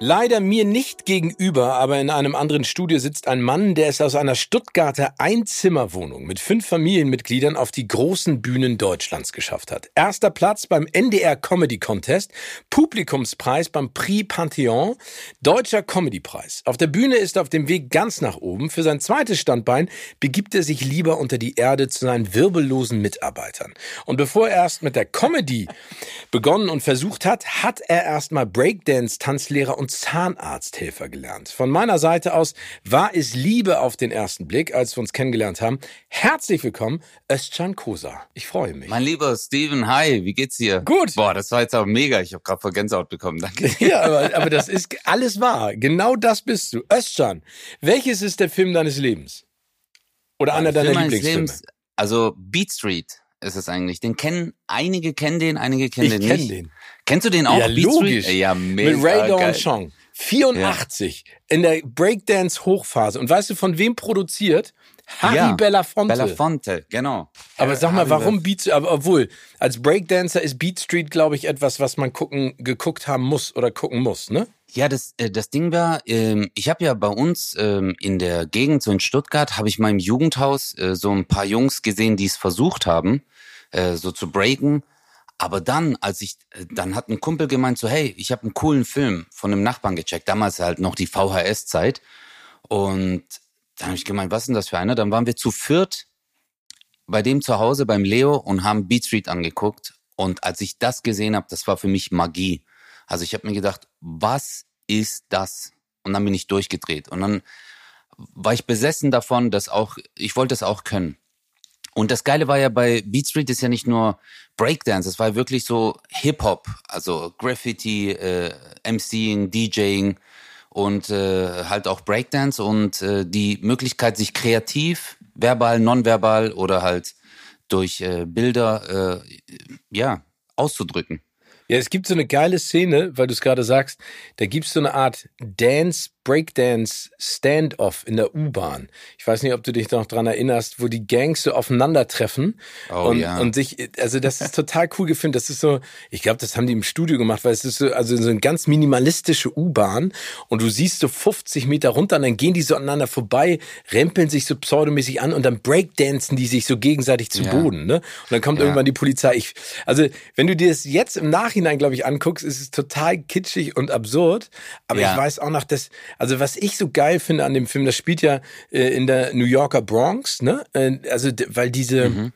Leider mir nicht gegenüber, aber in einem anderen Studio sitzt ein Mann, der es aus einer Stuttgarter Einzimmerwohnung mit fünf Familienmitgliedern auf die großen Bühnen Deutschlands geschafft hat. Erster Platz beim NDR Comedy Contest, Publikumspreis beim Prix Pantheon, Deutscher Comedypreis. Auf der Bühne ist er auf dem Weg ganz nach oben. Für sein zweites Standbein begibt er sich lieber unter die Erde zu seinen wirbellosen Mitarbeitern. Und bevor er erst mit der Comedy begonnen und versucht hat, hat er erstmal Breakdance-Tanzlehrer und und Zahnarzthelfer gelernt. Von meiner Seite aus war es Liebe auf den ersten Blick, als wir uns kennengelernt haben. Herzlich willkommen, Özcan Kosa. Ich freue mich. Mein lieber Steven, hi, wie geht's dir? Gut. Boah, das war jetzt aber mega. Ich habe gerade vor Gänsehaut bekommen. Danke. Ja, aber, aber das ist alles wahr. Genau das bist du. Özcan, welches ist der Film deines Lebens? Oder einer deiner Film Lieblingsfilme? Lebens, also Beat Street ist es eigentlich. Den kennen einige kennen den, einige kennen Ich den kenn nicht. den. Kennst du den auch? Ja, Beat logisch. Street? Ja, mega Mit Ray Dawn. Chong. 84 in der Breakdance-Hochphase. Und weißt du, von wem produziert? Harry Ja, Belafonte. Belafonte, genau. Aber sag mal, Harry warum Beat aber obwohl, als Breakdancer ist Beat Street, glaube ich, etwas, was man gucken, geguckt haben muss oder gucken muss, ne? Ja, das, äh, das Ding war, ähm, ich habe ja bei uns ähm, in der Gegend, so in Stuttgart, habe ich mal im Jugendhaus äh, so ein paar Jungs gesehen, die es versucht haben, äh, so zu breaken. Aber dann, als ich, äh, dann hat ein Kumpel gemeint, so, hey, ich habe einen coolen Film von einem Nachbarn gecheckt. Damals halt noch die VHS-Zeit. Und dann habe ich gemeint, was ist denn das für einer? Dann waren wir zu viert bei dem zu Hause beim Leo und haben Beat Street angeguckt. Und als ich das gesehen habe, das war für mich Magie. Also ich habe mir gedacht, was ist das? Und dann bin ich durchgedreht. Und dann war ich besessen davon, dass auch, ich wollte es auch können. Und das Geile war ja bei Beat Street ist ja nicht nur Breakdance, es war wirklich so Hip-Hop, also Graffiti, äh, MCing, DJing und äh, halt auch Breakdance und äh, die Möglichkeit, sich kreativ, verbal, nonverbal oder halt durch äh, Bilder, äh, ja, auszudrücken. Ja, es gibt so eine geile Szene, weil du es gerade sagst, da gibt es so eine Art Dance, Breakdance, Standoff in der U-Bahn. Ich weiß nicht, ob du dich noch dran erinnerst, wo die Gangs so aufeinandertreffen Oh, und, ja. und sich, also das ist total cool gefilmt. Das ist so, ich glaube, das haben die im Studio gemacht, weil es ist so, also so eine ganz minimalistische U-Bahn und du siehst so 50 Meter runter und dann gehen die so aneinander vorbei, rempeln sich so pseudomäßig an und dann breakdancen die sich so gegenseitig zu Ja. Boden, ne? Und dann kommt Ja. irgendwann die Polizei. Ich, also, wenn du dir das jetzt im Nachhinein, glaube ich, anguckst, ist es total kitschig und absurd. Aber ich weiß auch noch, dass, also was ich so geil finde an dem Film, das spielt ja äh, in der New Yorker Bronx, ne? Äh, also, weil diese, Mhm.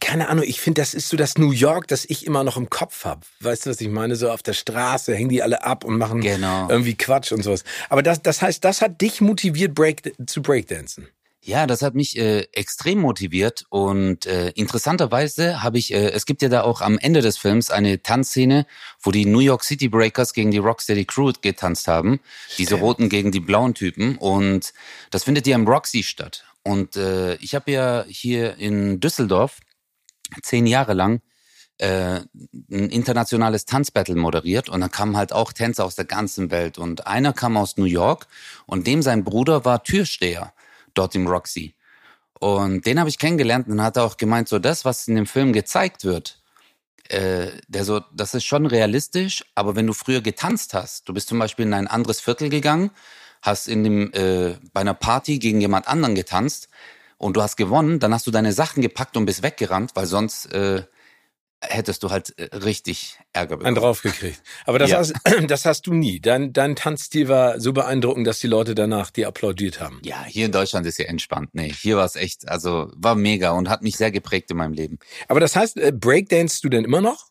keine Ahnung, ich finde, das ist so das New York, das ich immer noch im Kopf habe. Weißt du, was ich meine? So auf der Straße hängen die alle ab und machen Genau. irgendwie Quatsch und sowas. Aber das, das heißt, das hat dich motiviert, Break, zu Breakdancen. Ja, das hat mich äh, extrem motiviert und äh, interessanterweise habe ich, äh, es gibt ja da auch am Ende des Films eine Tanzszene, wo die New York City Breakers gegen die Rocksteady Crew getanzt haben, diese roten gegen die blauen Typen und das findet ja im Roxy statt. Und äh, ich habe ja hier in Düsseldorf zehn Jahre lang äh, ein internationales Tanzbattle moderiert und da kamen halt auch Tänzer aus der ganzen Welt und einer kam aus New York und dem sein Bruder war Türsteher dort im Roxy. Und den habe ich kennengelernt und hat auch gemeint, so das, was in dem Film gezeigt wird, äh, der so, das ist schon realistisch, aber wenn du früher getanzt hast, du bist zum Beispiel in ein anderes Viertel gegangen, hast in dem, äh, bei einer Party gegen jemand anderen getanzt und du hast gewonnen, dann hast du deine Sachen gepackt und bist weggerannt, weil sonst äh, hättest du halt äh, richtig Ärger bekommen. Einen draufgekriegt. Aber das, Ja. hast, das hast du nie. Dein, dein Tanzstil war so beeindruckend, dass die Leute danach dir applaudiert haben. Ja, hier in Deutschland ist ja entspannt. Nee, hier war es echt, also war mega und hat mich sehr geprägt in meinem Leben. Aber das heißt, äh, Breakdance du denn immer noch?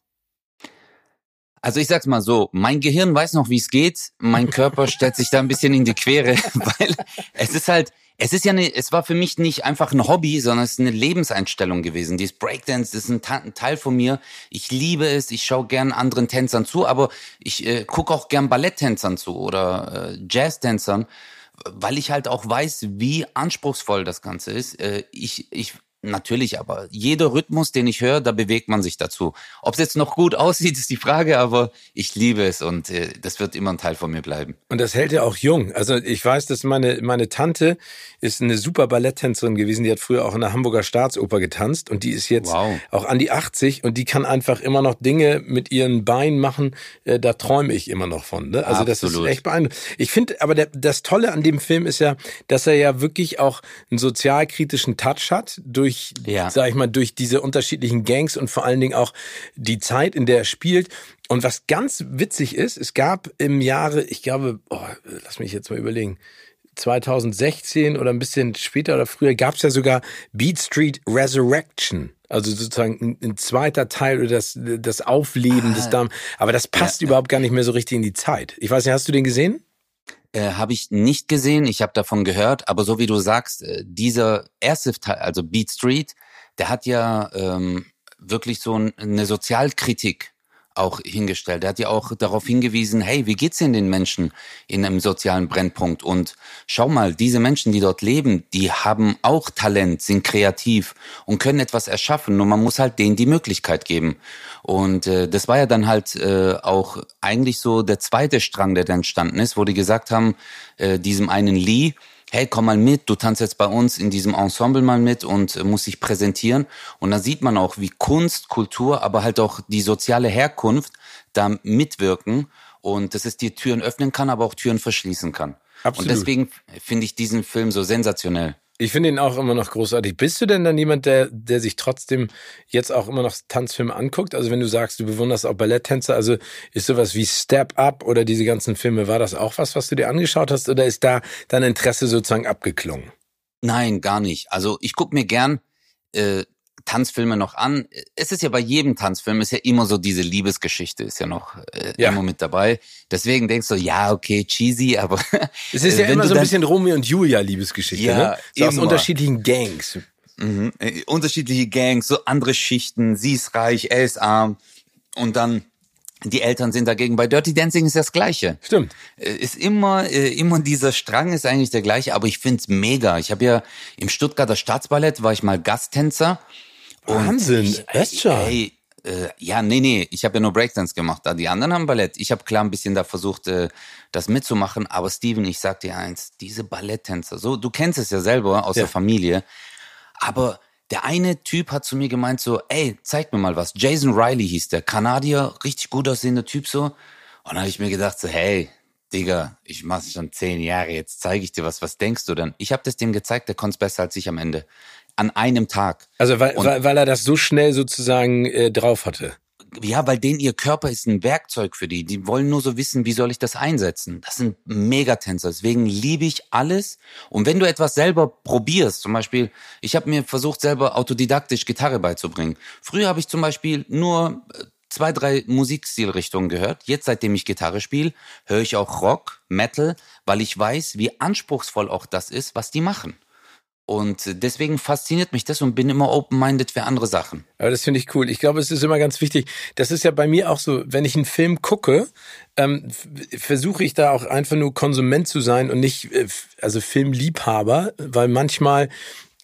Also ich sag's mal so, mein Gehirn weiß noch, wie es geht, mein Körper stellt sich da ein bisschen in die Quere, weil es ist halt, es ist ja eine, es war für mich nicht einfach ein Hobby, sondern es ist eine Lebenseinstellung gewesen. Dieses Breakdance ist ein, ein Teil von mir. Ich liebe es, ich schaue gern anderen Tänzern zu, aber ich äh, gucke auch gern Balletttänzern zu oder äh, Jazztänzern, weil ich halt auch weiß, wie anspruchsvoll das Ganze ist. Äh, ich, ich Natürlich, aber jeder Rhythmus, den ich höre, da bewegt man sich dazu. Ob es jetzt noch gut aussieht, ist die Frage, aber ich liebe es und äh, das wird immer ein Teil von mir bleiben. Und das hält ja auch jung. Also ich weiß, dass meine, meine Tante ist eine super Balletttänzerin gewesen. Die hat früher auch in der Hamburger Staatsoper getanzt und die ist jetzt Wow. auch an die 80 und die kann einfach immer noch Dinge mit ihren Beinen machen. Äh, da träume ich immer noch von. Ne? Also das Absolut. ist echt beeindruckend. Ich finde, aber der, das Tolle an dem Film ist ja, dass er ja wirklich auch einen sozialkritischen Touch hat durch, Ja. sag ich mal, durch diese unterschiedlichen Gangs und vor allen Dingen auch die Zeit, in der er spielt. Und was ganz witzig ist, es gab im Jahre, ich glaube, oh, lass mich jetzt mal überlegen, 2016 oder ein bisschen später oder früher gab es ja sogar Beat Street Resurrection. Also sozusagen ein, ein zweiter Teil oder das, das Aufleben des Damen. Aber das passt überhaupt gar nicht mehr so richtig in die Zeit. Ich weiß nicht, hast du den gesehen? Äh, habe ich nicht gesehen, ich habe davon gehört, aber so wie du sagst, äh, dieser erste Teil, also Beat Street, der hat ja ähm, wirklich so ein, eine Sozialkritik auch hingestellt. Er hat ja auch darauf hingewiesen, hey, wie geht's denn den Menschen in einem sozialen Brennpunkt? Und schau mal, diese Menschen, die dort leben, die haben auch Talent, sind kreativ und können etwas erschaffen. Nur man muss halt denen die Möglichkeit geben. Und äh, das war ja dann halt äh, auch eigentlich so der zweite Strang, der dann entstanden ist, wo die gesagt haben, äh, diesem einen Lee, hey, komm mal mit, du tanzt jetzt bei uns in diesem Ensemble mal mit und äh, musst dich präsentieren. Und dann sieht man auch, wie Kunst, Kultur, aber halt auch die soziale Herkunft da mitwirken und dass es dir Türen öffnen kann, aber auch Türen verschließen kann. Absolut. Und deswegen finde ich diesen Film so sensationell. Ich finde ihn auch immer noch großartig. Bist du denn dann jemand, der, der sich trotzdem jetzt auch immer noch Tanzfilme anguckt? Also wenn du sagst, du bewunderst auch Balletttänzer, also ist sowas wie Step Up oder diese ganzen Filme, war das auch was, was du dir angeschaut hast oder ist da dein Interesse sozusagen abgeklungen? Nein, gar nicht. Also ich gucke mir gern äh, Tanzfilme noch an. Es ist ja bei jedem Tanzfilm ist ja immer so diese Liebesgeschichte ist ja noch äh, Ja. immer mit dabei. Deswegen denkst du, ja, okay, cheesy, aber Es ist äh, ja immer so ein bisschen Romeo und Julia Liebesgeschichte, Ja, ne? So aus unterschiedlichen Gangs. Mhm. Äh, Unterschiedliche Gangs, so andere Schichten. Sie ist reich, er ist arm. Und dann die Eltern sind dagegen. Bei Dirty Dancing ist das Gleiche. Stimmt. Äh, Ist immer, immer dieser Strang ist eigentlich der gleiche, aber ich find's mega. Ich habe ja im Stuttgarter Staatsballett war ich mal Gasttänzer. Und Wahnsinn, ich, Östschar. Ey, äh, ja, nee, nee, ich habe ja nur Breakdance gemacht. Da die anderen haben Ballett. Ich habe klar ein bisschen da versucht, äh, das mitzumachen. Aber Steven, ich sag dir eins, diese Balletttänzer, so, du kennst es ja selber aus Ja. der Familie. Aber der eine Typ hat zu mir gemeint so, ey, zeig mir mal was. Jason Riley hieß der, Kanadier, richtig gut aussehender Typ so. Und dann habe ich mir gedacht so, hey, Digga, ich mach's schon zehn Jahre, jetzt zeige ich dir was. Was denkst du denn? Ich habe das dem gezeigt, der konnte besser als ich am Ende. An einem Tag. Also weil, Und- weil, weil er das so schnell sozusagen äh, drauf hatte. Ja, weil denen ihr Körper ist ein Werkzeug für die. Die wollen nur so wissen, wie soll ich das einsetzen. Das sind Megatänzer. Deswegen liebe ich alles. Und wenn du etwas selber probierst, zum Beispiel, ich habe mir versucht, selber autodidaktisch Gitarre beizubringen. Früher habe ich zum Beispiel nur äh, zwei, drei Musikstilrichtungen gehört. Jetzt, seitdem ich Gitarre spiele, höre ich auch Rock, Metal, weil ich weiß, wie anspruchsvoll auch das ist, was die machen. Und deswegen fasziniert mich das und bin immer open-minded für andere Sachen. Aber das finde ich cool. Ich glaube, es ist immer ganz wichtig. Das ist ja bei mir auch so, wenn ich einen Film gucke, ähm, versuche ich da auch einfach nur Konsument zu sein und nicht, äh, also Filmliebhaber, weil manchmal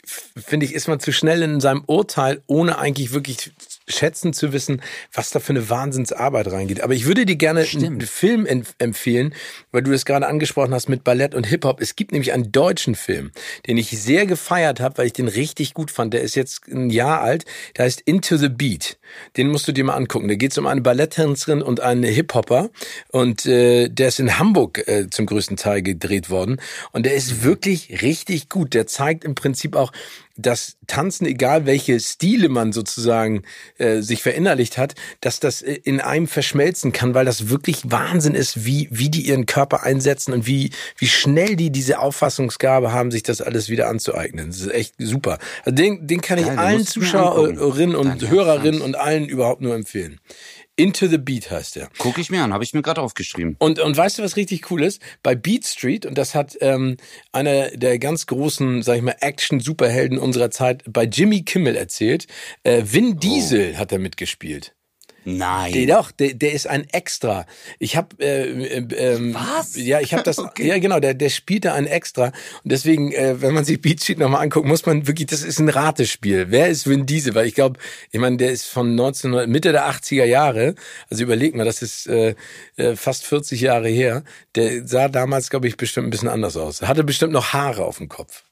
finde ich, ist man zu schnell in seinem Urteil, ohne eigentlich wirklich schätzen zu wissen, was da für eine Wahnsinnsarbeit reingeht. Aber ich würde dir gerne einen Film en- empfehlen, weil du es gerade angesprochen hast mit Ballett und Hip-Hop. Es gibt nämlich einen deutschen Film, den ich sehr gefeiert habe, weil ich den richtig gut fand. Der ist jetzt ein Jahr alt. Der heißt Into the Beat. Den musst du dir mal angucken. Da geht es um eine Balletttänzerin und einen Hip-Hopper. Und äh, der ist in Hamburg äh, zum größten Teil gedreht worden. Und der ist wirklich richtig gut. Der zeigt im Prinzip auch, dass Tanzen, egal welche Stile man sozusagen äh, sich verinnerlicht hat, dass das äh, in einem verschmelzen kann, weil das wirklich Wahnsinn ist, wie, wie die ihren Körper einsetzen und wie, wie schnell die diese Auffassungsgabe haben, sich das alles wieder anzueignen. Das ist echt super. Also den, den kann ich Geil, allen Zuschauerinnen und Hörerinnen und allen überhaupt nur empfehlen. Into the Beat heißt der. Guck ich mir an, habe ich mir gerade aufgeschrieben. Und, und weißt du, was richtig cool ist? Bei Beat Street, und das hat ähm, einer der ganz großen, sag ich mal, Action-Superhelden unserer Zeit bei Jimmy Kimmel erzählt, äh, Vin oh. Diesel oh. hat er mitgespielt. Nein. Der, doch, der, der ist ein Extra. Ich habe äh, äh, ähm, Was? Ja, ich habe das. okay. Ja, genau. Der, der spielt da ein Extra. Und deswegen, äh, wenn man sich Beat Street nochmal anguckt, muss man wirklich. Das ist ein Ratespiel. Wer ist Vin Diesel? Weil ich glaube, ich meine, der ist von 1900 Mitte der 80er Jahre. Also überleg mal, das ist äh, äh, fast 40 Jahre her. Der sah damals, glaube ich, bestimmt ein bisschen anders aus. Hatte bestimmt noch Haare auf dem Kopf.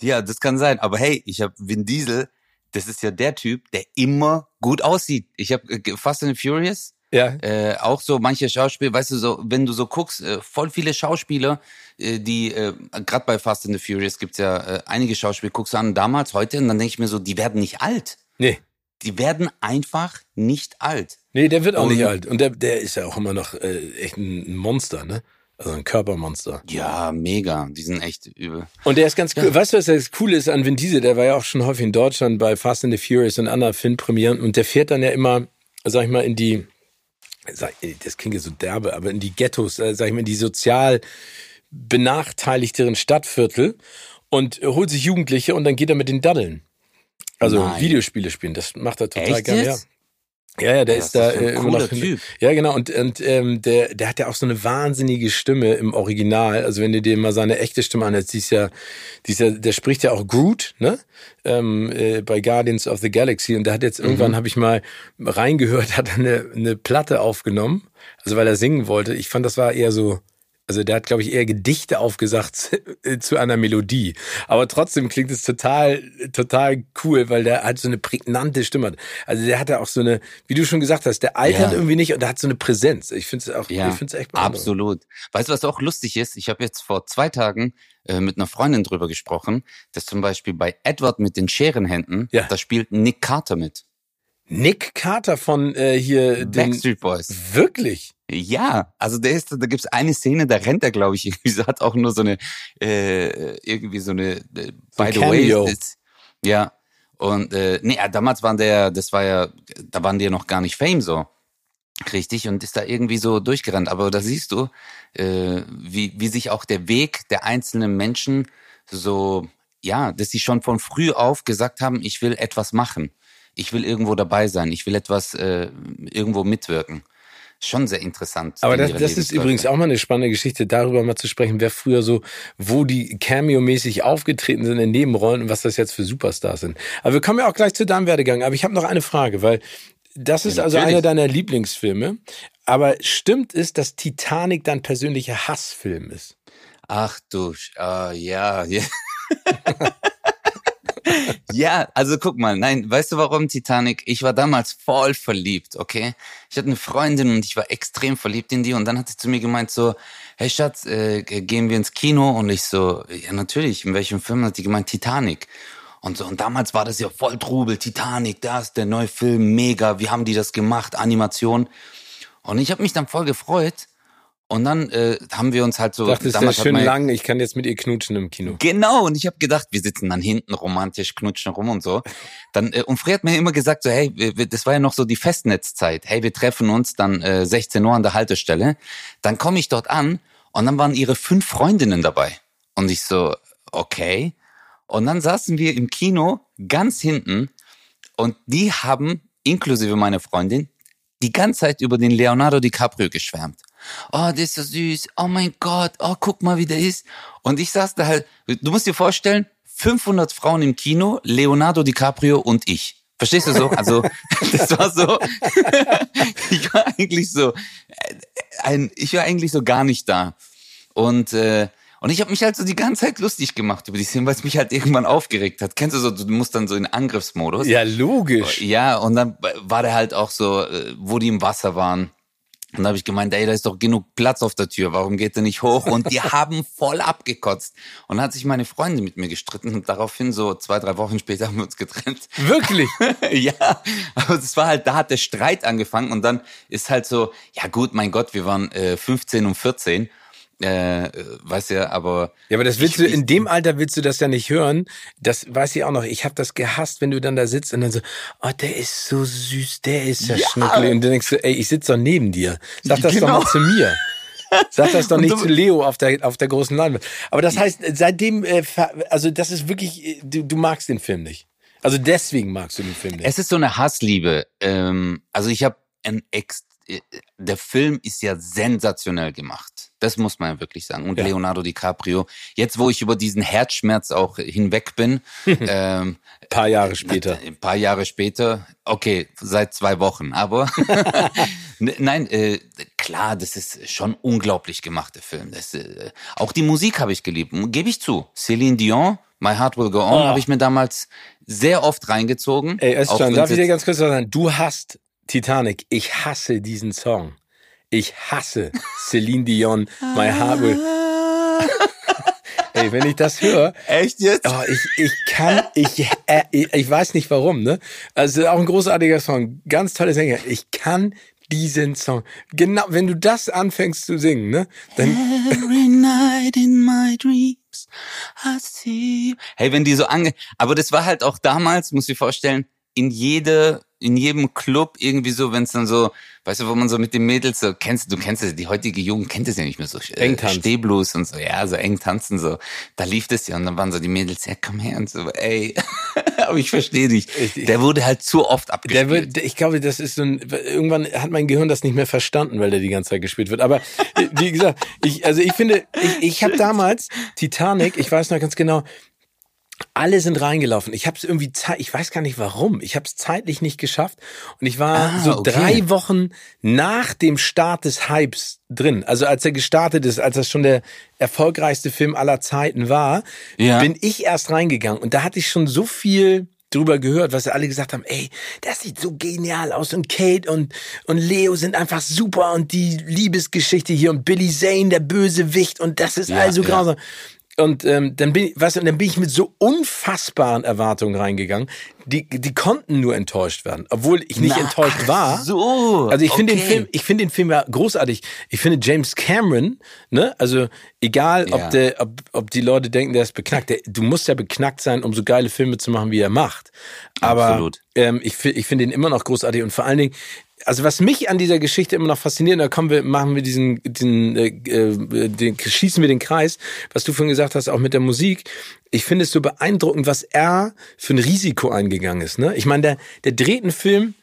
Ja, das kann sein. Aber hey, ich habe Vin Diesel das ist ja der Typ, der immer gut aussieht. Ich habe äh, Fast and Furious, ja. Äh, auch so manche Schauspieler, weißt du, so wenn du so guckst, äh, voll viele Schauspieler, äh, die äh, gerade bei Fast and the Furious gibt's ja äh, einige Schauspieler, guckst du an damals, heute, und dann denke ich mir so, die werden nicht alt. Nee. Die werden einfach nicht alt. Nee, der wird auch und, nicht alt. Und der, der ist ja auch immer noch äh, echt ein Monster, ne? Also ein Körpermonster. Ja, mega. Die sind echt übel. Und der ist ganz cool. Ja. Weißt du, was das Coole ist an Vin Diesel? Der war ja auch schon häufig in Deutschland bei Fast and the Furious und anderen Filmpremieren. Und der fährt dann ja immer, sag ich mal, in die, das klingt ja so derbe, aber in die Ghettos, äh, sag ich mal, in die sozial benachteiligteren Stadtviertel und holt sich Jugendliche und dann geht er mit den Daddeln. Also Nein. Videospiele spielen. Das macht er total gerne. Ja. Ja, ja, der ja, ist da ist äh, immer noch. Typ. Ja, genau. Und, und ähm, der, der hat ja auch so eine wahnsinnige Stimme im Original. Also wenn du dir mal seine echte Stimme anhörst, die ist ja, die ist ja, der spricht ja auch Groot, ne? Ähm, äh, bei Guardians of the Galaxy. Und der hat jetzt irgendwann, mhm. habe ich mal reingehört, hat eine, eine Platte aufgenommen. Also weil er singen wollte. Ich fand, das war eher so also der hat, glaube ich, eher Gedichte aufgesagt zu einer Melodie. Aber trotzdem klingt es total, total cool, weil der halt so eine prägnante Stimme hat. Also der hat ja auch so eine, wie du schon gesagt hast, der altert ja. irgendwie nicht und der hat so eine Präsenz. Ich finde es auch, ja, ich finde es echt Absolut. Weißt du, was auch lustig ist? Ich habe jetzt vor zwei Tagen äh, mit einer Freundin drüber gesprochen, dass zum Beispiel bei Edward mit den Scherenhänden, ja. da spielt Nick Carter mit. Nick Carter von äh, hier Backstreet Boys. Wirklich? Ja, also der ist, da gibt's eine Szene, da rennt er, glaube ich, irgendwie, hat auch nur so eine, äh, irgendwie so eine, äh, by the way, das, ja. Und äh, nee, damals waren der, das war ja, da waren die ja noch gar nicht Fame so. Richtig, und ist da irgendwie so durchgerannt. Aber da siehst du, äh, wie, wie sich auch der Weg der einzelnen Menschen so, ja, dass sie schon von früh auf gesagt haben, ich will etwas machen ich will irgendwo dabei sein, ich will etwas äh, irgendwo mitwirken. Schon sehr interessant. Aber das, das ist übrigens auch mal eine spannende Geschichte, darüber mal zu sprechen, wer früher so, wo die Cameo-mäßig aufgetreten sind in Nebenrollen und was das jetzt für Superstars sind. Aber wir kommen ja auch gleich zu deinem Werdegang. Aber ich habe noch eine Frage, weil das ist ja, also einer deiner Lieblingsfilme. Aber stimmt es, dass Titanic dein persönlicher Hassfilm ist? Ach du, uh, ja, ja. ja, also guck mal, nein, weißt du warum Titanic? Ich war damals voll verliebt, okay? Ich hatte eine Freundin und ich war extrem verliebt in die und dann hat sie zu mir gemeint so, hey Schatz, äh, gehen wir ins Kino? Und ich so, ja natürlich, in welchem Film hat die gemeint? Titanic. Und so, und damals war das ja voll Trubel, Titanic, das, der neue Film, mega, wie haben die das gemacht, Animation. Und ich habe mich dann voll gefreut und dann äh, haben wir uns halt so. Dachte, damals ist schön lang, ich kann jetzt mit ihr knutschen im Kino. Genau, und ich habe gedacht, wir sitzen dann hinten romantisch, knutschen rum und so. Dann, äh, und Fred hat mir immer gesagt, so, hey, wir, das war ja noch so die Festnetzzeit. Hey, wir treffen uns dann äh, 16 Uhr an der Haltestelle. Dann komme ich dort an und dann waren ihre fünf Freundinnen dabei. Und ich so, okay. Und dann saßen wir im Kino ganz hinten und die haben, inklusive meine Freundin, die ganze Zeit über den Leonardo DiCaprio geschwärmt oh, der ist so süß, oh mein Gott, oh, guck mal, wie der ist. Und ich saß da halt, du musst dir vorstellen, 500 Frauen im Kino, Leonardo DiCaprio und ich. Verstehst du so? Also, das war so, ich war eigentlich so, äh, ein, ich war eigentlich so gar nicht da. Und, äh, und ich habe mich halt so die ganze Zeit lustig gemacht über die Szene, weil es mich halt irgendwann aufgeregt hat. Kennst du so, du musst dann so in Angriffsmodus. Ja, logisch. Ja, und dann war der halt auch so, äh, wo die im Wasser waren Und da habe ich gemeint, ey, da ist doch genug Platz auf der Tür, warum geht er nicht hoch? Und die haben voll abgekotzt. Und dann hat sich meine Freundin mit mir gestritten und daraufhin so zwei, drei Wochen später haben wir uns getrennt. Wirklich? ja, aber es war halt, da hat der Streit angefangen und dann ist halt so, ja gut, mein Gott, wir waren äh, 15 und 14 äh, weiß ja, aber. Ja, aber das willst ich, du, in dem Alter willst du das ja nicht hören. Das weiß ich auch noch. Ich habe das gehasst, wenn du dann da sitzt und dann so, oh, der ist so süß, der ist ja, ja. schnuckelig. Und dann denkst du, ey, ich sitze doch neben dir. Sag das genau. doch mal zu mir. Sag das doch nicht zu Leo auf der, auf der großen Leinwand. Aber das heißt, seitdem, äh, also das ist wirklich, äh, du, du magst den Film nicht. Also deswegen magst du den Film nicht. Es ist so eine Hassliebe. Ähm, also ich habe ein Ex der Film ist ja sensationell gemacht. Das muss man ja wirklich sagen. Und ja. Leonardo DiCaprio, jetzt wo ich über diesen Herzschmerz auch hinweg bin, ähm, paar Jahre später. Ein paar Jahre später, okay, seit zwei Wochen, aber nein, äh, klar, das ist schon unglaublich gemacht, der Film. Das, äh, auch die Musik habe ich geliebt, gebe ich zu. Celine Dion, My Heart Will Go On, oh. habe ich mir damals sehr oft reingezogen. Ey, Özcan, darf ich dir ganz kurz sagen, du hast Titanic, ich hasse diesen Song. Ich hasse Celine Dion, My Heart Will. Ey, wenn ich das höre. Echt jetzt? Oh, ich, ich kann, ich, äh, ich weiß nicht warum, ne? Also auch ein großartiger Song, ganz tolle Sänger. Ich kann diesen Song. Genau, wenn du das anfängst zu singen, ne? Dann Every night in my dreams I see. Hey, wenn die so ange, aber das war halt auch damals, muss ich vorstellen, in jede in jedem Club irgendwie so, wenn es dann so, weißt du, wo man so mit den Mädels so, kennst du, kennst es, die heutige Jugend kennt es ja nicht mehr so, äh, Stehblues und so, ja, so eng tanzen so, da lief das ja und dann waren so die Mädels, ja, komm her und so, ey, aber ich verstehe dich, der wurde halt zu oft abgespielt. Der wird, ich glaube, das ist so ein, irgendwann hat mein Gehirn das nicht mehr verstanden, weil der die ganze Zeit gespielt wird, aber wie gesagt, ich, also ich finde, ich, ich habe damals Titanic, ich weiß noch ganz genau, alle sind reingelaufen. Ich habe es irgendwie Zeit, ich weiß gar nicht warum. Ich habe es zeitlich nicht geschafft und ich war ah, so okay. drei Wochen nach dem Start des Hypes drin. Also als er gestartet ist, als das schon der erfolgreichste Film aller Zeiten war, ja. bin ich erst reingegangen und da hatte ich schon so viel drüber gehört, was alle gesagt haben, ey, das sieht so genial aus und Kate und, und Leo sind einfach super und die Liebesgeschichte hier und Billy Zane, der böse Wicht und das ist ja, also grausam. Ja. Und ähm, dann bin, weißt du, dann bin ich mit so unfassbaren Erwartungen reingegangen. Die, die konnten nur enttäuscht werden, obwohl ich nicht Na, enttäuscht war. So, also ich finde okay. den Film, ich finde den Film ja großartig. Ich finde James Cameron, ne, also egal, ja. ob der, ob, ob die Leute denken, der ist beknackt. Der, du musst ja beknackt sein, um so geile Filme zu machen, wie er macht. Aber. Ähm, ich, ich finde ihn immer noch großartig und vor allen Dingen also was mich an dieser Geschichte immer noch fasziniert, da kommen wir, machen wir diesen, den, äh, äh, den, schießen wir den Kreis, was du vorhin gesagt hast, auch mit der Musik. Ich finde es so beeindruckend, was er für ein Risiko eingegangen ist. Ne? Ich meine, der, der dreht einen Film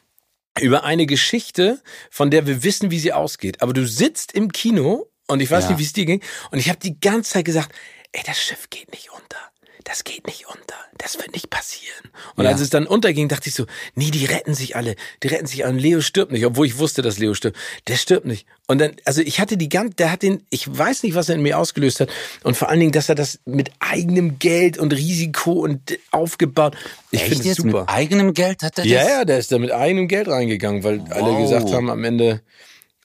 über eine Geschichte, von der wir wissen, wie sie ausgeht. Aber du sitzt im Kino und ich weiß ja. nicht, wie es dir ging, und ich habe die ganze Zeit gesagt, ey, das Schiff geht nicht unter das geht nicht unter, das wird nicht passieren. Und ja. als es dann unterging, dachte ich so, nee, die retten sich alle, die retten sich alle. Und Leo stirbt nicht, obwohl ich wusste, dass Leo stirbt. Der stirbt nicht. Und dann, also ich hatte die ganze, der hat den, ich weiß nicht, was er in mir ausgelöst hat. Und vor allen Dingen, dass er das mit eigenem Geld und Risiko und aufgebaut. Ich finde es super. Mit eigenem Geld hat er das? Ja, ja, der ist da mit eigenem Geld reingegangen, weil wow. alle gesagt haben, am Ende,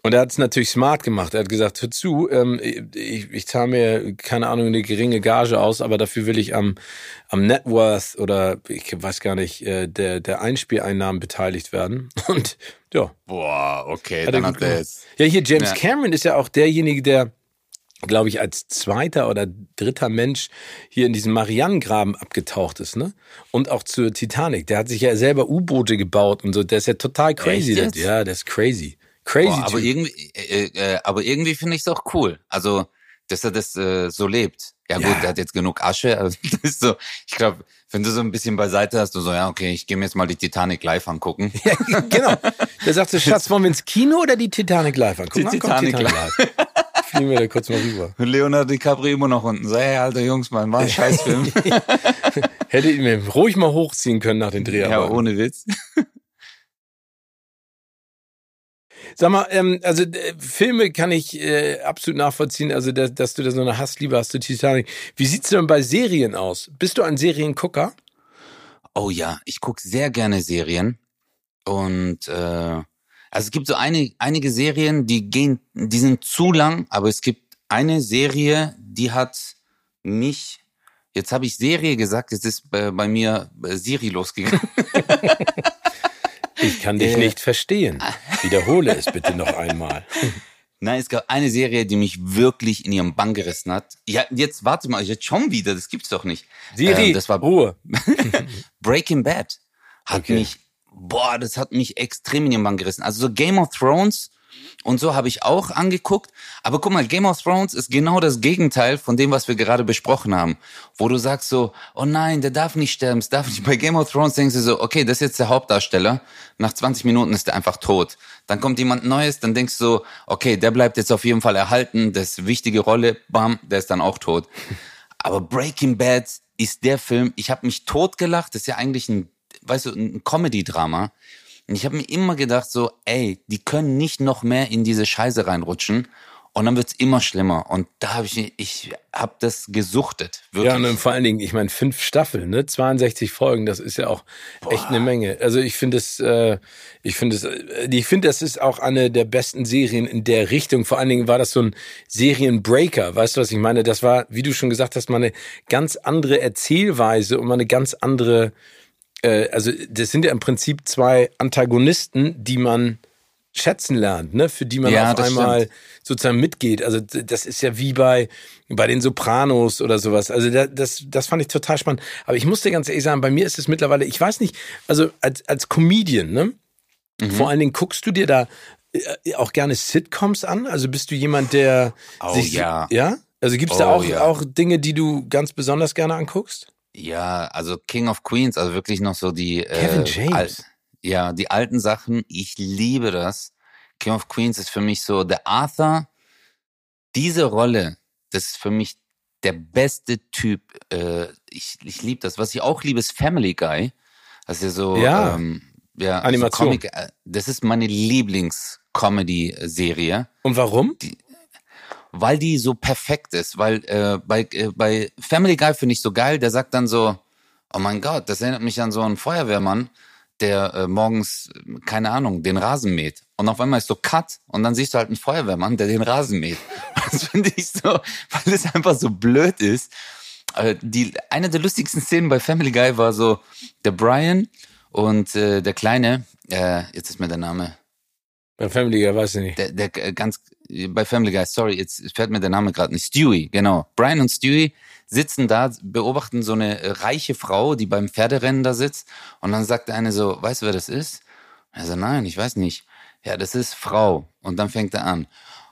und er hat es natürlich smart gemacht. Er hat gesagt, hör zu, ähm, ich, ich zahle mir, keine Ahnung, eine geringe Gage aus, aber dafür will ich am, am Net Worth oder ich weiß gar nicht, äh, der, der Einspieleinnahmen beteiligt werden. Und ja. Boah, okay, hat dann hat er jetzt. Ja, hier James ja. Cameron ist ja auch derjenige, der glaube ich, als zweiter oder dritter Mensch hier in diesem Marianengraben abgetaucht ist, ne? Und auch zur Titanic. Der hat sich ja selber U-Boote gebaut und so. Der ist ja total crazy. Ja, der ist crazy. Crazy. Boah, aber, irgendwie, äh, äh, aber irgendwie finde ich es auch cool. Also, dass er das äh, so lebt. Ja, ja gut, der hat jetzt genug Asche. Also, das ist so, ich glaube, wenn du so ein bisschen beiseite hast, du so, ja, okay, ich gehe mir jetzt mal die Titanic live angucken. Ja, genau. Der sagt so, Schatz, wollen wir ins Kino oder die Titanic live angucken? Die Titanic, Titanic live. Fliegen wir da kurz mal rüber. Und Leonardo DiCaprio immer noch unten. So, hey, alter Jungs, Mann, war ein Scheißfilm. Hätte ihn mir ruhig mal hochziehen können nach den Dreharbeiten. Ja, ohne Witz. Sag mal, ähm, also äh, Filme kann ich äh, absolut nachvollziehen, also dass, dass du da so eine Hassliebe hast zu Titanic. Wie sieht's denn bei Serien aus? Bist du ein Seriengucker? Oh ja, ich guck sehr gerne Serien und äh, Also es gibt so eine, einige Serien, die gehen, die sind zu lang, aber es gibt eine Serie, die hat mich, jetzt habe ich Serie gesagt, jetzt ist bei, bei mir äh, Siri losgegangen. ich kann dich äh, nicht verstehen. Wiederhole es bitte noch einmal. Nein, es gab eine Serie, die mich wirklich in ihrem Bann gerissen hat. Ja, jetzt warte mal, jetzt schon wieder, das gibt's doch nicht. Siri, ähm, das war Ruhe. Breaking Bad hat okay. mich, boah, das hat mich extrem in ihren Bann gerissen. Also so Game of Thrones und so habe ich auch angeguckt. Aber guck mal, Game of Thrones ist genau das Gegenteil von dem, was wir gerade besprochen haben. Wo du sagst so, oh nein, der darf nicht sterben, es darf nicht. Bei Game of Thrones denkst du so, okay, das ist jetzt der Hauptdarsteller. Nach 20 Minuten ist der einfach tot. Dann kommt jemand Neues, dann denkst du so, okay, der bleibt jetzt auf jeden Fall erhalten, das ist wichtige Rolle, bam, der ist dann auch tot. Aber Breaking Bad ist der Film, ich habe mich totgelacht, das ist ja eigentlich ein, weißt du, ein Comedy-Drama. Und ich habe mir immer gedacht, so, ey, die können nicht noch mehr in diese Scheiße reinrutschen. Und dann wird's immer schlimmer. Und da habe ich, ich habe das gesuchtet. Wirklich. Ja, und vor allen Dingen, ich meine, fünf Staffeln, ne, 62 Folgen, das ist ja auch Boah. echt eine Menge. Also ich finde es, äh, ich finde es, äh, ich finde, das ist auch eine der besten Serien in der Richtung. Vor allen Dingen war das so ein Serienbreaker. Weißt du, was ich meine? Das war, wie du schon gesagt hast, mal eine ganz andere Erzählweise und mal eine ganz andere äh, also das sind ja im Prinzip zwei Antagonisten, die man schätzen lernt, ne, für die man ja, auf einmal stimmt. sozusagen mitgeht. Also das ist ja wie bei bei den Sopranos oder sowas. Also das, das das fand ich total spannend. Aber ich musste ganz ehrlich sagen, bei mir ist es mittlerweile, ich weiß nicht, also als als Comedian, ne, mhm. vor allen Dingen guckst du dir da äh, auch gerne Sitcoms an? Also bist du jemand, der oh, sich ja ja also gibt's oh, da auch ja. auch Dinge, die du ganz besonders gerne anguckst? Ja, also King of Queens, also wirklich noch so die Kevin äh, James. Ja, die alten Sachen, ich liebe das. King of Queens ist für mich so der Arthur. Diese Rolle, das ist für mich der beste Typ. Äh, ich ich liebe das. Was ich auch liebe, ist Family Guy. Das ist ja so ja, ähm, ja Animation. So Comic, äh, das ist meine Lieblings-Comedy-Serie. Und warum? Die, weil die so perfekt ist. Weil äh, bei, äh, bei Family Guy finde ich so geil, der sagt dann so, oh mein Gott, das erinnert mich an so einen Feuerwehrmann, der äh, morgens, keine Ahnung, den Rasen mäht. Und auf einmal ist so Cut und dann siehst du halt einen Feuerwehrmann, der den Rasen mäht. Das finde ich so, weil es einfach so blöd ist. Äh, die, eine der lustigsten Szenen bei Family Guy war so, der Brian und äh, der Kleine, äh, jetzt ist mir der Name. Bei Family Guy weiß ich nicht. Der, der äh, ganz bei Family Guy, sorry, jetzt fällt mir der Name gerade nicht. Stewie, genau. Brian und Stewie sitzen da, beobachten so eine äh, reiche Frau, die beim Pferderennen da sitzt. Und dann sagt der eine so, weißt du, wer das ist? Er sagt, nein, ich weiß nicht. Ja, das ist Frau. Und dann fängt er an.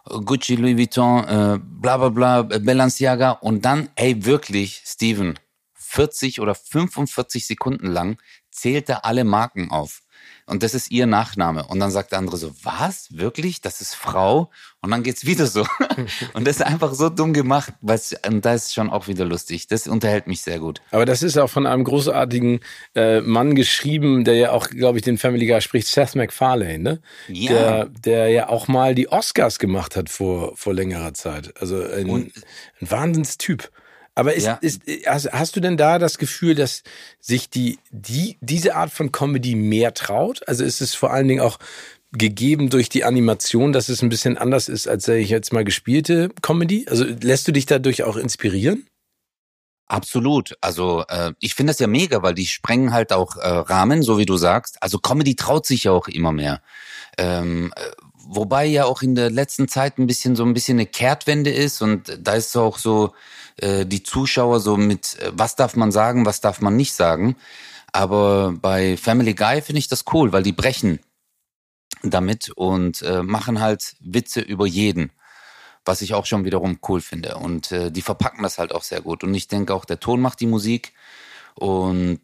Gucci, Louis Vuitton, äh, bla bla bla, Balenciaga. Und dann, ey, wirklich, Steven, 40 oder 45 Sekunden lang zählt er alle Marken auf und das ist ihr Nachname. Und dann sagt der andere so, was? Wirklich? Das ist Frau? Und dann geht's wieder so. und das ist einfach so dumm gemacht, was, und das ist schon auch wieder lustig. Das unterhält mich sehr gut. Aber das ist auch von einem großartigen äh, Mann geschrieben, der ja auch, glaube ich, den Family Guy spricht, Seth MacFarlane, ne? Ja. Der, der ja auch mal die Oscars gemacht hat vor, vor längerer Zeit. Also ein, ein Wahnsinnstyp. Aber ist, ja. ist, hast, hast du denn da das Gefühl, dass sich die, die, diese Art von Comedy mehr traut? Also ist es vor allen Dingen auch gegeben durch die Animation, dass es ein bisschen anders ist, als ich jetzt mal gespielte Comedy? Also lässt du dich dadurch auch inspirieren? Absolut. Also äh, ich finde das ja mega, weil die sprengen halt auch äh, Rahmen, so wie du sagst. Also Comedy traut sich ja auch immer mehr. Ähm, äh, wobei ja auch in der letzten Zeit ein bisschen so ein bisschen eine Kehrtwende ist und da ist auch so äh, die Zuschauer so mit, äh, was darf man sagen, was darf man nicht sagen. Aber bei Family Guy finde ich das cool, weil die brechen damit und äh, machen halt Witze über jeden, was ich auch schon wiederum cool finde. Und äh, die verpacken das halt auch sehr gut. Und ich denke auch, der Ton macht die Musik. Und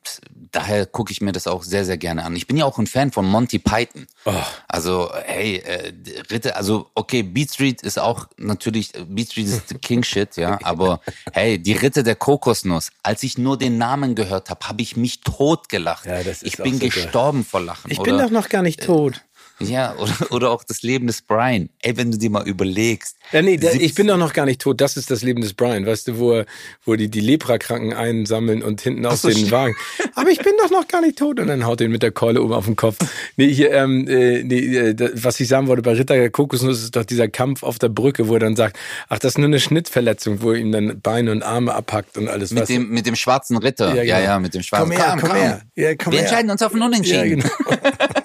daher gucke ich mir das auch sehr, sehr gerne an. Ich bin ja auch ein Fan von Monty Python. Oh. Also, hey, äh, Ritter, also, okay, Beat Street ist auch natürlich, Beat Street ist King Shit, ja, aber hey, die Ritter der Kokosnuss, als ich nur den Namen gehört habe, habe ich mich tot gelacht. Ja, ich bin gestorben vor Lachen. Ich oder? bin doch noch gar nicht tot. Ja, oder, oder auch das Leben des Brian. Ey, wenn du dir mal überlegst. Ja, nee, der, ich bin doch noch gar nicht tot. Das ist das Leben des Brian, weißt du, wo, er, wo die die Leprakranken einsammeln und hinten aus so, den Wagen. Aber ich bin doch noch gar nicht tot. Und dann haut ihn mit der Keule oben auf den Kopf. Nee, hier, ähm, äh, nee, äh, was ich sagen wollte, bei Ritter der Kokosnuss ist doch dieser Kampf auf der Brücke, wo er dann sagt, ach, das ist nur eine Schnittverletzung, wo er ihm dann Beine und Arme abhackt und alles. Mit, dem, mit dem schwarzen Ritter. Ja, genau. ja, ja, mit dem schwarzen Komm her, komm, komm her. Ja, komm Wir her. entscheiden uns auf einen Unentschieden. Ja, genau.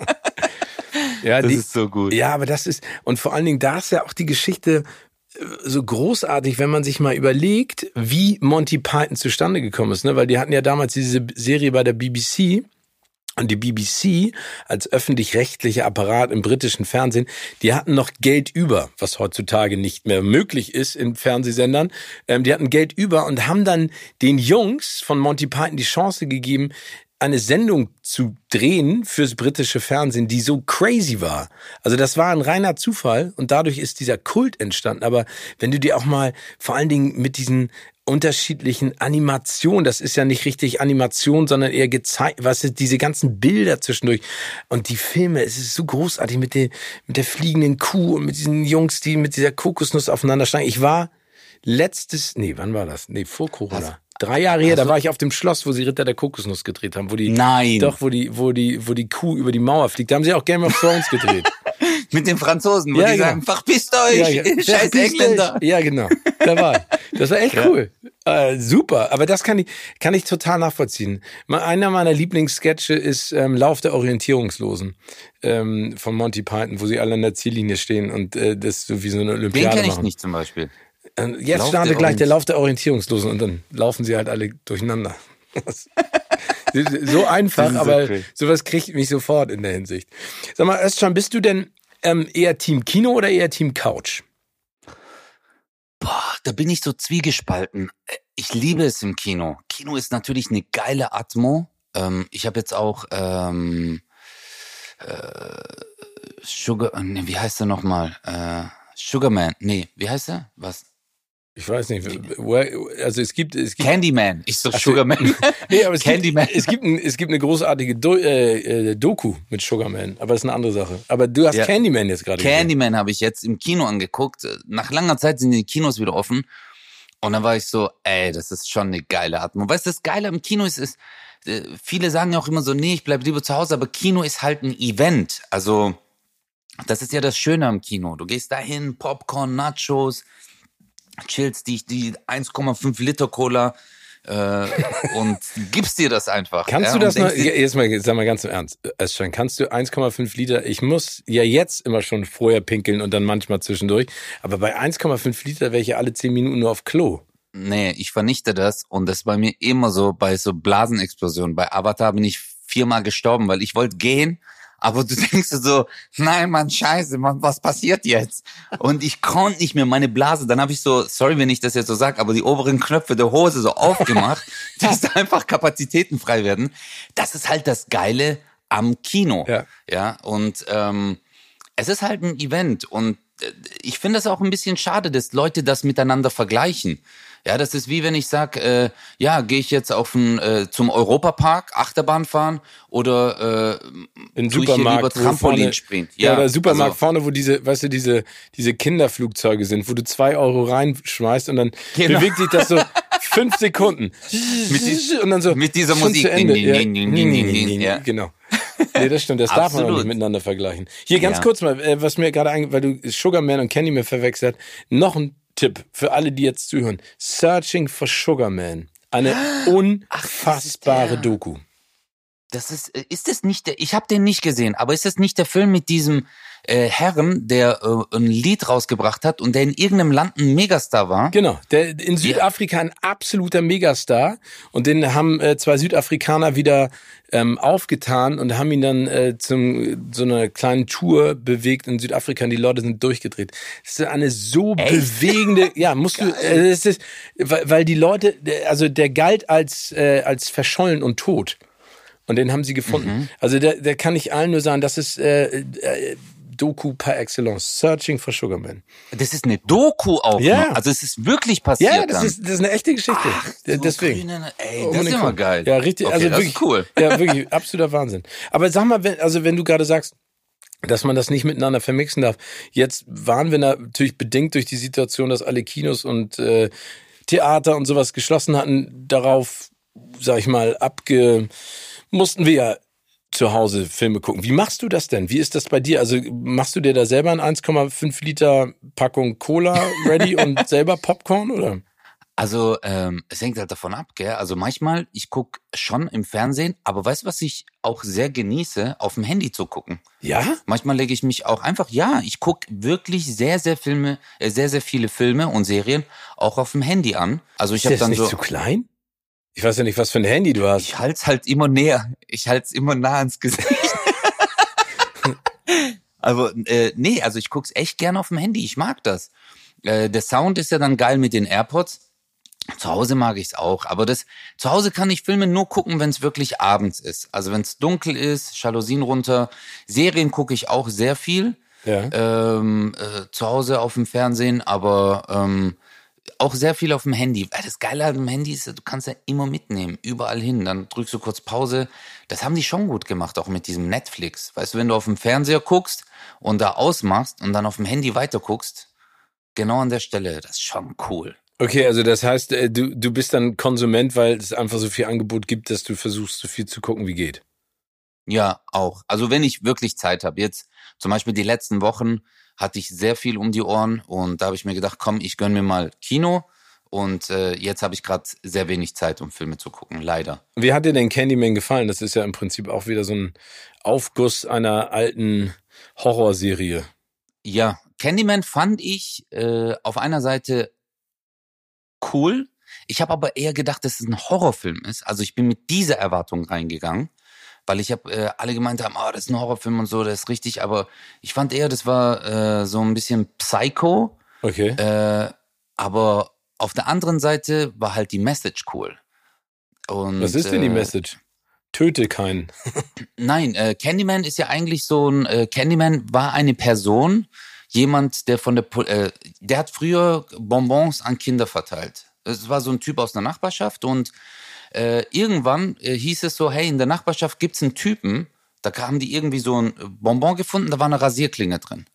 Ja, das die, ist so gut. Ja, aber das ist, und vor allen Dingen, da ist ja auch die Geschichte äh, so großartig, wenn man sich mal überlegt, wie Monty Python zustande gekommen ist, ne? Weil die hatten ja damals diese Serie bei der BBC. Und die BBC als öffentlich-rechtlicher Apparat im britischen Fernsehen, die hatten noch Geld über, was heutzutage nicht mehr möglich ist in Fernsehsendern. Ähm, die hatten Geld über und haben dann den Jungs von Monty Python die Chance gegeben, eine Sendung zu drehen fürs britische Fernsehen, die so crazy war. Also das war ein reiner Zufall und dadurch ist dieser Kult entstanden. Aber wenn du dir auch mal vor allen Dingen mit diesen unterschiedlichen Animationen, das ist ja nicht richtig Animation, sondern eher gezeigt, was ist diese ganzen Bilder zwischendurch und die Filme, es ist so großartig mit der mit der fliegenden Kuh und mit diesen Jungs, die mit dieser Kokosnuss aufeinander steigen. Ich war letztes, nee, wann war das? Nee, vor Corona. Drei Jahre her, also, da war ich auf dem Schloss, wo sie Ritter der Kokosnuss gedreht haben, wo die Nein. doch, wo die, wo die, wo die Kuh über die Mauer fliegt. Da haben sie auch Game of Thrones gedreht. Mit den Franzosen, wo ja, die genau. sagen, verpisst euch, ja, ja. scheiß Engländer. Ja, genau. Da war Das war echt ja. cool. Äh, super, aber das kann ich, kann ich total nachvollziehen. Einer meiner Lieblingssketche ist ähm, Lauf der Orientierungslosen ähm, von Monty Python, wo sie alle an der Ziellinie stehen und äh, das so wie so eine Olympiade Den kenne ich nicht zum Beispiel. Jetzt startet gleich der Lauf der Orientierungslosen und dann laufen sie halt alle durcheinander. so einfach, aber okay. sowas kriegt mich sofort in der Hinsicht. Sag mal, Özcan, bist du denn ähm, eher Team Kino oder eher Team Couch? Boah, da bin ich so zwiegespalten. Ich liebe es im Kino. Kino ist natürlich eine geile Atmo. Ähm, ich habe jetzt auch ähm, äh, Sugar, nee, wie heißt er nochmal? Äh, Sugarman, nee, wie heißt er? Was? Ich weiß nicht, also es gibt, es gibt Candyman, ich so Sugarman. nee, aber es Candyman. Gibt, es gibt, ein, es gibt eine großartige Do, äh, äh, Doku mit Sugarman, aber das ist eine andere Sache. Aber du hast ja. Candyman jetzt gerade Candyman habe ich jetzt im Kino angeguckt. Nach langer Zeit sind die Kinos wieder offen und dann war ich so, ey, das ist schon eine geile Atmung. Weißt du, das Geile am Kino ist, ist äh, viele sagen ja auch immer so, nee, ich bleib lieber zu Hause, aber Kino ist halt ein Event. Also das ist ja das Schöne am Kino. Du gehst dahin, Popcorn, Nachos, chillst dich die 1,5 Liter Cola äh, und gibst dir das einfach. Kannst ja, du das mal, jetzt mal, sag mal ganz im Ernst, Özcan, kannst du 1,5 Liter, ich muss ja jetzt immer schon vorher pinkeln und dann manchmal zwischendurch, aber bei 1,5 Liter wäre ich ja alle 10 Minuten nur auf Klo. Nee, ich vernichte das und das ist bei mir immer so bei so Blasenexplosionen. Bei Avatar bin ich viermal gestorben, weil ich wollte gehen aber du denkst so, nein, Mann, scheiße, Mann, was passiert jetzt? Und ich konnte nicht mehr meine Blase. Dann habe ich so, sorry, wenn ich das jetzt so sag, aber die oberen Knöpfe der Hose so aufgemacht, dass da einfach Kapazitäten frei werden. Das ist halt das Geile am Kino. Ja. ja und ähm, es ist halt ein Event und äh, ich finde es auch ein bisschen schade, dass Leute das miteinander vergleichen. Ja, das ist wie wenn ich sag, äh, ja, gehe ich jetzt auf ein, äh, zum Europapark Achterbahn fahren oder äh, in Supermarkt lieber Trampolin springen. Ja, ja, der Supermarkt also, vorne, wo diese, weißt du, diese diese Kinderflugzeuge sind, wo du zwei Euro reinschmeißt und dann genau. bewegt sich das so fünf Sekunden mit und dann so mit dieser Musik. Ja. Genau. Nee, das stimmt. Das darf man auch nicht miteinander vergleichen. Hier ganz ja. kurz mal, äh, was mir gerade, weil du Sugarman und Candyman verwechselt, noch ein Tipp für alle, die jetzt zuhören. Searching for Sugar Man. Eine unfassbare Ach, Doku. Das ist, äh, ist das nicht der, ich habe den nicht gesehen, aber ist das nicht der Film mit diesem äh, Herren, der äh, ein Lied rausgebracht hat und der in irgendeinem Land ein Megastar war? Genau, der in Südafrika ein absoluter Megastar und den haben äh, zwei Südafrikaner wieder ähm, aufgetan und haben ihn dann äh, zum so einer kleinen Tour bewegt in Südafrika und die Leute sind durchgedreht. Das ist eine so Echt? bewegende, ja, musst Geil. du, äh, das ist, weil, weil die Leute, also der galt als äh, als verschollen und tot. Und den haben sie gefunden. Mhm. Also der, der kann ich allen nur sagen, das ist äh, äh, Doku par excellence. Searching for Sugarman. Das ist eine Doku auch. Ja. Noch. Also es ist wirklich passiert. Ja, das, ist, das ist eine echte Geschichte. Ach, so Deswegen. Grüne, ey, das ist immer geil. Ja, richtig. Okay, also wirklich, cool. Ja, wirklich absoluter Wahnsinn. Aber sag mal, wenn, also wenn du gerade sagst, dass man das nicht miteinander vermixen darf. Jetzt waren wir natürlich bedingt durch die Situation, dass alle Kinos und äh, Theater und sowas geschlossen hatten, darauf, sag ich mal, abge mussten wir ja zu Hause Filme gucken. Wie machst du das denn? Wie ist das bei dir? Also machst du dir da selber ein 1,5 Liter Packung Cola ready und selber Popcorn oder? Also ähm, es hängt halt davon ab, gell? Also manchmal, ich guck schon im Fernsehen, aber weißt du, was ich auch sehr genieße, auf dem Handy zu gucken? Ja? Manchmal lege ich mich auch einfach, ja, ich guck wirklich sehr, sehr Filme, äh, sehr, sehr viele Filme und Serien auch auf dem Handy an. Also ich habe dann nicht so. zu klein? Ich weiß ja nicht, was für ein Handy du hast. Ich halte halt immer näher. Ich halte es immer nah ans Gesicht. Aber äh, nee, also ich guck's echt gern auf dem Handy. Ich mag das. Äh, der Sound ist ja dann geil mit den AirPods. Zu Hause mag ich's auch, aber das zu Hause kann ich Filme nur gucken, wenn es wirklich abends ist. Also wenn es dunkel ist, Jalousien runter. Serien gucke ich auch sehr viel. Ja. Ähm, äh, zu Hause auf dem Fernsehen, aber ähm, auch sehr viel auf dem Handy. Weil das Geile an dem Handy ist, du kannst ja immer mitnehmen, überall hin. Dann drückst du kurz Pause. Das haben die schon gut gemacht, auch mit diesem Netflix. Weißt du, wenn du auf dem Fernseher guckst und da ausmachst und dann auf dem Handy weiter guckst, genau an der Stelle, das ist schon cool. Okay, also das heißt, äh, du, du bist dann Konsument, weil es einfach so viel Angebot gibt, dass du versuchst, so viel zu gucken, wie geht. Ja, auch. Also wenn ich wirklich Zeit habe, jetzt zum Beispiel die letzten Wochen hatte ich sehr viel um die Ohren und da habe ich mir gedacht, komm, ich gönn mir mal Kino und äh, jetzt habe ich gerade sehr wenig Zeit, um Filme zu gucken, leider. Wie hat dir denn Candyman gefallen? Das ist ja im Prinzip auch wieder so ein Aufguss einer alten Horrorserie. Ja, Candyman fand ich äh, auf einer Seite cool. Ich habe aber eher gedacht, dass es ein Horrorfilm ist. Also ich bin mit dieser Erwartung reingegangen, weil ich habe äh, alle gemeint haben, oh, das ist ein Horrorfilm und so, das ist richtig. Aber ich fand eher, das war äh, so ein bisschen Psycho. Okay. Äh, aber auf der anderen Seite war halt die Message cool. Und, Was ist denn die äh, Message? Töte keinen. Nein, äh, Candyman ist ja eigentlich so ein, äh, Candyman war eine Person, jemand, der von der, äh, der hat früher Bonbons an Kinder verteilt. Es war so ein Typ aus der Nachbarschaft und äh, irgendwann äh, hieß es so, hey, in der Nachbarschaft gibt's einen Typen, da haben die irgendwie so ein Bonbon gefunden, da war eine Rasierklinge drin.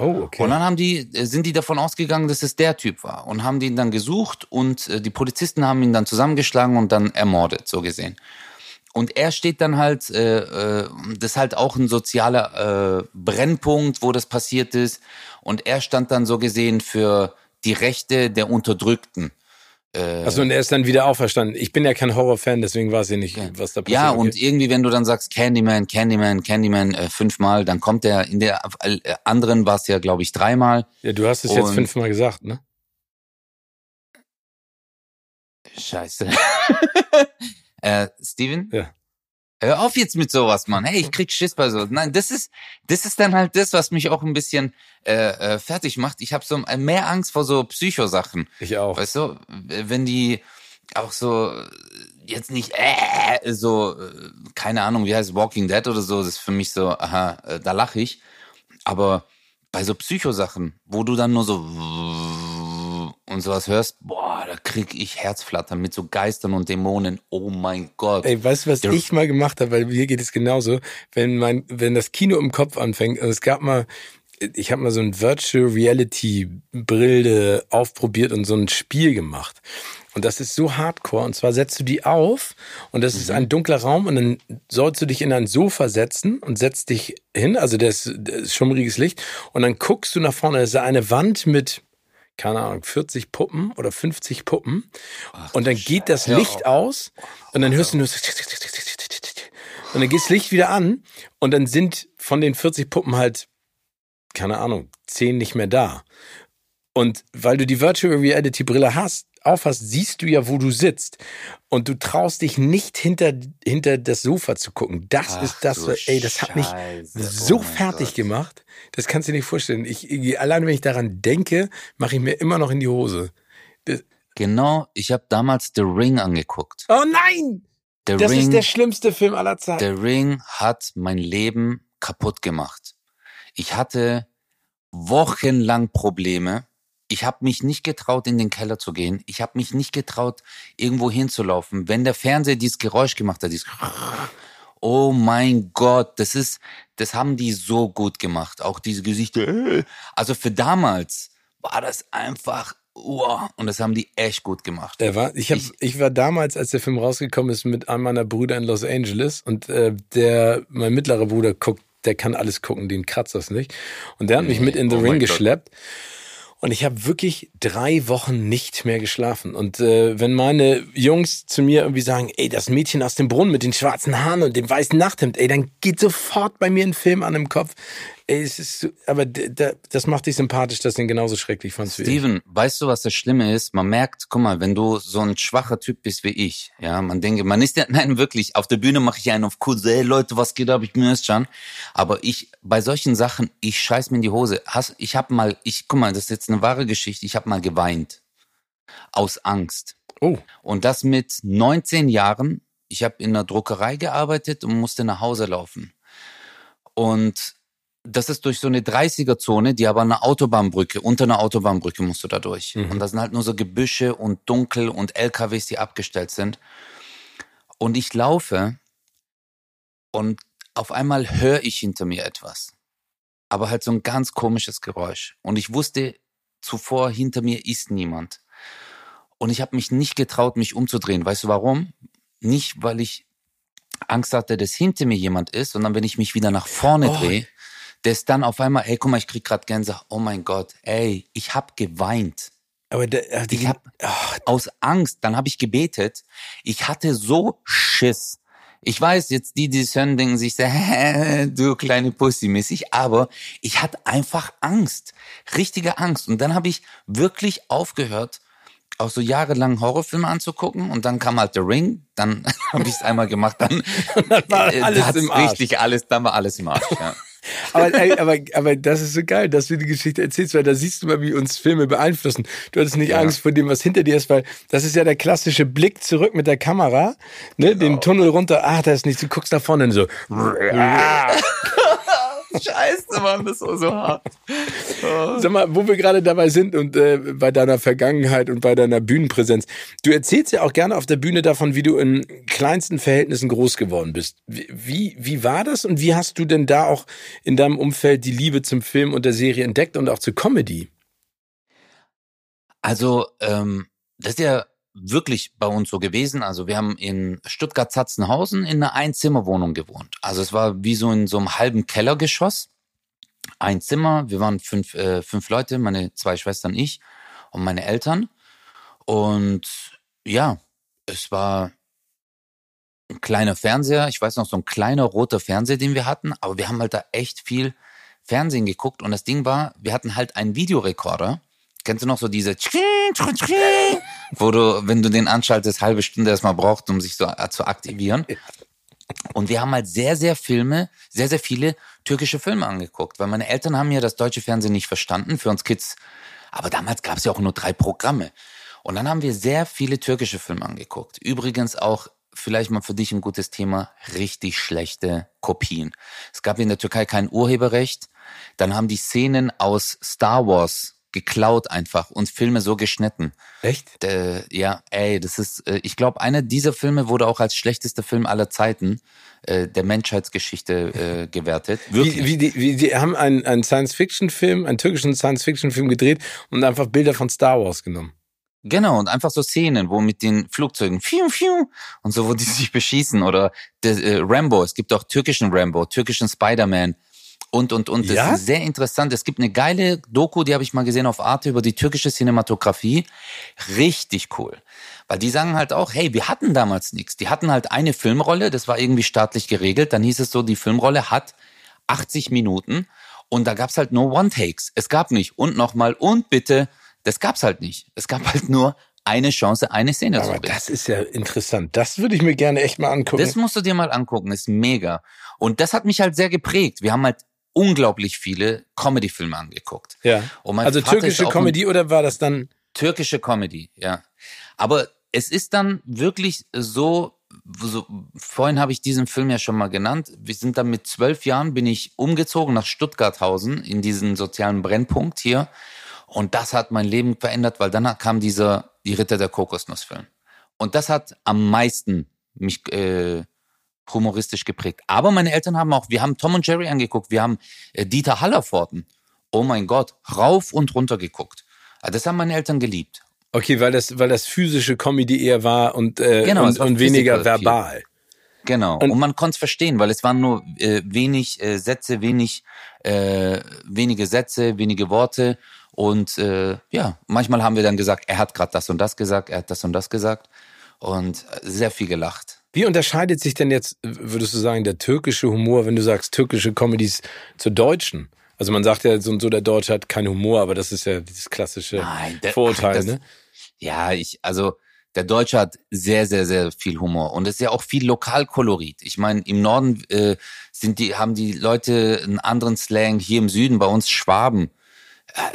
Oh, okay. Und dann haben die, äh, sind die davon ausgegangen, dass es der Typ war und haben den dann gesucht und äh, die Polizisten haben ihn dann zusammengeschlagen und dann ermordet, so gesehen. Und er steht dann halt, äh, äh, das ist halt auch ein sozialer äh, Brennpunkt, wo das passiert ist. Und er stand dann so gesehen für die Rechte der Unterdrückten. Achso, und er ist dann wieder auferstanden. Ich bin ja kein Horrorfan, deswegen weiß ich nicht, was da passiert. Ja, Okay. und irgendwie, wenn du dann sagst Candyman, Candyman, Candyman äh, fünfmal, dann kommt er, in der äh, anderen war es ja, glaube ich, dreimal. Ja, du hast es jetzt fünfmal gesagt, ne? Scheiße. äh, Steven? Ja. Hör auf jetzt mit sowas, Mann. Hey, ich krieg Schiss bei so. Nein, das ist, das ist dann halt das, was mich auch ein bisschen äh, äh, fertig macht. Ich habe so äh, mehr Angst vor so Psychosachen. Ich auch. Weißt du, wenn die auch so äh, jetzt nicht äh, so, äh, keine Ahnung, wie heißt Walking Dead oder so, das ist für mich so, aha, äh, da lache ich. Aber bei so Psychosachen, wo du dann nur so und sowas hörst, boah, da krieg ich Herzflattern mit so Geistern und Dämonen. Oh mein Gott. Ey, weißt du, was Der- ich mal gemacht habe? Weil mir geht es genauso. Wenn mein, wenn das Kino im Kopf anfängt, also es gab mal, ich habe mal so ein Virtual Reality Brille aufprobiert und so ein Spiel gemacht. Und das ist so hardcore. Und zwar setzt du die auf und das ist ein dunkler Raum und dann sollst du dich in ein Sofa setzen und setzt dich hin. Also das ist, das ist schummriges Licht. Und dann guckst du nach vorne. Das ist eine Wand mit, keine Ahnung, 40 Puppen oder 50 Puppen. und dann geht das Hör Licht aus und dann hörst du nur so und dann geht das Licht wieder an und dann sind von den 40 Puppen halt, keine Ahnung, 10 nicht mehr da. Und weil du die Virtual Reality Brille hast, aufhast, siehst du ja, wo du sitzt. Und du traust dich nicht hinter, hinter das Sofa zu gucken. Das Ach ist das, ey, das hat mich Scheiße. so Oh fertig Gott. gemacht. Das kannst du dir nicht vorstellen. Ich, ich, allein wenn ich daran denke, mache ich mir immer noch in die Hose. Das, Genau, ich habe damals The Ring angeguckt. oh nein! The Das Ring, ist der schlimmste Film aller Zeiten. The Ring hat mein Leben kaputt gemacht. Ich hatte wochenlang Probleme. Ich habe mich nicht getraut, in den Keller zu gehen. Ich habe mich nicht getraut, irgendwo hinzulaufen. Wenn der Fernseher dieses Geräusch gemacht hat, dieses Oh mein Gott, das ist, das haben die so gut gemacht. Auch diese Gesichter. Also für damals war das einfach, wow, und das haben die echt gut gemacht. Der war, ich, hab, Ich- ich, war damals, als der Film rausgekommen ist, mit einem meiner Brüder in Los Angeles und äh, der, mein mittlerer Bruder guckt, der kann alles gucken, den kratzt das nicht. Und der hat mich mit in The oh Ring mein Gott. Und ich habe wirklich drei Wochen nicht mehr geschlafen. Und äh, wenn meine Jungs zu mir irgendwie sagen, ey, das Mädchen aus dem Brunnen mit den schwarzen Haaren und dem weißen Nachthemd, ey, dann geht sofort bei mir ein Film an im Kopf. Ey, es ist, aber das macht dich sympathisch, dass du den genauso schrecklich fandst wie ich. Steven, weißt du, was das Schlimme ist? Man merkt, guck mal, wenn du so ein schwacher Typ bist wie ich, ja, man denke, man ist ja, nein, wirklich, auf der Bühne mache ich einen auf cool, hey Leute, was geht ab, ich bin Özcan. Aber ich, bei solchen Sachen, ich scheiß mir in die Hose. Ich habe mal, ich, guck mal, das ist jetzt eine wahre Geschichte, ich habe mal geweint. Aus Angst. Oh, Und das mit 19 Jahren. Ich habe in einer Druckerei gearbeitet und musste nach Hause laufen. Und das ist durch so eine 30er-Zone, die aber eine Autobahnbrücke, unter einer Autobahnbrücke musst du da durch. Mhm. Und da sind halt nur so Gebüsche und dunkel und LKWs, die abgestellt sind. Und ich laufe und auf einmal höre ich hinter mir etwas. Aber halt so ein ganz komisches Geräusch. Und ich wusste zuvor, hinter mir ist niemand. Und ich habe mich nicht getraut, mich umzudrehen. Weißt du warum? Nicht, weil ich Angst hatte, dass hinter mir jemand ist, sondern wenn ich mich wieder nach vorne Oh. drehe, dass dann auf einmal, ey, guck mal, ich krieg grad Gänsehaut. Oh mein Gott, ey, ich hab geweint. aber der, äh, die, Ich hab ach, aus Angst, dann habe ich gebetet. Ich hatte so Schiss. Ich weiß, jetzt die, die es hören, denken sich du kleine Pussy mäßig, aber ich hatte einfach Angst, richtige Angst. Und dann habe ich wirklich aufgehört, auch so jahrelang Horrorfilme anzugucken und dann kam halt The Ring, dann habe ich es einmal gemacht, dann, Dann war äh, alles im Arsch. richtig alles, dann war alles im Arsch. Ja. Aber, aber, aber das ist so geil, dass du die Geschichte erzählst, weil da siehst du mal, wie uns Filme beeinflussen. Du hattest nicht Ja. Angst vor dem, was hinter dir ist, weil das ist ja der klassische Blick zurück mit der Kamera, ne, Genau. den Tunnel runter, ach, da ist nichts, du guckst nach vorne und so. Scheiße, Mann, das war so hart. Sag mal, wo wir gerade dabei sind und äh, bei deiner Vergangenheit und bei deiner Bühnenpräsenz. Du erzählst ja auch gerne auf der Bühne davon, wie du in kleinsten Verhältnissen groß geworden bist. Wie, wie, wie war das und wie hast du denn da auch in deinem Umfeld die Liebe zum Film und der Serie entdeckt und auch zur Comedy? Also, ähm, das ist ja wirklich bei uns so gewesen. Also wir haben in Stuttgart-Zatzenhausen in einer Einzimmerwohnung gewohnt. Also es war wie so in so einem halben Kellergeschoss. Ein Zimmer, wir waren fünf, äh, fünf Leute, meine zwei Schwestern, ich und meine Eltern. Und ja, es war ein kleiner Fernseher. Ich weiß noch, so ein kleiner roter Fernseher, den wir hatten. Aber wir haben halt da echt viel Fernsehen geguckt. Und das Ding war, wir hatten halt einen Videorekorder. Kennst du noch so diese, wo du, wenn du den anschaltest, halbe Stunde erstmal braucht, um sich so äh, zu aktivieren. Und wir haben halt sehr, sehr Filme, sehr, sehr viele türkische Filme angeguckt, weil meine Eltern haben ja das deutsche Fernsehen nicht verstanden, für uns Kids. Aber damals gab es ja auch nur drei Programme. Und dann haben wir sehr viele türkische Filme angeguckt. Übrigens auch, vielleicht mal für dich ein gutes Thema, richtig schlechte Kopien. Es gab in der Türkei kein Urheberrecht. Dann haben die Szenen aus Star Wars geklaut einfach und Filme so geschnitten. Echt? Äh, ja, ey, das ist, äh, ich glaube, einer dieser Filme wurde auch als schlechtester Film aller Zeiten äh, der Menschheitsgeschichte äh, gewertet. Wirklich. Wie, wie, die, wie die haben einen, einen Science-Fiction-Film, einen türkischen Science-Fiction-Film gedreht und einfach Bilder von Star Wars genommen. Genau, und einfach so Szenen, wo mit den Flugzeugen fiu, fiu, und so, wo die sich beschießen. Oder der, äh, Rambo, es gibt auch türkischen Rambo, türkischen Spider-Man und, und, und. Das Ja? ist sehr interessant. Es gibt eine geile Doku, die habe ich mal gesehen auf Arte über die türkische Cinematografie. Richtig cool. Weil die sagen halt auch, hey, wir hatten damals nichts. Die hatten halt eine Filmrolle, das war irgendwie staatlich geregelt. Dann hieß es so, die Filmrolle hat 80 Minuten und da gab's halt nur One-Takes. Es gab nicht und nochmal und bitte. Das gab's halt nicht. Es gab halt nur eine Chance, eine Szene zu Aber drehen. das ist ja interessant. Das würde ich mir gerne echt mal angucken. Das musst du dir mal angucken, ist mega. Und das hat mich halt sehr geprägt. Wir haben halt unglaublich viele Comedy-Filme angeguckt. ja. Also türkische Comedy oder war das dann? Türkische Comedy, ja. Aber es ist dann wirklich so, so vorhin habe ich diesen Film ja schon mal genannt. Wir sind dann mit zwölf Jahren bin ich umgezogen nach Stuttgarthausen in diesen sozialen Brennpunkt hier. Und das hat mein Leben verändert, weil dann kam dieser Die Ritter der Kokosnuss-Film. Und das hat am meisten mich äh, humoristisch geprägt. Aber meine Eltern haben auch, wir haben Tom und Jerry angeguckt, wir haben äh, Dieter Hallerforten. Oh mein Gott, rauf und runter geguckt. Ah, das haben meine Eltern geliebt. Okay, weil das, weil das physische Comedy eher war und, äh, genau, und, und weniger verbal. Viel. Genau. Und, und man konnte es verstehen, weil es waren nur äh, wenig äh, Sätze, wenig, äh, wenige Sätze, wenige Worte. Und äh, ja, manchmal haben wir dann gesagt, er hat gerade das und das gesagt, er hat das und das gesagt. Und sehr viel gelacht. Wie unterscheidet sich denn jetzt, würdest du sagen, der türkische Humor, wenn du sagst türkische Comedies zur deutschen? Also man sagt ja so und so, der Deutsche hat keinen Humor, aber das ist ja dieses klassische Nein, der, Vorurteil, das, ne? Ja, ich, also der Deutsche hat sehr, sehr, sehr viel Humor und es ist ja auch viel Lokalkolorit. Ich meine, im Norden äh, sind die, haben die Leute einen anderen Slang, hier im Süden bei uns Schwaben.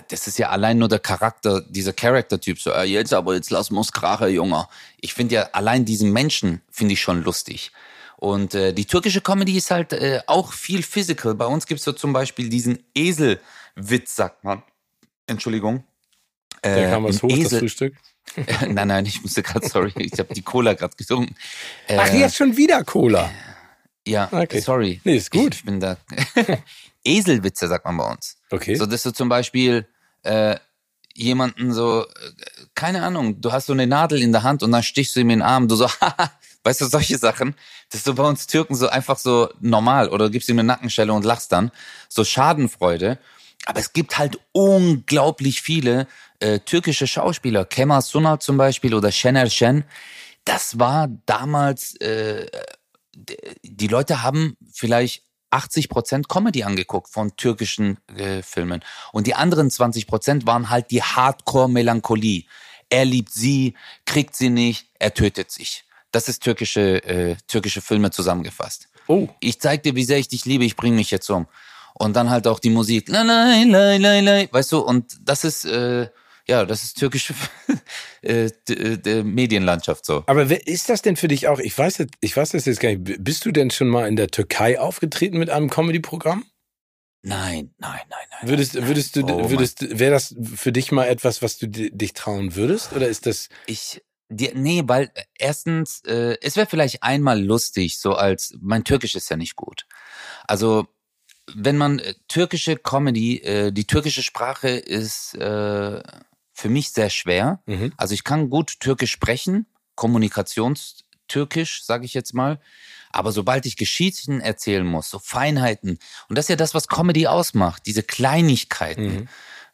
Das ist ja allein nur der Charakter, dieser Charaktertyp. So, äh, jetzt aber, jetzt lass uns Kracher, Junge. Ich finde ja allein diesen Menschen finde ich schon lustig. Und äh, die türkische Comedy ist halt äh, auch viel physical. Bei uns gibt's so zum Beispiel diesen Eselwitz, sagt man. Entschuldigung. Äh, Der kam was hoch, Esel. das Frühstück? nein, nein, ich musste gerade, sorry, ich habe die Cola gerade getrunken. Äh, Ach, jetzt schon wieder Cola. Ja, okay. sorry. Nee, ist gut. Ich, ich bin da. Eselwitze sagt man bei uns. Okay. So, dass du zum Beispiel äh, jemanden so, äh, keine Ahnung, du hast so eine Nadel in der Hand und dann stichst du ihm in den Arm, du so, Weißt du, solche Sachen, das ist so bei uns Türken so einfach so normal oder gibst ihm eine Nackenstelle und lachst dann. So Schadenfreude. Aber es gibt halt unglaublich viele äh, türkische Schauspieler. Kemal Sunal zum Beispiel oder Şener Şen. Das war damals, äh, die Leute haben vielleicht 80 Prozent Comedy angeguckt von türkischen äh, Filmen. Und die anderen 20 Prozent waren halt die Hardcore-Melancholie. Er liebt sie, kriegt sie nicht, er tötet sich. Das ist türkische, äh, türkische Filme zusammengefasst. Oh. Ich zeig dir, wie sehr ich dich liebe, ich bring mich jetzt um. Und dann halt auch die Musik, la, la, la, la, la, weißt du, und das ist, äh, ja, das ist türkische äh, äh Medienlandschaft so. Aber wer ist das denn für dich auch? Ich weiß, ich weiß das jetzt gar nicht. Bist du denn schon mal in der Türkei aufgetreten mit einem Comedy-Programm? Nein, nein, nein, nein. Würdest, würdest du, oh würdest, wäre das für dich mal etwas, was du dich trauen würdest? Oder ist das? Ich, die, nee, weil erstens, äh, es wäre vielleicht einmal lustig, so als mein Türkisch ist ja nicht gut. Also wenn man äh, türkische Comedy, äh, die türkische Sprache ist äh, für mich sehr schwer. Mhm. Also ich kann gut Türkisch sprechen, Kommunikationstürkisch, sage ich jetzt mal. Aber sobald ich Geschichten erzählen muss, so Feinheiten, und das ist ja das, was Comedy ausmacht, diese Kleinigkeiten. Mhm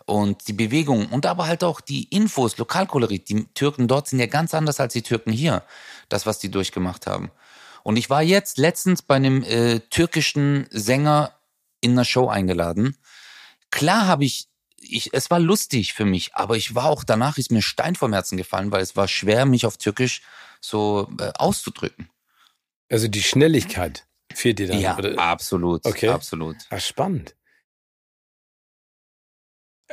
und die Bewegung und aber halt auch die Infos, Lokalkolorit. Die Türken dort sind ja ganz anders als die Türken hier. Das, was die durchgemacht haben. Und ich war jetzt letztens bei einem äh, türkischen Sänger in einer Show eingeladen. Klar habe ich, ich, es war lustig für mich, aber ich war auch danach, ist mir Stein vom Herzen gefallen, weil es war schwer, mich auf Türkisch so äh, auszudrücken. Also die Schnelligkeit fehlt dir dann? Ja, oder? absolut. Okay. Absolut. Ach, spannend.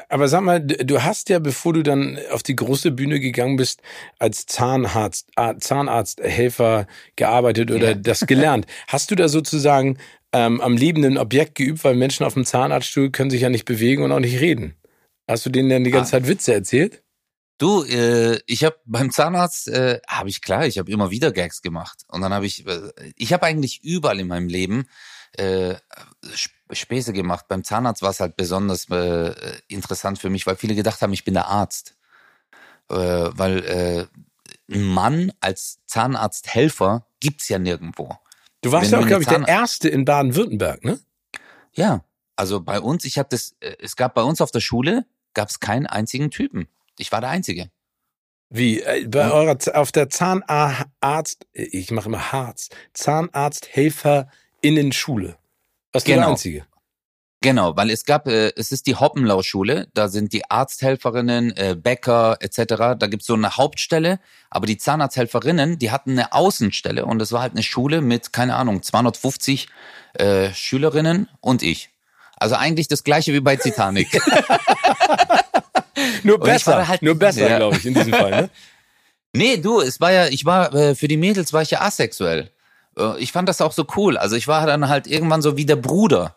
Aber sag mal, du hast ja, bevor du dann auf die große Bühne gegangen bist, als Zahnarzt, Zahnarzthelfer gearbeitet oder ja. das gelernt. Hast du da sozusagen ähm, am lebenden Objekt geübt, weil Menschen auf dem Zahnarztstuhl können sich ja nicht bewegen und auch nicht reden? Hast du denen dann die ganze ah. Zeit Witze erzählt? Du, äh, ich habe beim Zahnarzt, äh, habe ich klar, ich habe immer wieder Gags gemacht. Und dann habe ich, äh, ich habe eigentlich überall in meinem Leben äh, Späße gemacht. Beim Zahnarzt war es halt besonders äh, interessant für mich, weil viele gedacht haben, ich bin der Arzt. Äh, weil äh, ein Mann als Zahnarzthelfer gibt's ja nirgendwo. Du warst ja auch, glaube ich, der Erste in Baden-Württemberg, ne? Ja, also bei uns, ich habe das, äh, es gab bei uns auf der Schule, gab es keinen einzigen Typen. Ich war der Einzige. Wie? Äh, bei eurer, auf der Zahnarzt, ich mache immer Harz, Zahnarzthelferinnen-Schule. Warst genau. der Einzige? Genau, weil es gab, äh, es ist die Hoppenlau-Schule, da sind die Arzthelferinnen, äh, Bäcker etc., da gibt's so eine Hauptstelle, aber die Zahnarzthelferinnen, die hatten eine Außenstelle und es war halt eine Schule mit, keine Ahnung, 250 äh, Schülerinnen und ich. Also eigentlich das gleiche wie bei Titanic. nur besser, halt, nur besser, ja. glaube ich, in diesem Fall. Ne? Nee, du, es war ja, ich war, äh, für die Mädels war ich ja asexuell. Äh, ich fand das auch so cool. Also ich war dann halt irgendwann so wie der Bruder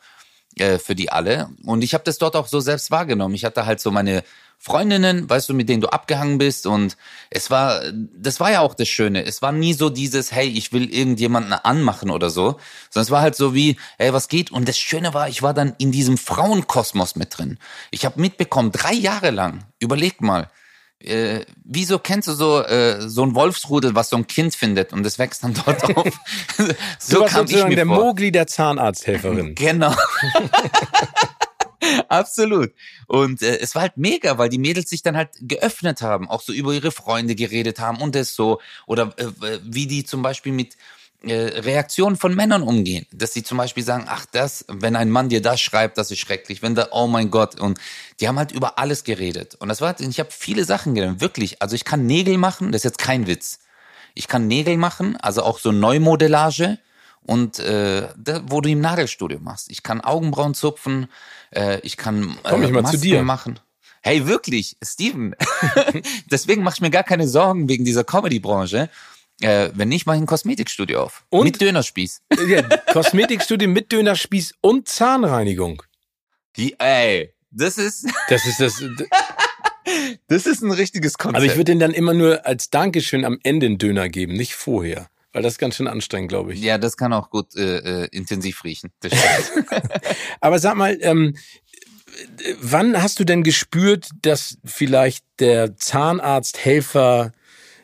äh, für die alle. Und ich habe das dort auch so selbst wahrgenommen. Ich hatte halt so meine Freundinnen, weißt du, mit denen du abgehangen bist und es war, das war ja auch das Schöne. Es war nie so dieses, hey, ich will irgendjemanden anmachen oder so, sondern es war halt so wie, hey, was geht? Und das Schöne war, ich war dann in diesem Frauenkosmos mit drin. Ich habe mitbekommen, drei Jahre lang, überleg mal, äh, wieso kennst du so äh, so ein Wolfsrudel, was so ein Kind findet und es wächst dann dort auf? so kam ich mir der vor. Mogli der Zahnarzthelferin. Genau. Absolut. Und äh, es war halt mega, weil die Mädels sich dann halt geöffnet haben, auch so über ihre Freunde geredet haben und das so. Oder äh, wie die zum Beispiel mit Reaktionen von Männern umgehen. Dass sie zum Beispiel sagen, ach das, wenn ein Mann dir das schreibt, das ist schrecklich. Wenn da, oh mein Gott. Und die haben halt über alles geredet. Und das war, ich habe viele Sachen gelernt, wirklich. Also ich kann Nägel machen, das ist jetzt kein Witz. Ich kann Nägel machen, also auch so Neumodellage und äh, da, wo du im Nagelstudio machst. Ich kann Augenbrauen zupfen, äh, ich kann äh, Komm ich mal Masken zu dir. machen. Hey, wirklich, Steven. Deswegen mach ich mir gar keine Sorgen wegen dieser Comedy-Branche. Äh, wenn nicht, mach ich ein Kosmetikstudio auf. Und? Mit Dönerspieß. Ja, Kosmetikstudio mit Dönerspieß und Zahnreinigung. Die, ey, das ist. Das ist das. Das ist ein richtiges Konzept. Aber ich würde den dann immer nur als Dankeschön am Ende einen Döner geben, nicht vorher. Weil das ist ganz schön anstrengend, glaube ich. Ja, das kann auch gut äh, äh intensiv riechen. Aber sag mal, ähm, wann hast du denn gespürt, dass vielleicht der Zahnarzthelfer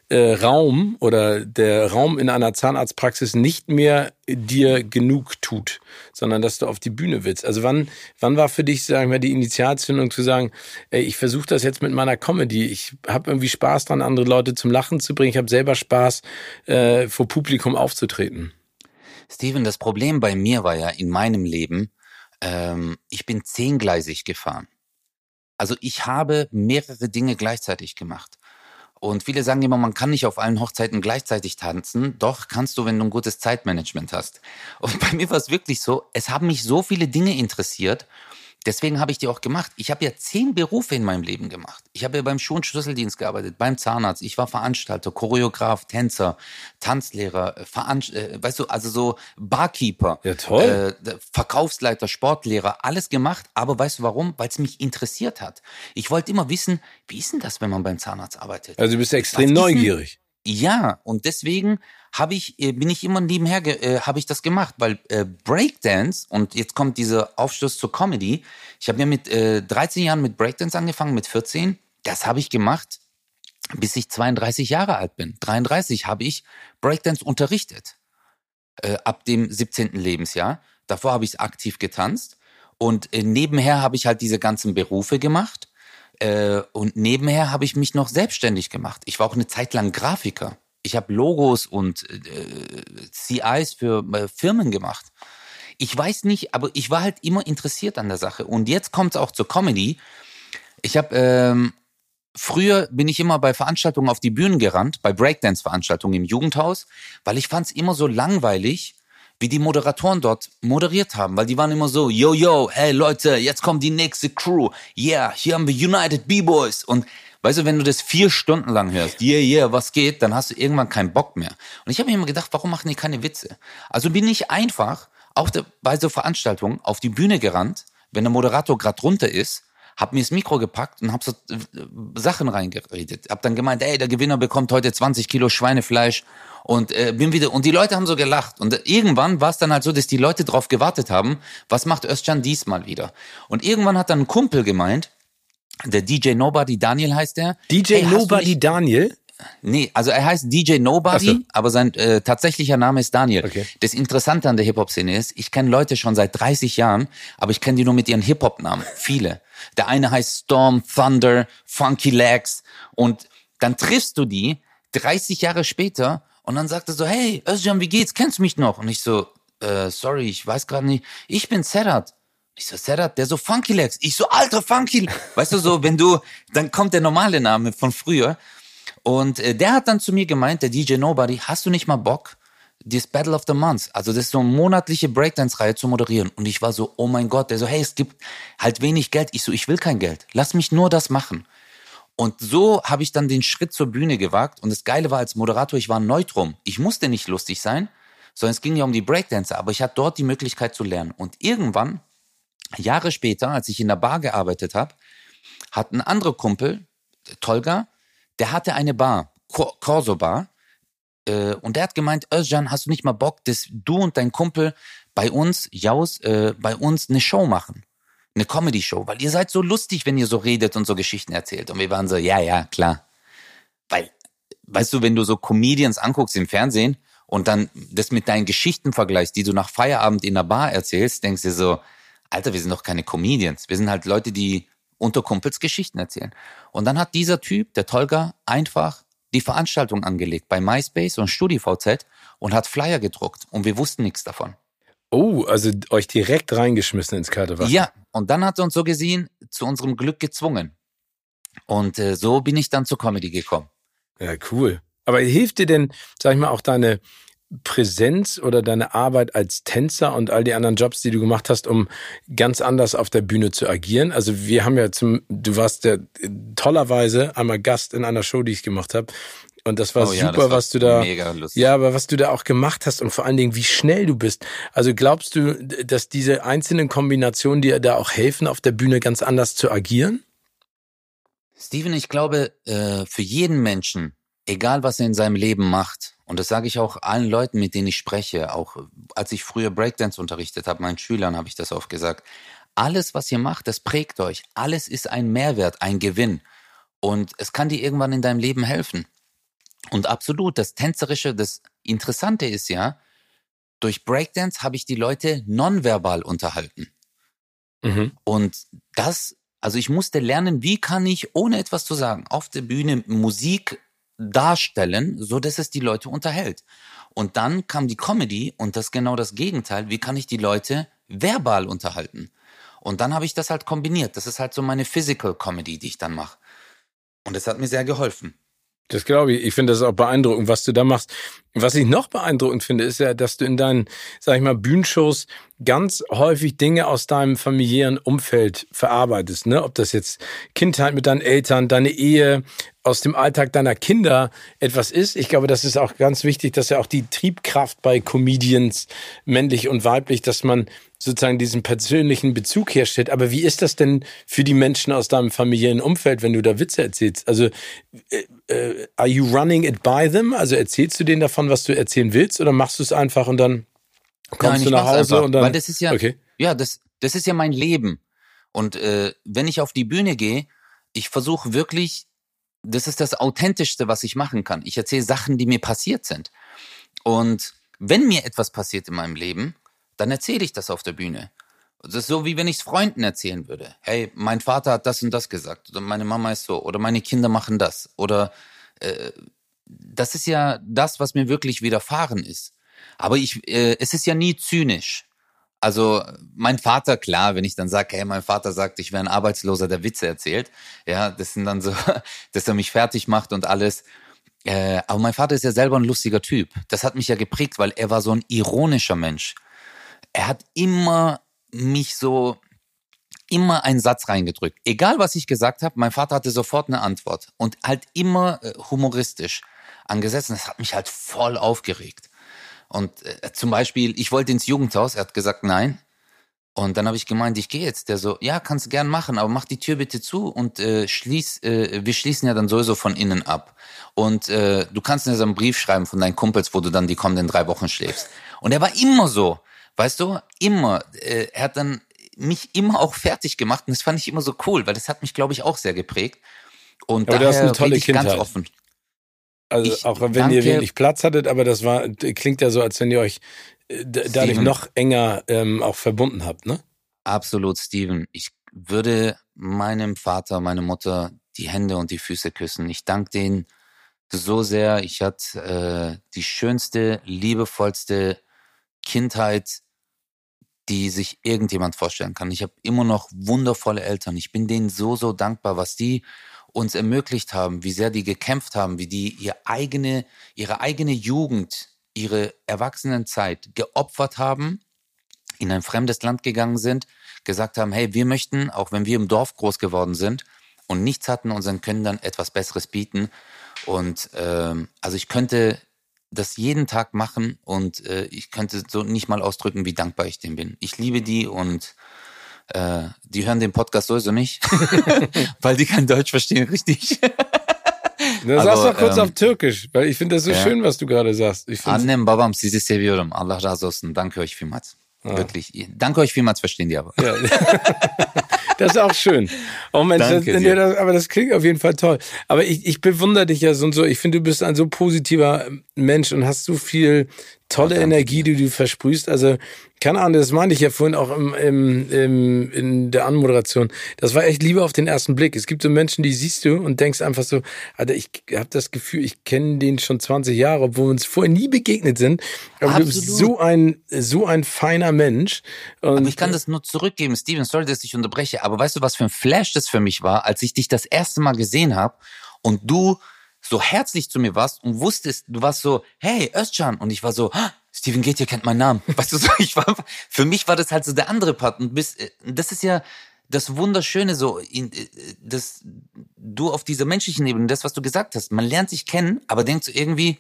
äh, Raum oder der Raum in einer Zahnarztpraxis nicht mehr dir genug tut, sondern dass du auf die Bühne willst. Also wann, wann war für dich, sagen wir, die Initialzündung zu sagen, ey, ich versuche das jetzt mit meiner Comedy. Ich habe irgendwie Spaß dran, andere Leute zum Lachen zu bringen. Ich habe selber Spaß, äh, vor Publikum aufzutreten. Steven, das Problem bei mir war ja in meinem Leben, ähm, ich bin zehngleisig gefahren. Also ich habe mehrere Dinge gleichzeitig gemacht. Und viele sagen immer, man kann nicht auf allen Hochzeiten gleichzeitig tanzen. Doch kannst du, wenn du ein gutes Zeitmanagement hast. Und bei mir war es wirklich so, es haben mich so viele Dinge interessiert Deswegen habe ich die auch gemacht. Ich habe ja zehn Berufe in meinem Leben gemacht. Ich habe ja beim Schuh- und Schlüsseldienst gearbeitet, beim Zahnarzt. Ich war Veranstalter, Choreograf, Tänzer, Tanzlehrer, äh, Veranst äh, weißt du, also so Barkeeper, ja, toll. Äh, Verkaufsleiter, Sportlehrer, alles gemacht. Aber weißt du warum? Weil es mich interessiert hat. Ich wollte immer wissen, wie ist denn das, wenn man beim Zahnarzt arbeitet? Also du bist extrem neugierig. Ja, und deswegen habe ich, äh, bin ich immer nebenher, äh, habe ich das gemacht, weil äh, Breakdance, und jetzt kommt dieser Aufschluss zur Comedy, ich habe ja mit äh, 13 Jahren mit Breakdance angefangen, mit 14, das habe ich gemacht, bis ich 32 Jahre alt bin. 33 habe ich Breakdance unterrichtet, äh, ab dem 17. Lebensjahr. Davor habe ich aktiv getanzt und äh, nebenher habe ich halt diese ganzen Berufe gemacht äh, und nebenher habe ich mich noch selbstständig gemacht. Ich war auch eine Zeit lang Grafiker. Ich habe Logos und äh, CIs für äh, Firmen gemacht. Ich weiß nicht, aber ich war halt immer interessiert an der Sache. Und jetzt kommt es auch zur Comedy. Ich habe ähm, früher bin ich immer bei Veranstaltungen auf die Bühnen gerannt, bei Breakdance-Veranstaltungen im Jugendhaus, weil ich fand es immer so langweilig, wie die Moderatoren dort moderiert haben, weil die waren immer so, yo, yo, hey Leute, jetzt kommt die nächste Crew. Yeah, hier haben wir United B-Boys. Und weißt du, wenn du das vier Stunden lang hörst, yeah, yeah, was geht, dann hast du irgendwann keinen Bock mehr. Und ich habe mir immer gedacht, warum machen die keine Witze? Also bin ich einfach auch bei so Veranstaltungen auf die Bühne gerannt, wenn der Moderator gerade runter ist, hab mir das Mikro gepackt und hab so äh, Sachen reingeredet. Hab dann gemeint, ey, der Gewinner bekommt heute 20 Kilo Schweinefleisch und äh, bin wieder und die Leute haben so gelacht und irgendwann war es dann halt so, dass die Leute drauf gewartet haben, was macht Özcan diesmal wieder? Und irgendwann hat dann ein Kumpel gemeint, der DJ Nobody Daniel heißt der. DJ hey, Nobody Daniel? Nee, also er heißt DJ Nobody, so. aber sein äh, tatsächlicher Name ist Daniel. Okay. Das Interessante an der Hip-Hop-Szene ist, ich kenne Leute schon seit 30 Jahren, aber ich kenne die nur mit ihren Hip-Hop-Namen. Viele. Der eine heißt Storm, Thunder, Funky Legs und dann triffst du die 30 Jahre später und dann sagt er so, hey, Özcan, wie geht's? Kennst du mich noch? Und ich so, äh, sorry, ich weiß gerade nicht. Ich bin Sedat. Ich so, Sedat, der so Funky Legs. Ich so, alter Funky. Weißt du so, wenn du, dann kommt der normale Name von früher. Und äh, der hat dann zu mir gemeint, der DJ Nobody, hast du nicht mal Bock, das Battle of the Month, also das ist so eine monatliche Breakdance-Reihe zu moderieren. Und ich war so, oh mein Gott, der so, hey, es gibt halt wenig Geld. Ich so, ich will kein Geld. Lass mich nur das machen. Und so habe ich dann den Schritt zur Bühne gewagt. Und das Geile war als Moderator, ich war neutrum. Ich musste nicht lustig sein, sondern es ging ja um die Breakdancer. Aber ich hatte dort die Möglichkeit zu lernen. Und irgendwann, Jahre später, als ich in der Bar gearbeitet habe, hat ein anderer Kumpel, Tolga, der hatte eine Bar, Corso Bar, äh, und der hat gemeint, Özcan, hast du nicht mal Bock, dass du und dein Kumpel bei uns, Jaus, äh, bei uns eine Show machen? Eine Comedy-Show, weil ihr seid so lustig, wenn ihr so redet und so Geschichten erzählt. Und wir waren so, ja, ja, klar. Weil, weißt du, wenn du so Comedians anguckst im Fernsehen und dann das mit deinen Geschichten vergleichst, die du nach Feierabend in der Bar erzählst, denkst du so, Alter, wir sind doch keine Comedians. Wir sind halt Leute, die unter Kumpels Geschichten erzählen. Und dann hat dieser Typ, der Tolga, einfach die Veranstaltung angelegt bei MySpace und StudiVZ und hat Flyer gedruckt und wir wussten nichts davon. Oh, also euch direkt reingeschmissen ins kalte Wasser. Ja, und dann hat er uns so gesehen zu unserem Glück gezwungen. Und äh, so bin ich dann zur Comedy gekommen. Ja, cool. Aber hilft dir denn, sag ich mal, auch deine Präsenz oder deine Arbeit als Tänzer und all die anderen Jobs, die du gemacht hast, um ganz anders auf der Bühne zu agieren? Also wir haben ja zum, du warst ja tollerweise einmal Gast in einer Show, die ich gemacht habe. Und das war oh, super, ja, das war was du da, ja, aber was du da auch gemacht hast und vor allen Dingen, wie schnell du bist. Also glaubst du, dass diese einzelnen Kombinationen dir da auch helfen, auf der Bühne ganz anders zu agieren? Steven, ich glaube, äh, für jeden Menschen, egal was er in seinem Leben macht, und das sage ich auch allen Leuten, mit denen ich spreche, auch als ich früher Breakdance unterrichtet habe, meinen Schülern habe ich das oft gesagt. Alles, was ihr macht, das prägt euch. Alles ist ein Mehrwert, ein Gewinn. Und es kann dir irgendwann in deinem Leben helfen. Und absolut, das Tänzerische, das Interessante ist ja, durch Breakdance habe ich die Leute nonverbal unterhalten. Mhm. Und das, also ich musste lernen, wie kann ich, ohne etwas zu sagen, auf der Bühne Musik darstellen, so dass es die Leute unterhält. Und dann kam die Comedy und das genau das Gegenteil. Wie kann ich die Leute verbal unterhalten? Und dann habe ich das halt kombiniert. Das ist halt so meine Physical Comedy, die ich dann mache. Und das hat mir sehr geholfen. Das glaube ich. Ich finde das auch beeindruckend, was du da machst. Was ich noch beeindruckend finde, ist ja, dass du in deinen, sag ich mal, Bühnenshows ganz häufig Dinge aus deinem familiären Umfeld verarbeitest, ne? Ob das jetzt Kindheit mit deinen Eltern, deine Ehe, aus dem Alltag deiner Kinder etwas ist. Ich glaube, das ist auch ganz wichtig, dass ja auch die Triebkraft bei Comedians, männlich und weiblich, dass man sozusagen diesen persönlichen Bezug herstellt. Aber wie ist das denn für die Menschen aus deinem familiären Umfeld, wenn du da Witze erzählst? Also, äh, äh, are you running it by them? Also erzählst du denen davon, was du erzählen willst, oder machst du es einfach und dann kommst Nein, du nach Hause einfach, und dann? Weil das ist ja, okay. ja, das, das ist ja mein Leben. Und äh, wenn ich auf die Bühne gehe, ich versuche wirklich, das ist das Authentischste, was ich machen kann. Ich erzähle Sachen, die mir passiert sind. Und wenn mir etwas passiert in meinem Leben, dann erzähle ich das auf der Bühne. Das ist so, wie wenn ich es Freunden erzählen würde. Hey, mein Vater hat das und das gesagt. Oder meine Mama ist so. Oder meine Kinder machen das. Oder äh, das ist ja das, was mir wirklich widerfahren ist. Aber ich, äh, es ist ja nie zynisch. Also mein Vater, klar, wenn ich dann sage, hey, mein Vater sagt, ich wäre ein Arbeitsloser, der Witze erzählt, ja, das sind dann so, dass er mich fertig macht und alles. Äh, aber mein Vater ist ja selber ein lustiger Typ. Das hat mich ja geprägt, weil er war so ein ironischer Mensch er hat immer mich so immer einen Satz reingedrückt. Egal was ich gesagt habe, mein Vater hatte sofort eine Antwort und halt immer äh, humoristisch angesetzt. Und das hat mich halt voll aufgeregt. Und äh, zum Beispiel, ich wollte ins Jugendhaus, er hat gesagt nein. Und dann habe ich gemeint, ich gehe jetzt. Der so, ja, kannst gern machen, aber mach die Tür bitte zu und äh, schließ, äh, wir schließen ja dann sowieso von innen ab. Und äh, du kannst mir so einen Brief schreiben von deinen Kumpels, wo du dann die kommenden drei Wochen schläfst. Und er war immer so. Weißt du, immer. Äh, er hat dann mich immer auch fertig gemacht und das fand ich immer so cool, weil das hat mich, glaube ich, auch sehr geprägt. Und aber daher du hast eine tolle ich Kindheit. ganz offen. Also ich auch wenn danke, ihr wenig Platz hattet, aber das war klingt ja so, als wenn ihr euch äh, dadurch Steven, noch enger ähm, auch verbunden habt, ne? Absolut, Steven. Ich würde meinem Vater, meiner Mutter die Hände und die Füße küssen. Ich danke denen so sehr. Ich hatte äh, die schönste, liebevollste Kindheit, die sich irgendjemand vorstellen kann. Ich habe immer noch wundervolle Eltern. Ich bin denen so, so dankbar, was die uns ermöglicht haben, wie sehr die gekämpft haben, wie die ihre eigene, ihre eigene Jugend, ihre Erwachsenenzeit geopfert haben, in ein fremdes Land gegangen sind, gesagt haben, hey, wir möchten, auch wenn wir im Dorf groß geworden sind und nichts hatten, unseren Kindern etwas Besseres bieten. Und ähm, also ich könnte das jeden Tag machen und äh, ich könnte so nicht mal ausdrücken, wie dankbar ich dem bin. Ich liebe die und Äh, die hören den Podcast sowieso nicht, weil die kein Deutsch verstehen, richtig. Na, sag's doch kurz ähm, auf Türkisch, weil ich finde das so ja. schön, was du gerade sagst. Ich Annem babam sizi seviyorum. Allah razı olsun. Danke euch vielmals. Ah. Wirklich. Danke euch vielmals, verstehen die aber. Ja. Das ist auch schön. Oh Mensch, das, das, aber das klingt auf jeden Fall toll. Aber ich, ich bewundere dich ja so und so. Ich finde, du bist ein so positiver Mensch und hast so viel tolle Energie, die du versprühst. Also, keine Ahnung, das meinte ich ja vorhin auch im, im, im, in der Anmoderation. Das war echt Liebe auf den ersten Blick. Es gibt so Menschen, die siehst du und denkst einfach so, Alter, ich habe das Gefühl, ich kenne den schon 20 Jahre, obwohl wir uns vorher nie begegnet sind. Aber Absolut. du bist so ein, so ein feiner Mensch. Und aber ich kann das nur zurückgeben, Steven, sorry, dass ich unterbreche, aber weißt du, was für ein Flash das für mich war, als ich dich das erste Mal gesehen habe und du so herzlich zu mir warst und wusstest, du warst so, hey, Özcan. Und ich war so, Steven Gates kennt meinen Namen. Weißt du so, ich war, für mich war das halt so der andere Part. Und bis, äh, das ist ja das Wunderschöne so, äh, dass du auf dieser menschlichen Ebene, das, was du gesagt hast, man lernt sich kennen, aber denkt so irgendwie,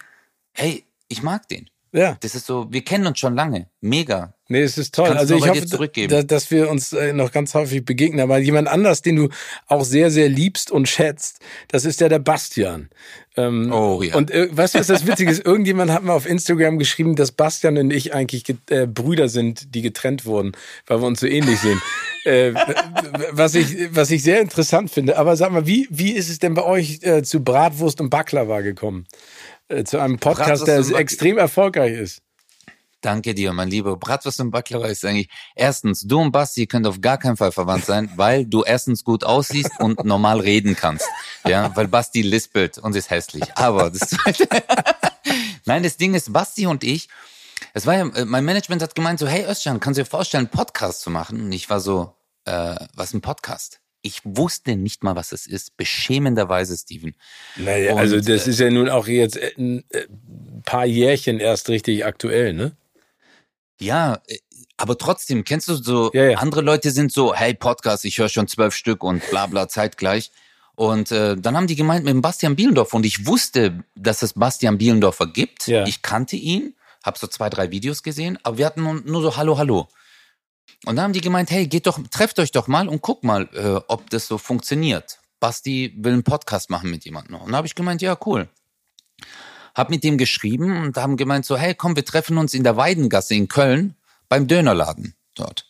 hey, ich mag den. Ja. Das ist so, wir kennen uns schon lange. Mega. Nee, es ist toll. Kannst also ich hoffe, dass, dass wir uns äh, noch ganz häufig begegnen. Aber jemand anders, den du auch sehr, sehr liebst und schätzt, das ist ja der Bastian. Ähm, oh ja. Und äh, weißt du, was das Witzige ist? Irgendjemand hat mal auf Instagram geschrieben, dass Bastian und ich eigentlich äh, Brüder sind, die getrennt wurden, weil wir uns so ähnlich sehen. äh, was ich was ich sehr interessant finde. Aber sag mal, wie wie ist es denn bei euch äh, zu Bratwurst und Baklava gekommen? Äh, zu einem Podcast, der extrem erfolgreich ist. Danke dir, mein lieber. Bratwurst und Baklava ist eigentlich, erstens, du und Basti könnt auf gar keinen Fall verwandt sein, weil du erstens gut aussiehst und normal reden kannst. Ja, weil Basti lispelt und ist hässlich. Aber das zweite, nein, das Ding ist, Basti und ich, es war ja, äh, mein Management hat gemeint so, hey Özcan, kannst du dir vorstellen, einen Podcast zu machen? Und ich war so, äh, was ein Podcast? Ich wusste nicht mal, was es ist. Beschämenderweise, Steven. Naja, Und, also das äh, ist ja nun auch jetzt ein äh, paar Jährchen erst richtig aktuell, ne? Ja, äh, aber trotzdem, kennst du so, ja, ja. andere Leute sind so, hey, Podcast, ich höre schon zwölf Stück und bla bla zeitgleich. Und äh, dann haben die gemeint mit dem Bastian Bielendorf und ich wusste, dass es Bastian Bielendorfer gibt. Ja. Ich kannte ihn, habe so zwei, drei Videos gesehen, aber wir hatten nur, nur so Hallo, Hallo. Und dann haben die gemeint, hey, geht doch, trefft euch doch mal und guckt mal, äh, ob das so funktioniert. Basti will einen Podcast machen mit jemandem. Und da habe ich gemeint, ja, cool. Hab mit dem geschrieben und haben gemeint so, hey, komm, wir treffen uns in der Weidengasse in Köln beim Dönerladen dort.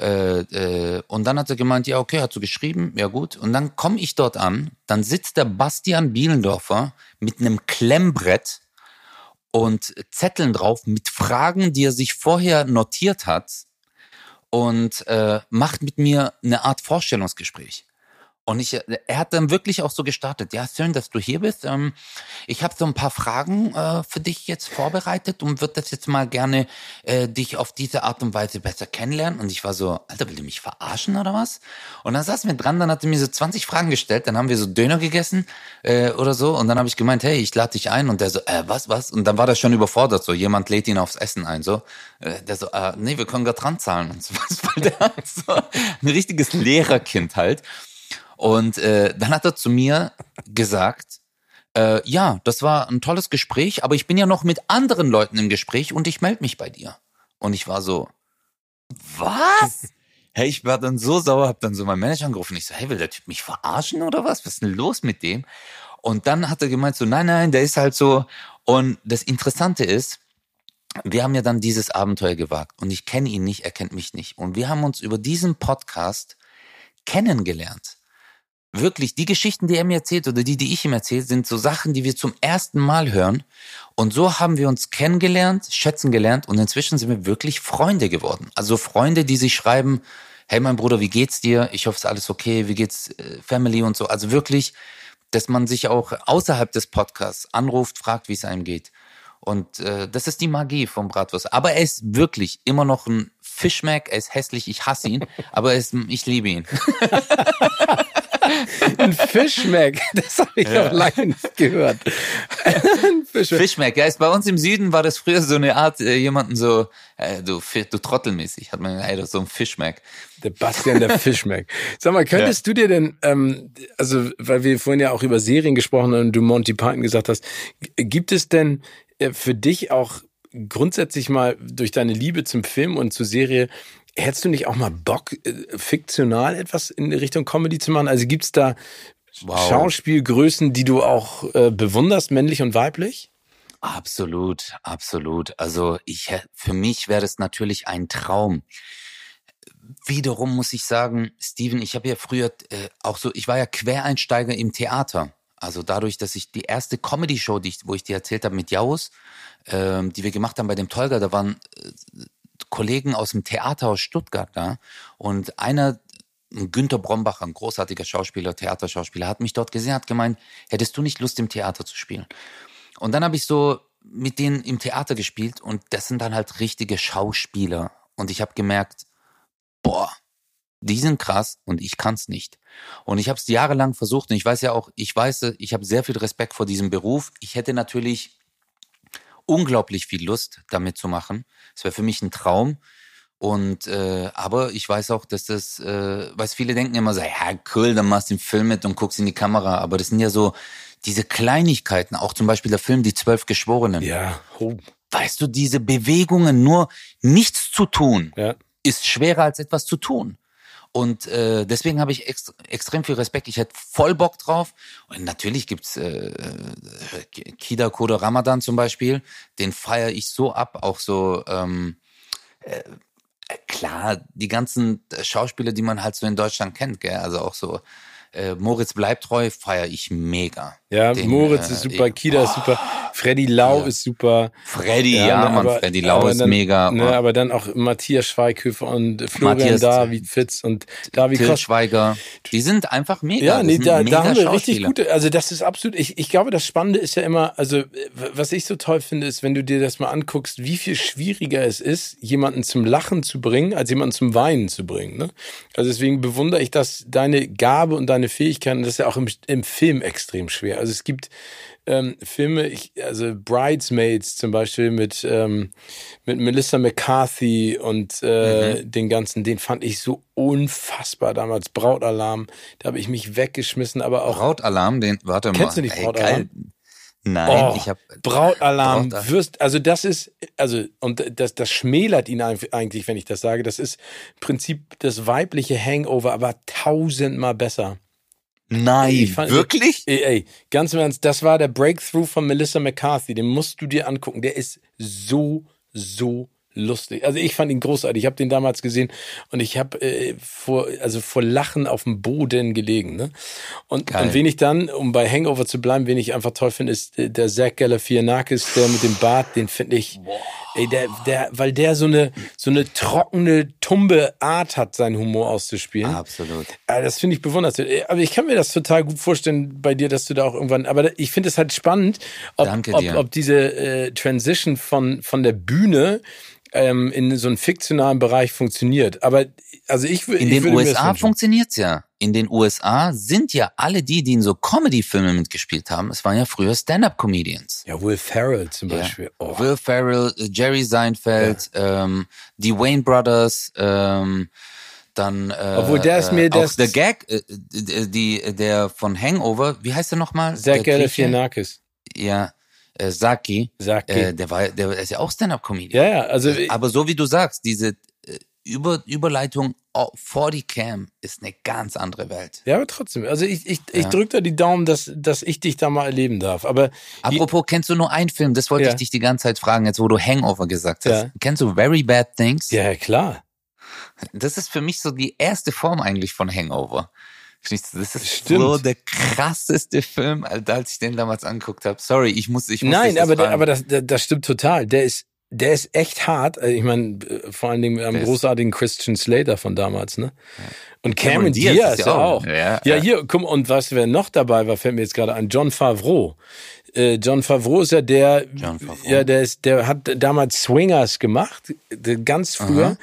Äh, äh, und dann hat er gemeint, ja, okay, hat so geschrieben, ja gut. Und dann komme ich dort an, dann sitzt der Bastian Bielendorfer mit einem Klemmbrett und Zetteln drauf mit Fragen, die er sich vorher notiert hat und äh, macht mit mir eine Art Vorstellungsgespräch. Und ich, er hat dann wirklich auch so gestartet. Ja, schön, dass du hier bist. Ähm, ich habe so ein paar Fragen äh, für dich jetzt vorbereitet und würde das jetzt mal gerne äh, dich auf diese Art und Weise besser kennenlernen. Und ich war so, Alter, will du mich verarschen oder was? Und dann saß mir dran, dann hat er mir so 20 Fragen gestellt. Dann haben wir so Döner gegessen äh, oder so. Und dann habe ich gemeint, hey, ich lade dich ein. Und der so, äh, was, was? Und dann war der schon überfordert. So, jemand lädt ihn aufs Essen ein. So, äh, der so, äh, nee, wir können gar dran zahlen und so was. Weil der so ein richtiges Lehrerkind halt. Und äh, dann hat er zu mir gesagt, äh, ja, das war ein tolles Gespräch, aber ich bin ja noch mit anderen Leuten im Gespräch und ich melde mich bei dir. Und ich war so, was? Hey, ich war dann so sauer, hab dann so meinen Manager angerufen. Ich so, hey, will der Typ mich verarschen oder was? Was ist denn los mit dem? Und dann hat er gemeint so, nein, nein, der ist halt so. Und das Interessante ist, wir haben ja dann dieses Abenteuer gewagt und ich kenne ihn nicht, er kennt mich nicht. Und wir haben uns über diesen Podcast kennengelernt wirklich, die Geschichten, die er mir erzählt oder die, die ich ihm erzähle, sind so Sachen, die wir zum ersten Mal hören. Und so haben wir uns kennengelernt, schätzen gelernt und inzwischen sind wir wirklich Freunde geworden. Also Freunde, die sich schreiben, hey mein Bruder, wie geht's dir? Ich hoffe, es ist alles okay. Wie geht's äh, Family und so. Also wirklich, dass man sich auch außerhalb des Podcasts anruft, fragt, wie es einem geht. Und äh, das ist die Magie vom Bratwurst. Aber er ist wirklich immer noch ein Fischmack. Er ist hässlich, ich hasse ihn, aber ist, ich liebe ihn. Ein Fischmeck, das habe ich ja. auch lange nicht gehört. Ein Fischmeck. Fischmeck, ja, ist bei uns im Süden war das früher so eine Art, äh, jemanden so, äh, du, du trottelmäßig, hat man, ey, so ein Fischmeck. Der Bastian, der Fischmeck. Sag mal, könntest ja. du dir denn, ähm, also, weil wir vorhin ja auch über Serien gesprochen haben und du Monty Python gesagt hast, gibt es denn äh, für dich auch grundsätzlich mal durch deine Liebe zum Film und zur Serie Hättest du nicht auch mal Bock, äh, fiktional etwas in Richtung Comedy zu machen? Also gibt's da wow. Schauspielgrößen, die du auch äh, bewunderst, männlich und weiblich? Absolut, absolut. Also ich, für mich wäre das natürlich ein Traum. Wiederum muss ich sagen, Steven, ich habe ja früher äh, auch so, ich war ja Quereinsteiger im Theater. Also dadurch, dass ich die erste Comedy-Show, die ich, wo ich dir erzählt habe mit Jaus, ähm, die wir gemacht haben bei dem Tolga, da waren äh, Kollegen aus dem Theater aus Stuttgart da und einer, Günter Brombacher, ein großartiger Schauspieler, Theaterschauspieler, hat mich dort gesehen, hat gemeint, hättest du nicht Lust im Theater zu spielen? Und dann habe ich so mit denen im Theater gespielt und das sind dann halt richtige Schauspieler und ich habe gemerkt, boah, die sind krass und ich kann's nicht. Und ich habe es jahrelang versucht und ich weiß ja auch, ich weiß, ich habe sehr viel Respekt vor diesem Beruf. Ich hätte natürlich unglaublich viel Lust, damit zu machen. Es wäre für mich ein Traum. Und äh, aber ich weiß auch, dass das, äh, weil viele denken immer so, ja cool, dann machst du den Film mit und guckst in die Kamera. Aber das sind ja so diese Kleinigkeiten, auch zum Beispiel der Film Die Zwölf Geschworenen. Ja. Oh. Weißt du, diese Bewegungen, nur nichts zu tun, ja. ist schwerer als etwas zu tun. Und äh, deswegen habe ich ext extrem viel Respekt. Ich hätte voll Bock drauf. Und natürlich gibt's äh, Kida Kode Ramadan zum Beispiel. Den feiere ich so ab. Auch so ähm, äh, klar, die ganzen Schauspieler, die man halt so in Deutschland kennt, gell? Also auch so äh, Moritz bleibt treu, feiere ich mega. Ja, Den, Moritz äh, ist super, Kida oh, ist super, Freddy Lau ja. ist super. Freddy, ja, ja ne, Mann, aber, Freddy Lau ist dann, mega. Ne, aber dann auch Matthias Schweighöfer und Florian Matthias, David Fitz und David Till Schweiger. Die sind einfach mega. Ja, nee, da, da haben wir richtig gute, also das ist absolut, ich, ich glaube, das Spannende ist ja immer, also was ich so toll finde, ist, wenn du dir das mal anguckst, wie viel schwieriger es ist, jemanden zum Lachen zu bringen, als jemanden zum Weinen zu bringen. Ne? Also deswegen bewundere ich das, deine Gabe und deine Fähigkeiten, das ist ja auch im, im Film extrem schwer. Also es gibt ähm, Filme, ich, also Bridesmaids zum Beispiel mit, ähm, mit Melissa McCarthy und äh, mhm. den ganzen, den fand ich so unfassbar damals. Brautalarm, da habe ich mich weggeschmissen, aber auch. Brautalarm, den, warte mal. Kennst du nicht Brautalarm? Ey, Nein, oh, ich habe Brautalarm, Braut wirst, also das ist, also und das, das schmälert ihn eigentlich, wenn ich das sage. Das ist im Prinzip das weibliche Hangover, aber tausendmal besser. Nein, fand, wirklich? Ey, ey, ganz im Ernst, das war der Breakthrough von Melissa McCarthy. Den musst du dir angucken. Der ist so, so lustig. Also ich fand ihn großartig. Ich habe den damals gesehen und ich habe äh, vor also vor Lachen auf dem Boden gelegen. Ne? Und, und wen ich dann, um bei Hangover zu bleiben, wen ich einfach toll finde, ist äh, der Zach Galifianakis, der mit dem Bart. Den finde ich, ey, der, der, weil der so eine so eine trockene, tumbe Art hat, seinen Humor auszuspielen. Absolut. Also das finde ich bewundernswert. Äh, aber ich kann mir das total gut vorstellen bei dir, dass du da auch irgendwann. Aber ich finde es halt spannend, ob, ob, ob diese äh, Transition von von der Bühne ähm, in so einem fiktionalen Bereich funktioniert. Aber also ich, würde. In ich den USA funktioniert's ja. In den USA sind ja alle die, die in so Comedy-Filmen mitgespielt haben, es waren ja früher Stand-up-Comedians. Ja, Will Ferrell zum Beispiel. Ja. Oh. Will Ferrell, Jerry Seinfeld, ja. ähm, die Wayne Brothers, ähm, dann äh, obwohl der ist mir der der Gag äh, die der von Hangover wie heißt der nochmal Zach Galifianakis ja äh, Saki, Saki. Äh, der war, der ist ja auch Stand-up-Comedian. Ja, ja, also. Aber so wie du sagst, diese äh, Über, Überleitung vor die Cam ist eine ganz andere Welt. Ja, aber trotzdem. Also ich, ich, ich ja. drücke da die Daumen, dass, dass ich dich da mal erleben darf. Aber apropos, kennst du nur einen Film? Das wollte ja. ich dich die ganze Zeit fragen, jetzt wo du Hangover gesagt hast. Ja. Kennst du Very Bad Things? Ja, klar. Das ist für mich so die erste Form eigentlich von Hangover. Das ist Stimmt. so der krasseste Film, als ich den damals angeguckt habe. Sorry, ich muss, ich muss Nein, aber, der, aber das, das stimmt total. Der ist, der ist echt hart. Also ich meine, vor allen Dingen mit einem großartigen Christian Slater von damals, ne? Und Cameron, Cameron Diaz, Diaz ist ja auch. Ja, ja, hier, komm, und was wer noch dabei war, fällt mir jetzt gerade an, John Favreau. Äh, John Favreau ist ja der, ja, der ist, der hat damals Swingers gemacht, ganz früher. Aha.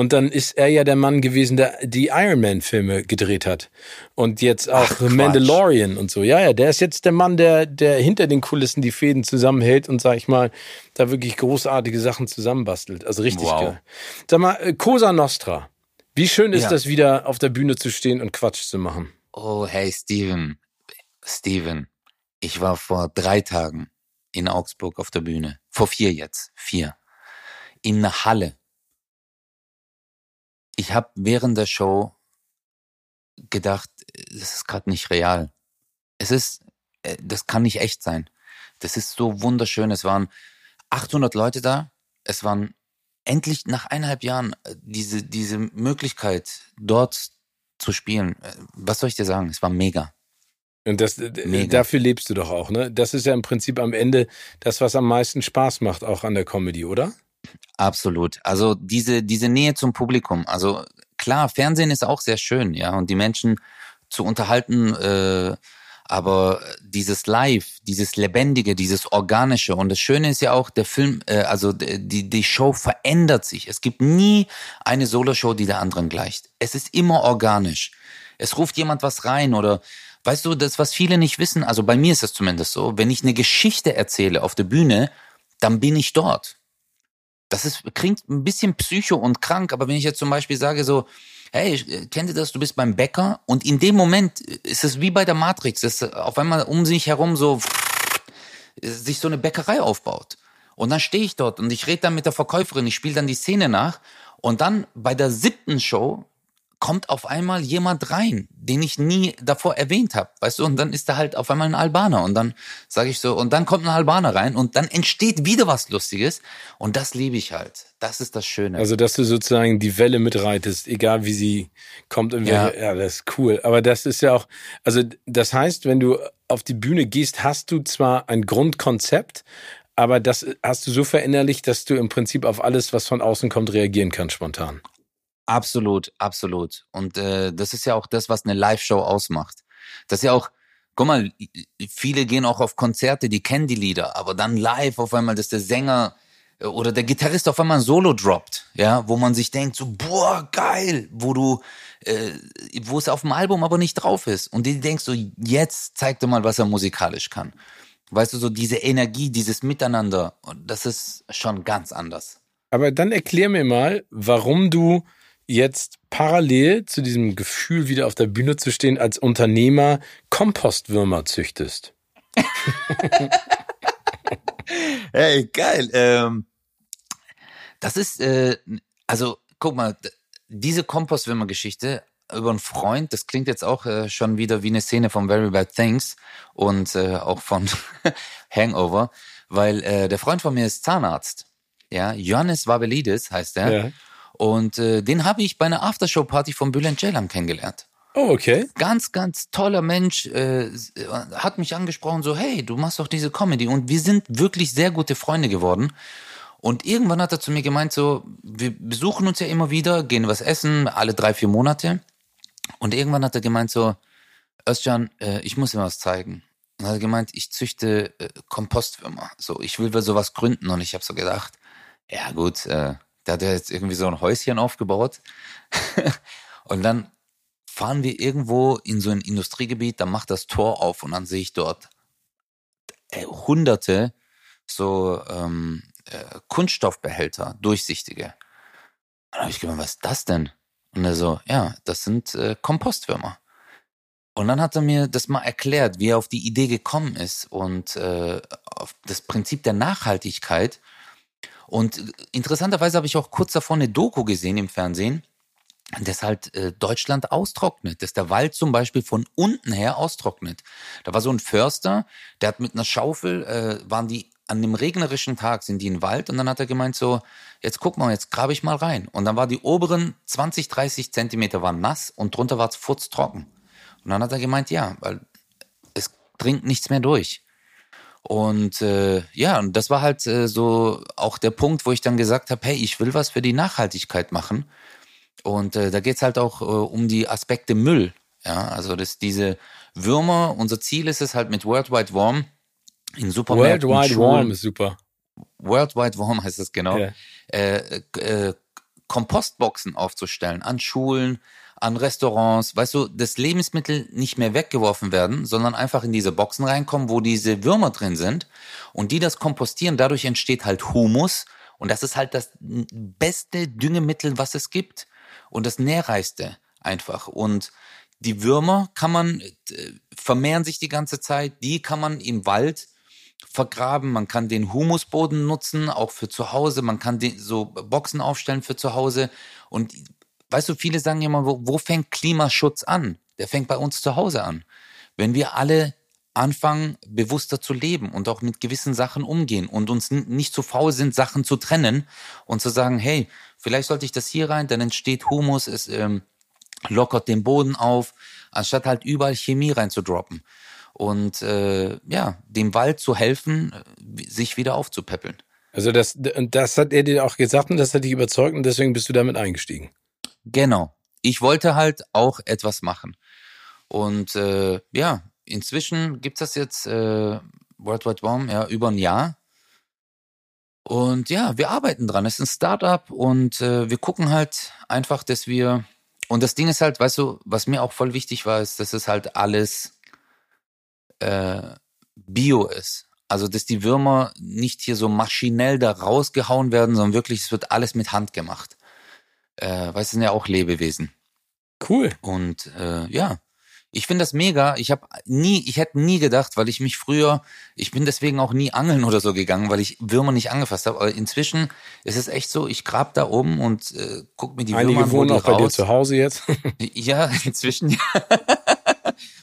Und dann ist er ja der Mann gewesen, der die Iron Man Filme gedreht hat. Und jetzt auch Ach, Mandalorian und so. Ja, ja, der ist jetzt der Mann, der, der hinter den Kulissen die Fäden zusammenhält und, sag ich mal, da wirklich großartige Sachen zusammenbastelt. Also richtig wow. geil. Sag mal, äh, Cosa Nostra. Wie schön ist ja. das wieder auf der Bühne zu stehen und Quatsch zu machen? Oh, hey, Steven. Steven. Ich war vor drei Tagen in Augsburg auf der Bühne. Vor vier jetzt. Vier. In einer Halle ich habe während der Show gedacht, das ist gerade nicht real. Es ist, äh, das kann nicht echt sein. Das ist so wunderschön. Es waren 800 Leute da. Es waren endlich nach eineinhalb Jahren äh, diese, diese Möglichkeit, dort zu spielen. Äh, was soll ich dir sagen? Es war mega. Und das, mega. dafür lebst du doch auch, ne? Das ist ja im Prinzip am Ende das, was am meisten Spaß macht, auch an der Comedy, oder? Absolut. Also diese, diese Nähe zum Publikum. Also klar, Fernsehen ist auch sehr schön, ja, und die Menschen zu unterhalten, äh, aber dieses Live, dieses Lebendige, dieses Organische und das Schöne ist ja auch, der Film, äh, also die, die Show verändert sich. Es gibt nie eine Solo-Show, die der anderen gleicht. Es ist immer organisch. Es ruft jemand was rein oder weißt du, das, was viele nicht wissen, also bei mir ist es zumindest so, wenn ich eine Geschichte erzähle auf der Bühne, dann bin ich dort. Das ist, klingt ein bisschen psycho und krank, aber wenn ich jetzt zum Beispiel sage so, hey, äh, kennt ihr das, du bist beim Bäcker und in dem Moment ist es wie bei der Matrix, dass auf einmal um sich herum so sich so eine Bäckerei aufbaut. Und dann stehe ich dort und ich rede dann mit der Verkäuferin, ich spiele dann die Szene nach und dann bei der siebten Show kommt auf einmal jemand rein, den ich nie davor erwähnt habe, weißt du, und dann ist da halt auf einmal ein Albaner und dann sage ich so, und dann kommt ein Albaner rein und dann entsteht wieder was Lustiges und das liebe ich halt. Das ist das Schöne. Also, dass du sozusagen die Welle mitreitest, egal wie sie kommt und ja. ja, das ist cool. Aber das ist ja auch, also das heißt, wenn du auf die Bühne gehst, hast du zwar ein Grundkonzept, aber das hast du so verinnerlicht, dass du im Prinzip auf alles, was von außen kommt, reagieren kannst spontan. Absolut, absolut. Und äh, das ist ja auch das, was eine Live-Show ausmacht. Das ist ja auch, guck mal, viele gehen auch auf Konzerte, die kennen die Lieder, aber dann live auf einmal, dass der Sänger äh, oder der Gitarrist auf einmal ein Solo droppt, ja, wo man sich denkt, so, boah, geil, wo du, äh, wo es auf dem Album aber nicht drauf ist. Und die denkst so, jetzt zeig dir mal, was er musikalisch kann. Weißt du, so diese Energie, dieses Miteinander, das ist schon ganz anders. Aber dann erklär mir mal, warum du jetzt parallel zu diesem Gefühl, wieder auf der Bühne zu stehen, als Unternehmer Kompostwürmer züchtest? hey, geil. Ähm, das ist, äh, also guck mal, diese Kompostwürmer-Geschichte über einen Freund, das klingt jetzt auch äh, schon wieder wie eine Szene von Very Bad Things und äh, auch von Hangover, weil äh, der Freund von mir ist Zahnarzt. Ja, Johannes Wabelidis heißt er. Ja. Und äh, den habe ich bei einer Aftershow-Party von Bülent Ceylan kennengelernt. Oh, okay. Ganz, ganz toller Mensch, äh, hat mich angesprochen, so, hey, du machst doch diese Comedy. Und wir sind wirklich sehr gute Freunde geworden. Und irgendwann hat er zu mir gemeint, so, wir besuchen uns ja immer wieder, gehen was essen, alle drei, vier Monate. Und irgendwann hat er gemeint, so, Özcan, äh, ich muss dir was zeigen. Und hat er gemeint, ich züchte äh, Kompostwürmer. So, ich will sowas gründen. Und ich habe so gedacht, ja gut, äh, da hat er jetzt irgendwie so ein Häuschen aufgebaut. und dann fahren wir irgendwo in so ein Industriegebiet, dann macht das Tor auf und dann sehe ich dort äh, hunderte so ähm, äh, Kunststoffbehälter, durchsichtige. Und dann habe ich gemeint, was ist das denn? Und er so, ja, das sind äh, Kompostwürmer. Und dann hat er mir das mal erklärt, wie er auf die Idee gekommen ist und äh, auf das Prinzip der Nachhaltigkeit und interessanterweise habe ich auch kurz davor eine Doku gesehen im Fernsehen, dass halt äh, Deutschland austrocknet, dass der Wald zum Beispiel von unten her austrocknet. Da war so ein Förster, der hat mit einer Schaufel, äh, waren die an dem regnerischen Tag sind die in den Wald und dann hat er gemeint so, jetzt guck mal, jetzt grabe ich mal rein. Und dann war die oberen 20, 30 Zentimeter waren nass und drunter war es furztrocken. Und dann hat er gemeint, ja, weil es dringt nichts mehr durch. Und äh, ja, und das war halt äh, so auch der Punkt, wo ich dann gesagt habe, hey, ich will was für die Nachhaltigkeit machen. Und äh, da geht's halt auch äh, um die Aspekte Müll. Ja, also das diese Würmer, unser Ziel ist es halt mit Worldwide Warm in Supermärkten. Worldwide Warm ist super. Worldwide Warm heißt das genau. Ja. Äh, äh, Kompostboxen aufzustellen an Schulen, an Restaurants, weißt du, dass Lebensmittel nicht mehr weggeworfen werden, sondern einfach in diese Boxen reinkommen, wo diese Würmer drin sind. Und die das kompostieren. Dadurch entsteht halt Humus. Und das ist halt das beste Düngemittel, was es gibt. Und das nährreichste einfach. Und die Würmer kann man, äh, vermehren sich die ganze Zeit, die kann man im Wald vergraben, man kann den Humusboden nutzen, auch für zu Hause, man kann den, so Boxen aufstellen für zu Hause. Und weißt du, viele sagen immer, wo, wo fängt Klimaschutz an? Der fängt bei uns zu Hause an. Wenn wir alle anfangen, bewusster zu leben und auch mit gewissen Sachen umgehen und uns nicht zu faul sind, Sachen zu trennen und zu sagen, hey, vielleicht sollte ich das hier rein, dann entsteht Humus, es ähm, lockert den Boden auf, anstatt halt überall Chemie reinzudroppen. Und äh, ja, dem Wald zu helfen, äh, sich wieder aufzupäppeln. Also das, das hat er dir auch gesagt und das hat dich überzeugt und deswegen bist du damit eingestiegen. Genau. Ich wollte halt auch etwas machen. Und äh, ja, inzwischen gibt's das jetzt äh, World Warm, ja, über ein Jahr. Und ja, wir arbeiten dran. Es ist ein Startup und äh, wir gucken halt einfach, dass wir. Und das Ding ist halt, weißt du, was mir auch voll wichtig war, ist, dass es halt alles äh, Bio ist. Also, dass die Würmer nicht hier so maschinell da rausgehauen werden, sondern wirklich, es wird alles mit Hand gemacht. Äh, weil es sind ja auch Lebewesen. Cool. Und äh, ja, ich finde das mega. Ich habe nie, ich hätte nie gedacht, weil ich mich früher, ich bin deswegen auch nie angeln oder so gegangen, weil ich Würmer nicht angefasst habe. Aber inzwischen ist es echt so, ich grab da oben und äh, guck mir die Einige Würmer an, wo wohnen die auch bei dir raus. zu Hause jetzt. Ja, inzwischen.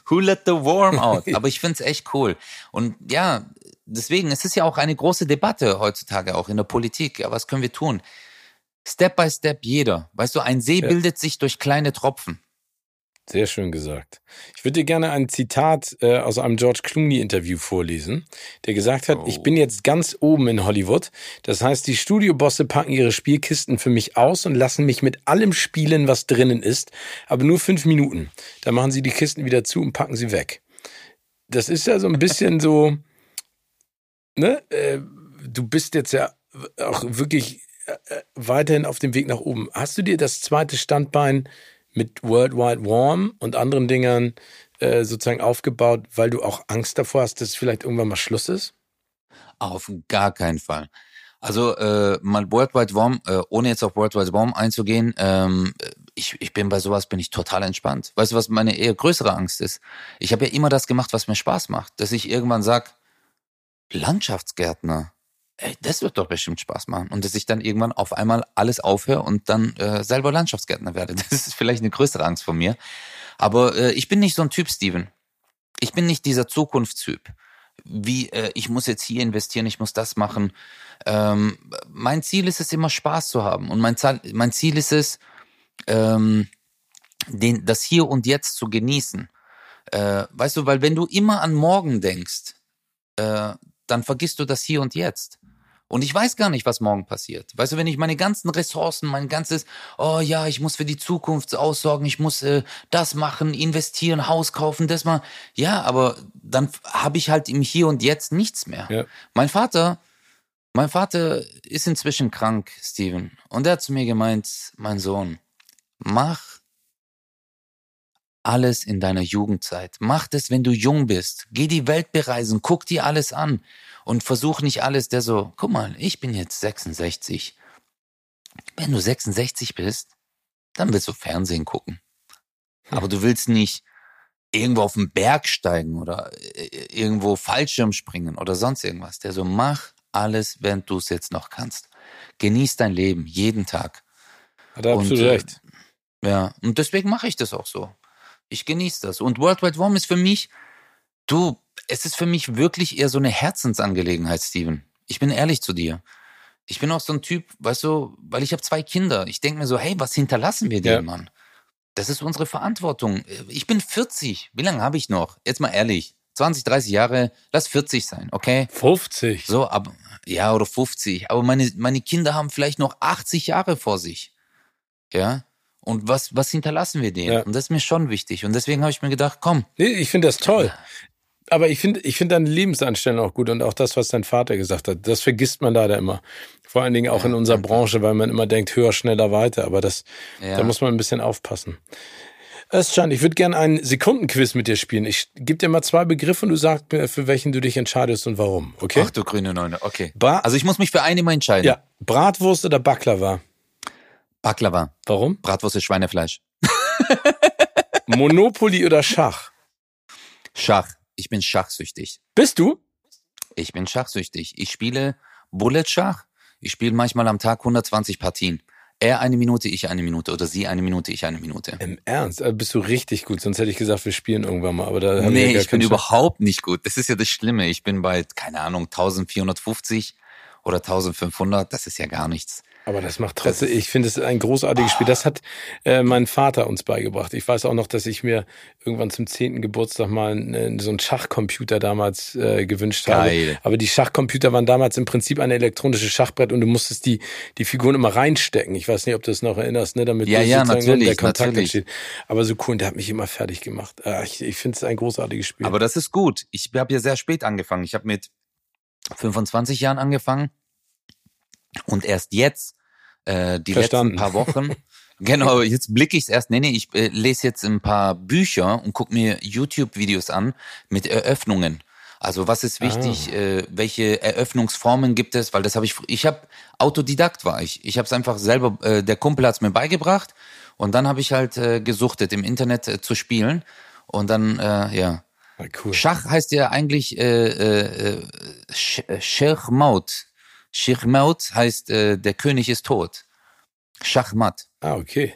Who let the worm out? Aber ich find's echt cool. Und ja, deswegen, es ist ja auch eine große Debatte heutzutage auch in der Politik. Ja, was können wir tun? Step by step jeder. Weißt du, ein See Ja. bildet sich durch kleine Tropfen. Sehr schön gesagt. Ich würde dir gerne ein Zitat äh, aus einem George Clooney-Interview vorlesen, der gesagt hat, Oh. ich bin jetzt ganz oben in Hollywood. Das heißt, die Studiobosse packen ihre Spielkisten für mich aus und lassen mich mit allem spielen, was drinnen ist, aber nur fünf Minuten. Dann machen sie die Kisten wieder zu und packen sie weg. Das ist ja so ein bisschen so, ne? Äh, du bist jetzt ja auch wirklich weiterhin auf dem Weg nach oben. Hast du dir das zweite Standbein mit World Wide Warm und anderen Dingern äh, sozusagen aufgebaut, weil du auch Angst davor hast, dass vielleicht irgendwann mal Schluss ist? Auf gar keinen Fall. Also äh, mal World Wide Warm, äh, ohne jetzt auf World Wide Warm einzugehen, ähm, ich, ich bin bei sowas bin ich total entspannt. Weißt du, was meine eher größere Angst ist? Ich habe ja immer das gemacht, was mir Spaß macht. Dass ich irgendwann sag, Landschaftsgärtner, ey, das wird doch bestimmt Spaß machen. Und dass ich dann irgendwann auf einmal alles aufhöre und dann äh, selber Landschaftsgärtner werde. Das ist vielleicht eine größere Angst von mir. Aber äh, ich bin nicht so ein Typ, Steven. Ich bin nicht dieser Zukunftstyp. Wie, äh, ich muss jetzt hier investieren, ich muss das machen. Ähm, mein Ziel ist es immer Spaß zu haben. Und mein, Zahl, mein Ziel ist es, ähm, den, das Hier und Jetzt zu genießen. Äh, weißt du, weil wenn du immer an morgen denkst, äh, dann vergisst du das Hier und Jetzt. Und ich weiß gar nicht, was morgen passiert. Weißt du, wenn ich meine ganzen Ressourcen, mein ganzes, oh ja, ich muss für die Zukunft aussorgen, ich muss äh, das machen, investieren, Haus kaufen, das mal. Ja, aber dann habe ich halt im Hier und Jetzt nichts mehr. Ja. Mein Vater, mein Vater ist inzwischen krank, Steven. Und er hat zu mir gemeint, mein Sohn, mach alles in deiner Jugendzeit. Mach das, wenn du jung bist. Geh die Welt bereisen, guck dir alles an und versuch nicht alles, der so, guck mal, ich bin jetzt 66. Wenn du 66 bist, dann willst du Fernsehen gucken. Aber du willst nicht irgendwo auf den Berg steigen oder äh, irgendwo Fallschirm springen oder sonst irgendwas. Der so, mach alles, wenn du es jetzt noch kannst. Genieß dein Leben jeden Tag. Hat er absolut Und, äh, recht. Ja, und deswegen mache ich das auch so. Ich genieße das. Und World Wide Warm ist für mich, du, es ist für mich wirklich eher so eine Herzensangelegenheit, Steven. Ich bin ehrlich zu dir. Ich bin auch so ein Typ, weißt du, weil ich habe zwei Kinder. Ich denke mir so, hey, was hinterlassen wir Ja. denen, Mann? Das ist unsere Verantwortung. Ich bin 40. Wie lange habe ich noch? Jetzt mal ehrlich. 20, 30 Jahre, lass 40 sein, okay? 50. So, aber ja, oder 50. Aber meine, meine Kinder haben vielleicht noch 80 Jahre vor sich. Ja. Und was, was hinterlassen wir denen? Ja. Und das ist mir schon wichtig. Und deswegen habe ich mir gedacht, komm, Nee, ich finde das toll. Aber ich finde ich finde deine Lebensanstellung auch gut und auch das, was dein Vater gesagt hat, das vergisst man leider immer. Vor allen Dingen auch Ja, in unserer danke. Branche, weil man immer denkt, höher, schneller, weiter. Aber das, Ja. da muss man ein bisschen aufpassen. Özcan, ich würde gerne einen Sekundenquiz mit dir spielen. Ich gebe dir mal zwei Begriffe und du sagst mir, für welchen du dich entscheidest und warum. Okay? ach du grüne Neune, okay. Bra Also ich muss mich für eine mal entscheiden. ja, Bratwurst oder Baklava? Baklava. Warum? Bratwurst ist Schweinefleisch. Monopoly oder Schach? Schach. Ich bin schachsüchtig. Bist du? Ich bin schachsüchtig. Ich spiele Bullet Schach. Ich spiele manchmal am Tag 120 Partien. Er eine Minute, ich eine Minute oder sie eine Minute, ich eine Minute. Im Ernst? Also bist du richtig gut, sonst hätte ich gesagt, wir spielen irgendwann mal. Aber da haben nee, wir gar ich bin keinen überhaupt nicht gut. Das ist ja das Schlimme. Ich bin bei, keine Ahnung, 1450 oder 1500. Das ist ja gar nichts. Aber das macht trotzdem, ich finde es ein großartiges Spiel. Das hat äh, mein Vater uns beigebracht. Ich weiß auch noch, dass ich mir irgendwann zum zehnten Geburtstag mal äh, so einen Schachcomputer damals äh, gewünscht Geil. habe. Aber die Schachcomputer waren damals im Prinzip ein elektronisches Schachbrett und du musstest die, die Figuren immer reinstecken. Ich weiß nicht, ob du das noch erinnerst, ne? damit Ja, ja, sozusagen natürlich, der Kontakt natürlich. entsteht. Aber so cool, und der hat mich immer fertig gemacht. Äh, ich ich finde es ein großartiges Spiel. Aber das ist gut. Ich habe ja sehr spät angefangen. Ich habe mit 25 Jahren angefangen und erst jetzt, äh, die Verstanden. letzten paar Wochen, genau, jetzt blicke ich es erst. Nee, nee, ich äh, lese jetzt ein paar Bücher und gucke mir YouTube-Videos an mit Eröffnungen. Also was ist wichtig, äh, welche Eröffnungsformen gibt es, weil das habe ich, ich habe Autodidakt war ich. Ich habe es einfach selber, äh, der Kumpel hat es mir beigebracht und dann habe ich halt äh, gesuchtet, im Internet äh, zu spielen und dann, äh, ja. Ah, cool. Schach heißt ja eigentlich äh, äh, äh, Sch- äh, Schachmaut. Schachmaut heißt äh, der König ist tot. Schachmatt. Ah, okay.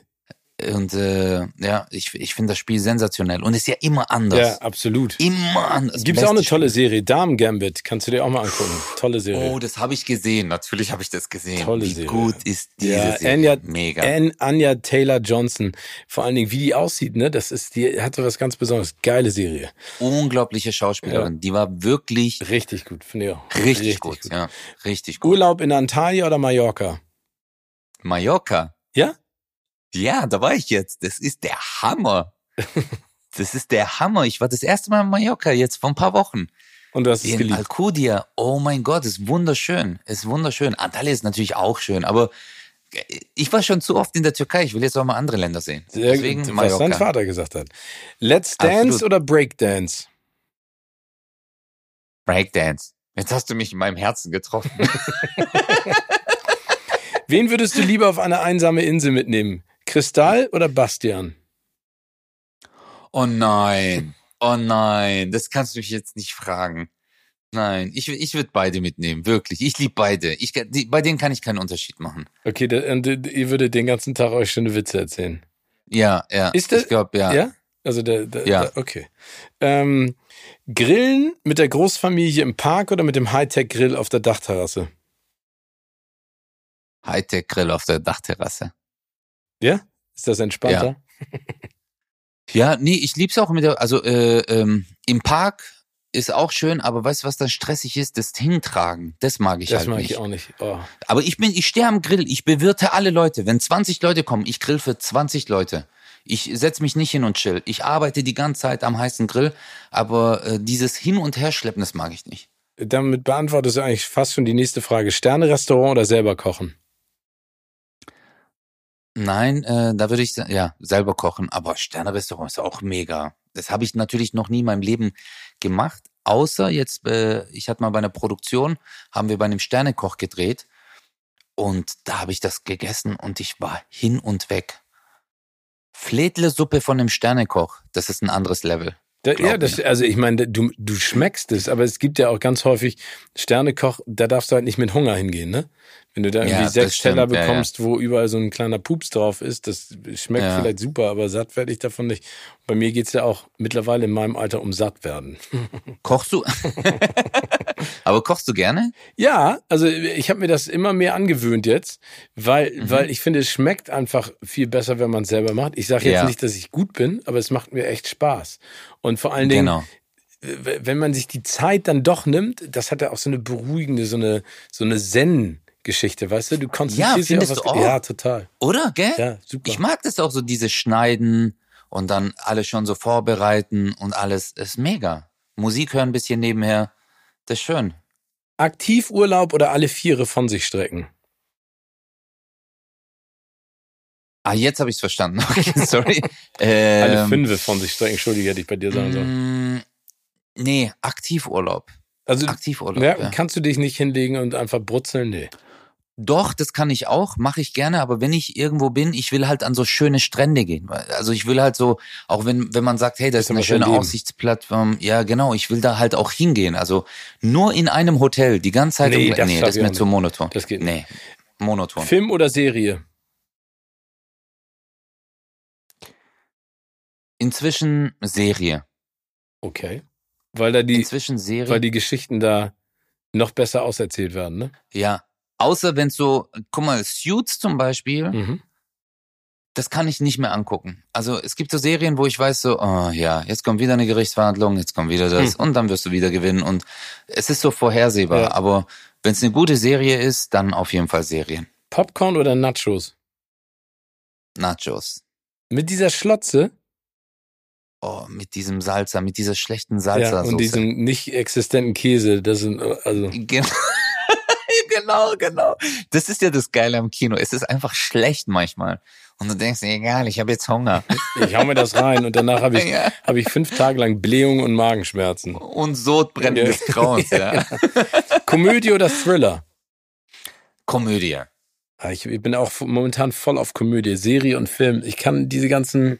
Und äh, ja, ich, ich finde das Spiel sensationell und ist ja immer anders. Ja, absolut. Immer anders. Gibt es auch eine tolle Serie, Damen Gambit, kannst du dir auch mal angucken. Tolle Serie. Oh, das habe ich gesehen. Natürlich habe ich das gesehen. Tolle Wie Serie. gut ist diese ja, Serie? Anya, Mega. An, Anya Taylor Johnson. Vor allen Dingen, wie die aussieht, ne? Das ist, die hat so was ganz Besonderes. Geile Serie. Unglaubliche Schauspielerin. Die war wirklich Richtig gut, finde ich auch. richtig, gut. Ja, richtig gut. Urlaub in Antalya oder Mallorca? Mallorca. Ja? Ja, da war ich jetzt. Das ist der Hammer. Das ist der Hammer. Ich war das erste Mal in Mallorca jetzt vor ein paar Wochen. Und du hast es In geliebt. Alcudia. Oh mein Gott, ist wunderschön. Ist wunderschön. Antalya ist natürlich auch schön, aber ich war schon zu oft in der Türkei. Ich will jetzt auch mal andere Länder sehen. Sehr Deswegen gut, was dein Mallorca. Vater gesagt hat. Let's Dance Absolut. oder Breakdance? Breakdance. Jetzt hast du mich in meinem Herzen getroffen. Wen würdest du lieber auf eine einsame Insel mitnehmen? Kristall oder Bastian? Oh nein. Oh nein. Das kannst du mich jetzt nicht fragen. Nein, ich, ich würde beide mitnehmen, wirklich. Ich liebe beide. Ich, die, bei denen kann ich keinen Unterschied machen. Okay, da, und äh, ihr würdet den ganzen Tag euch schöne Witze erzählen. Ja, ja. Ist das- ich glaube, ja. Ja? Also der, der, Ja. der okay. Ähm, Grillen mit der Großfamilie im Park oder mit dem Hightech-Grill auf der Dachterrasse? Hightech-Grill auf der Dachterrasse. Ja? Ist das entspannter? Ja, nee, ich lieb's auch mit der, also äh, ähm, im Park ist auch schön, aber weißt du, was dann stressig ist? Das Hintragen. Das mag ich das halt mag nicht. ich auch nicht. Oh. Aber ich bin, ich stehe am Grill, ich bewirte alle Leute. Wenn 20 Leute kommen, ich grill für 20 Leute. Ich setz mich nicht hin und chill. Ich arbeite die ganze Zeit am heißen Grill, aber äh, dieses Hin- und Herschleppen, das mag ich nicht. Damit beantwortest du eigentlich fast schon die nächste Frage. Sterne-Restaurant oder selber kochen? Nein, äh, da würde ich ja selber kochen, aber Sternerestaurant ist auch mega. Das habe ich natürlich noch nie in meinem Leben gemacht, außer jetzt, äh, ich hatte mal bei einer Produktion, haben wir bei einem Sternekoch gedreht und da habe ich das gegessen und ich war hin und weg. Fledle-Suppe von einem Sternekoch, das ist ein anderes Level. Da, ja, das, also ich meine, du, du schmeckst es, aber es gibt ja auch ganz häufig Sternekoch, da darfst du halt nicht mit Hunger hingehen, ne? Wenn du da irgendwie Ja, sechs stimmt, Teller ja, ja. bekommst, wo überall so ein kleiner Pups drauf ist, das schmeckt vielleicht super, aber satt werde ich davon nicht. Bei mir geht's ja auch mittlerweile in meinem Alter um satt werden. Kochst du? aber kochst du gerne? Ja, also ich habe mir das immer mehr angewöhnt jetzt, weil, Mhm. weil ich finde, es schmeckt einfach viel besser, wenn man es selber macht. Ich sage jetzt nicht, dass ich gut bin, aber es macht mir echt Spaß. Und vor allen Dingen, Genau. wenn man sich die Zeit dann doch nimmt, das hat ja auch so eine beruhigende, so eine, so eine Zen-Geschichte, weißt du? Du konzentrierst dich findest auf was. du auch? Ja, total. Oder, gell? Ja, super. Ich mag das auch so, diese Schneiden und dann alles schon so vorbereiten und alles. Das ist mega. Musik hören ein bisschen nebenher. Das ist schön. Aktivurlaub oder alle Viere von sich strecken? Ah, jetzt habe ich's verstanden. Okay, sorry. Alle ähm, Fünfe von sich strecken, Entschuldige, hätte ich bei dir sagen sollen. mm, Nee, Aktivurlaub. Also, Aktivurlaub. ja, ja. kannst du dich nicht hinlegen und einfach brutzeln? Nee. Doch, das kann ich auch, mache ich gerne, aber wenn ich irgendwo bin, ich will halt an so schöne Strände gehen. Also ich will halt so, auch wenn, wenn man sagt, hey, das, das ist eine schöne Aussichtsplattform, ja genau, ich will da halt auch hingehen. Also nur in einem Hotel, die ganze Zeit. Nee, um, das, nee, das ist mir zu monoton. Das geht nicht. Nee, monoton. Film oder Serie? Inzwischen Serie. Okay. Weil da die, Inzwischen Serie. Weil die Geschichten da noch besser auserzählt werden, ne? Ja, Außer wenn so, guck mal, Suits zum Beispiel, Mhm. das kann ich nicht mehr angucken. Also es gibt so Serien, wo ich weiß so, oh ja, jetzt kommt wieder eine Gerichtsverhandlung, jetzt kommt wieder das und dann wirst du wieder gewinnen und es ist so vorhersehbar. Ja. Aber wenn es eine gute Serie ist, dann auf jeden Fall Serien. Popcorn oder Nachos? Nachos. Mit dieser Schlotze Oh, mit diesem Salsa, mit dieser schlechten ja, Salsa. und diesem nicht existenten Käse, das sind äh, also Gen- genau, genau. Das ist ja das Geile am Kino. Es ist einfach schlecht manchmal. Und du denkst, egal, ich habe jetzt Hunger. ich hau mir das rein und danach habe ich Ja. habe ich fünf Tage lang Blähungen und Magenschmerzen. Und Sodbrennen Ja. des Grauens, ja. Komödie oder Thriller? Komödie. Ah, ich bin auch momentan voll auf Komödie, Serie und Film. Ich kann diese ganzen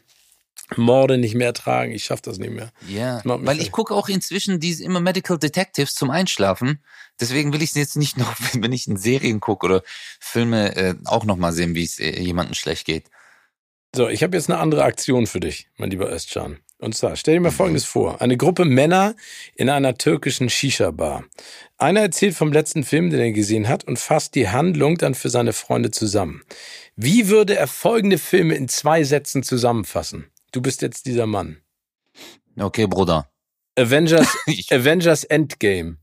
Morde nicht mehr ertragen. Ich schaff das nicht mehr. Ja, weil fertig. ich gucke auch inzwischen diese immer Medical Detectives zum Einschlafen. Deswegen will ich es jetzt nicht noch, wenn ich in Serien gucke oder Filme, äh, auch noch mal sehen, wie es äh, jemandem schlecht geht. So, ich habe jetzt eine andere Aktion für dich, mein lieber Özcan. Und zwar, stell dir mal Folgendes vor. Eine Gruppe Männer in einer türkischen Shisha-Bar. Einer erzählt vom letzten Film, den er gesehen hat, und fasst die Handlung dann für seine Freunde zusammen. Wie würde er folgende Filme in zwei Sätzen zusammenfassen? Du bist jetzt dieser Mann. Okay, Bruder. Avengers, Avengers Endgame.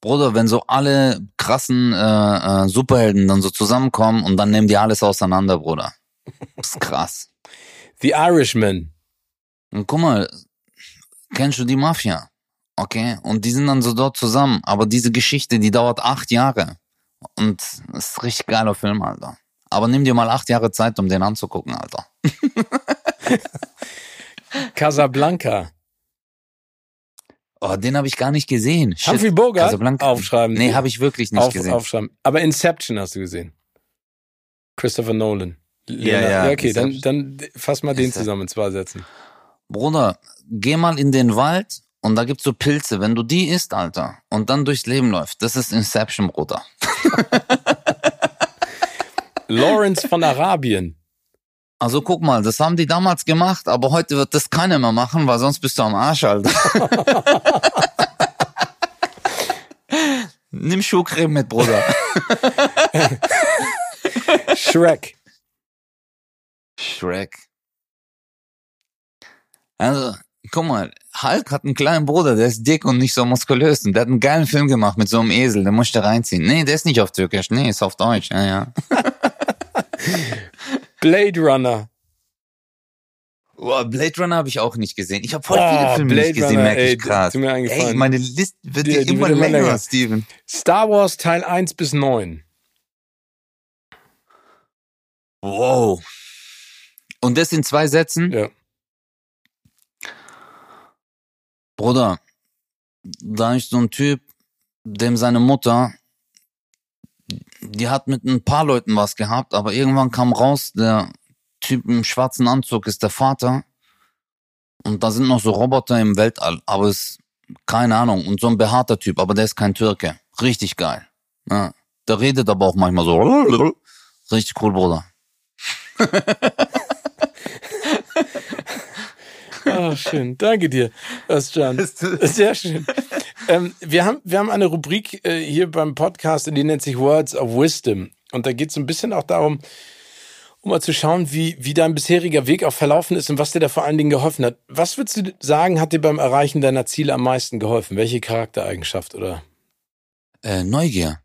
Bruder, wenn so alle krassen äh, äh, Superhelden dann so zusammenkommen und dann nehmen die alles auseinander, Bruder. Das ist krass. The Irishman. Und guck mal, kennst du die Mafia? Okay, und die sind dann so dort zusammen. Aber diese Geschichte, die dauert acht Jahre. Und das ist ein richtig geiler Film, Alter. Aber nimm dir mal acht Jahre Zeit, um den anzugucken, Alter. Casablanca. Oh, den habe ich gar nicht gesehen. Shit. Humphrey Bogart. Casablanca. Aufschreiben. Nee, habe ich wirklich nicht Auf, gesehen. Aufschreiben. Aber Inception hast du gesehen. Christopher Nolan. Ja, ja, okay, dann, Inception. dann fass mal den zusammen in zwei Sätzen. Bruder, geh mal in den Wald und da gibt's so Pilze. Wenn du die isst, Alter, und dann durchs Leben läuft, das ist Inception, Bruder. Lawrence von Arabien. Also guck mal, das haben die damals gemacht, aber heute wird das keiner mehr machen, weil sonst bist du am Arsch, Alter. Nimm Schuhcreme mit, Bruder. Shrek. Shrek. Also, guck mal, Hulk hat einen kleinen Bruder, der ist dick und nicht so muskulös und der hat einen geilen Film gemacht mit so einem Esel, den musst du reinziehen. Nee, der ist nicht auf Türkisch, nee, ist auf Deutsch, ja, ja. Blade Runner. Oh, Blade Runner habe ich auch nicht gesehen. Ich habe voll Oh, viele Filme Blade nicht gesehen, merke ich krass. mir. Ey, meine Liste wird Die- die immer wird länger, länger. Steven. Star Wars Teil 1 bis 9. Wow. Und das in zwei Sätzen? Ja. Bruder, da ist so ein Typ, dem seine Mutter, die hat mit ein paar Leuten was gehabt, aber irgendwann kam raus, der Typ im schwarzen Anzug ist der Vater. Und da sind noch so Roboter im Weltall, aber es, keine Ahnung, und so ein behaarter Typ, aber der ist kein Türke. Richtig geil. Ja. Der redet aber auch manchmal so. Richtig cool, Bruder. Ah, schön. Danke dir, Özcan. Sehr schön. Ähm, wir, haben, wir haben eine Rubrik äh, hier beim Podcast, die nennt sich Words of Wisdom. Und da geht es ein bisschen auch darum, um mal zu schauen, wie, wie dein bisheriger Weg auch verlaufen ist und was dir da vor allen Dingen geholfen hat. Was würdest du sagen, hat dir beim Erreichen deiner Ziele am meisten geholfen? Welche Charaktereigenschaft oder? Äh, Neugier.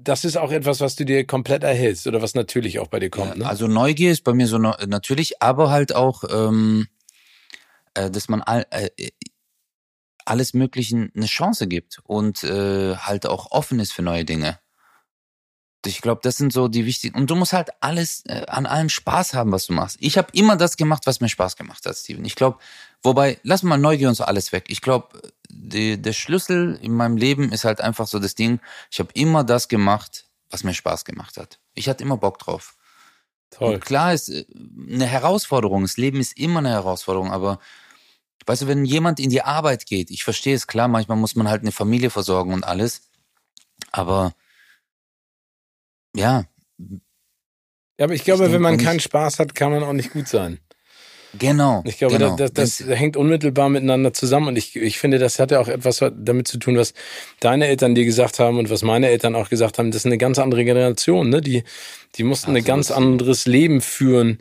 Das ist auch etwas, was du dir komplett erhältst oder was natürlich auch bei dir kommt. Ja, Ne? Also Neugier ist bei mir so natürlich, aber halt auch, ähm, äh, dass man all, äh, alles Möglichen eine Chance gibt und äh, halt auch offen ist für neue Dinge. Ich glaube, das sind so die wichtigen. Und du musst halt alles äh, an allem Spaß haben, was du machst. Ich habe immer das gemacht, was mir Spaß gemacht hat, Steven. Ich glaube, wobei, lass mal Neugier und so alles weg. Ich glaube, der Schlüssel in meinem Leben ist halt einfach so das Ding. Ich habe immer das gemacht, was mir Spaß gemacht hat. Ich hatte immer Bock drauf. Toll. Und klar ist äh, eine Herausforderung. Das Leben ist immer eine Herausforderung, aber weißt du, wenn jemand in die Arbeit geht, ich verstehe es klar, manchmal muss man halt eine Familie versorgen und alles, aber ja, Ja, aber ich glaube, Ich wenn man keinen Spaß hat, kann man auch nicht gut sein. Genau. Ich glaube, genau. das, das, das hängt unmittelbar miteinander zusammen und ich, ich finde, das hat ja auch etwas damit zu tun, was deine Eltern dir gesagt haben und was meine Eltern auch gesagt haben. Das ist eine ganz andere Generation, ne? Die, die mussten Absolut. ein ganz anderes Leben führen.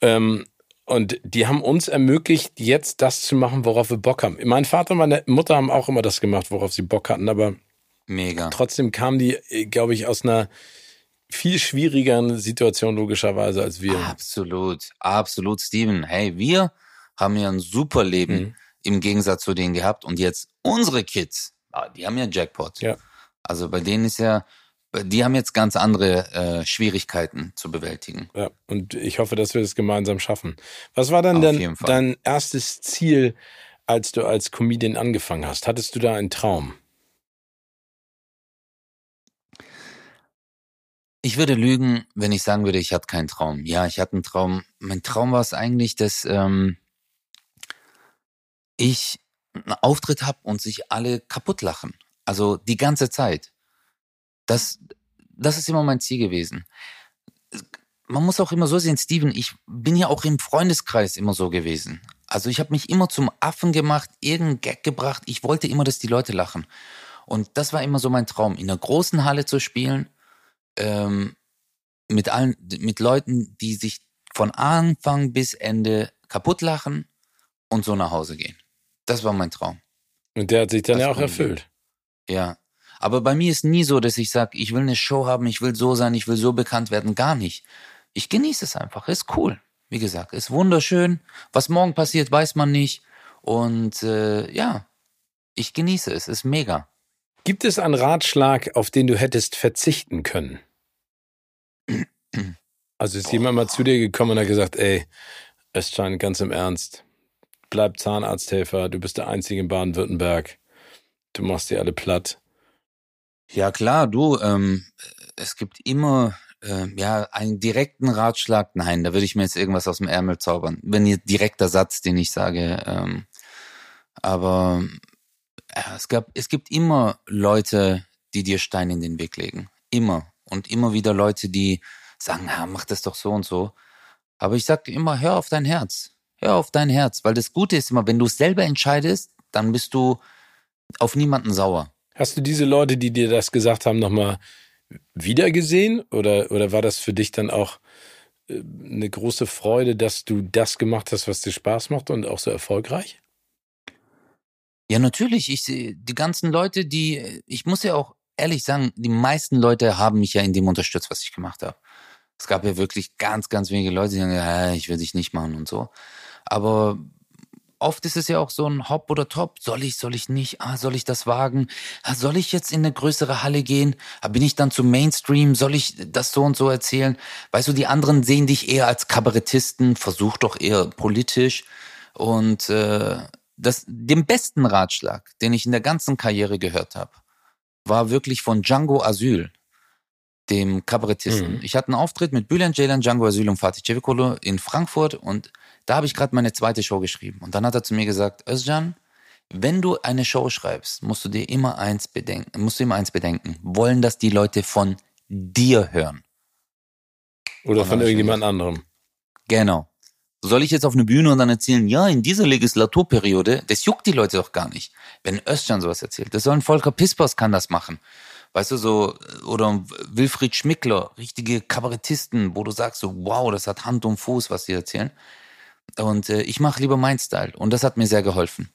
Ähm, und die haben uns ermöglicht, jetzt das zu machen, worauf wir Bock haben. Mein Vater und meine Mutter haben auch immer das gemacht, worauf sie Bock hatten, aber Mega. trotzdem kamen die, äh, glaube ich, aus einer viel schwierigeren Situation logischerweise als wir. Absolut, absolut, Steven. Hey, wir haben ja ein super Leben mhm. im Gegensatz zu denen gehabt und jetzt unsere Kids, ah, die haben ja Jackpot. Ja. Also bei denen ist ja, die haben jetzt ganz andere äh, Schwierigkeiten zu bewältigen. Ja, und ich hoffe, dass wir das gemeinsam schaffen. Was war dann dein, dein erstes Ziel, als du als Comedian angefangen hast? Hattest du da einen Traum? Ich würde lügen, wenn ich sagen würde, ich hatte keinen Traum. Ja, ich hatte einen Traum. Mein Traum war es eigentlich, dass ähm, ich einen Auftritt habe und sich alle kaputt lachen. Also die ganze Zeit. Das, das ist immer mein Ziel gewesen. Man muss auch immer so sehen, Steven, ich bin ja auch im Freundeskreis immer so gewesen. Also ich habe mich immer zum Affen gemacht, irgendeinen Gag gebracht. Ich wollte immer, dass die Leute lachen. Und das war immer so mein Traum, in einer großen Halle zu spielen ähm, mit allen, mit Leuten, die sich von Anfang bis Ende kaputt lachen und so nach Hause gehen. Das war mein Traum. Und der hat sich dann das ja auch erfüllt. Ja. Aber bei mir ist nie so, dass ich sage, ich will eine Show haben, ich will so sein, ich will so bekannt werden. Gar nicht. Ich genieße es einfach. Ist cool. Wie gesagt, ist wunderschön. Was morgen passiert, weiß man nicht. Und äh, ja, ich genieße es. Ist mega. Gibt es einen Ratschlag, auf den du hättest verzichten können? Also ist Boah. jemand mal zu dir gekommen und hat gesagt, ey, es scheint ganz im Ernst, bleib Zahnarzthelfer, du bist der Einzige in Baden-Württemberg, du machst die alle platt. Ja klar, du, ähm, es gibt immer äh, ja einen direkten Ratschlag. Nein, da würde ich mir jetzt irgendwas aus dem Ärmel zaubern. Wenn ihr direkter Satz, den ich sage. Ähm, aber ja, es, gab, es gibt immer Leute, die dir Steine in den Weg legen. Immer. Und immer wieder Leute, die sagen, ja, mach das doch so und so. Aber ich sag immer, hör auf dein Herz. Hör auf dein Herz. Weil das Gute ist immer, wenn du es selber entscheidest, dann bist du auf niemanden sauer. Hast du diese Leute, die dir das gesagt haben, nochmal wiedergesehen? Oder, oder war das für dich dann auch äh, eine große Freude, dass du das gemacht hast, was dir Spaß macht und auch so erfolgreich? Ja, natürlich. Ich sehe die ganzen Leute, die, ich muss ja auch ehrlich sagen, die meisten Leute haben mich ja in dem unterstützt, was ich gemacht habe. Es gab ja wirklich ganz, ganz wenige Leute, die sagen, ja, ich will dich nicht machen und so. Aber oft ist es ja auch so ein Hop oder Top. Soll ich, soll ich nicht? Ah, soll ich das wagen? Ah, soll ich jetzt in eine größere Halle gehen? Ah, bin ich dann zu Mainstream? Soll ich das so und so erzählen? Weißt du, die anderen sehen dich eher als Kabarettisten, versuch doch eher politisch. Und äh, das, den besten Ratschlag, den ich in der ganzen Karriere gehört habe, war wirklich von Django Asyl, dem Kabarettisten. Mhm. Ich hatte einen Auftritt mit Bülent Ceylan, Django Asyl und Fatih Cevicolo in Frankfurt und da habe ich gerade meine zweite Show geschrieben. Und dann hat er zu mir gesagt, Özcan, wenn du eine Show schreibst, musst du dir immer eins bedenken, musst du immer eins bedenken. Wollen das die Leute von dir hören? Oder von irgendjemand anderem. Genau. Soll ich jetzt auf eine Bühne und dann erzählen, ja, in dieser Legislaturperiode, das juckt die Leute doch gar nicht. Wenn Östjan sowas erzählt, das soll ein Volker Pispers kann das machen. Weißt du, so, oder Wilfried Schmickler, richtige Kabarettisten, wo du sagst so, wow, das hat Hand und Fuß, was sie erzählen. Und äh, ich mache lieber mein Style. Und das hat mir sehr geholfen.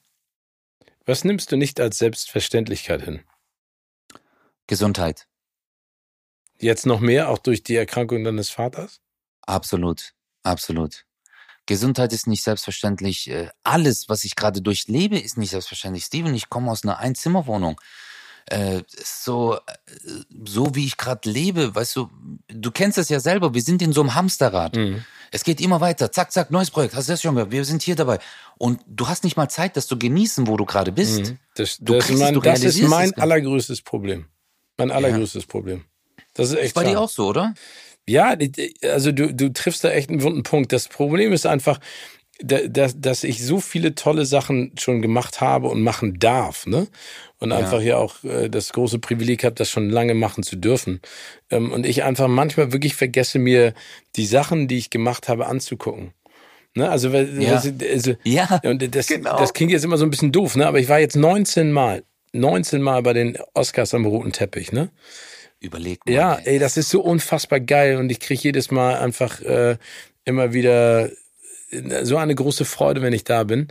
Was nimmst du nicht als Selbstverständlichkeit hin? Gesundheit. Jetzt noch mehr, auch durch die Erkrankung deines Vaters? Absolut, absolut. Gesundheit ist nicht selbstverständlich. Äh, alles, was ich gerade durchlebe, ist nicht selbstverständlich. Steven, ich komme aus einer Einzimmerwohnung. Äh, so, äh, so wie ich gerade lebe, weißt du, du kennst es ja selber, wir sind in so einem Hamsterrad. Mhm. Es geht immer weiter, zack, zack, neues Projekt, hast du das schon gehört, wir sind hier dabei. Und du hast nicht mal Zeit, das zu genießen, wo du gerade bist. Mhm. Das, das, mein, es, das ist mein allergrößtes Problem. Mein allergrößtes ja. Problem. Das ist echt. Ist bei dir auch so, oder? Ja, also du, du triffst da echt einen wunden Punkt. Das Problem ist einfach, dass, dass ich so viele tolle Sachen schon gemacht habe und machen darf, ne? Und ja. einfach ja auch äh, das große Privileg habe, das schon lange machen zu dürfen. Ähm, und ich einfach manchmal wirklich vergesse mir die Sachen, die ich gemacht habe, anzugucken. Ne? Also, weil- Ja. also, also Ja, und das, genau. das klingt jetzt immer so ein bisschen doof, ne? Aber ich war jetzt 19 Mal, 19 Mal bei den Oscars am roten Teppich, ne? Überleg mal. Ja, ey. das ist so unfassbar geil und ich kriege jedes Mal einfach äh, immer wieder so eine große Freude, wenn ich da bin.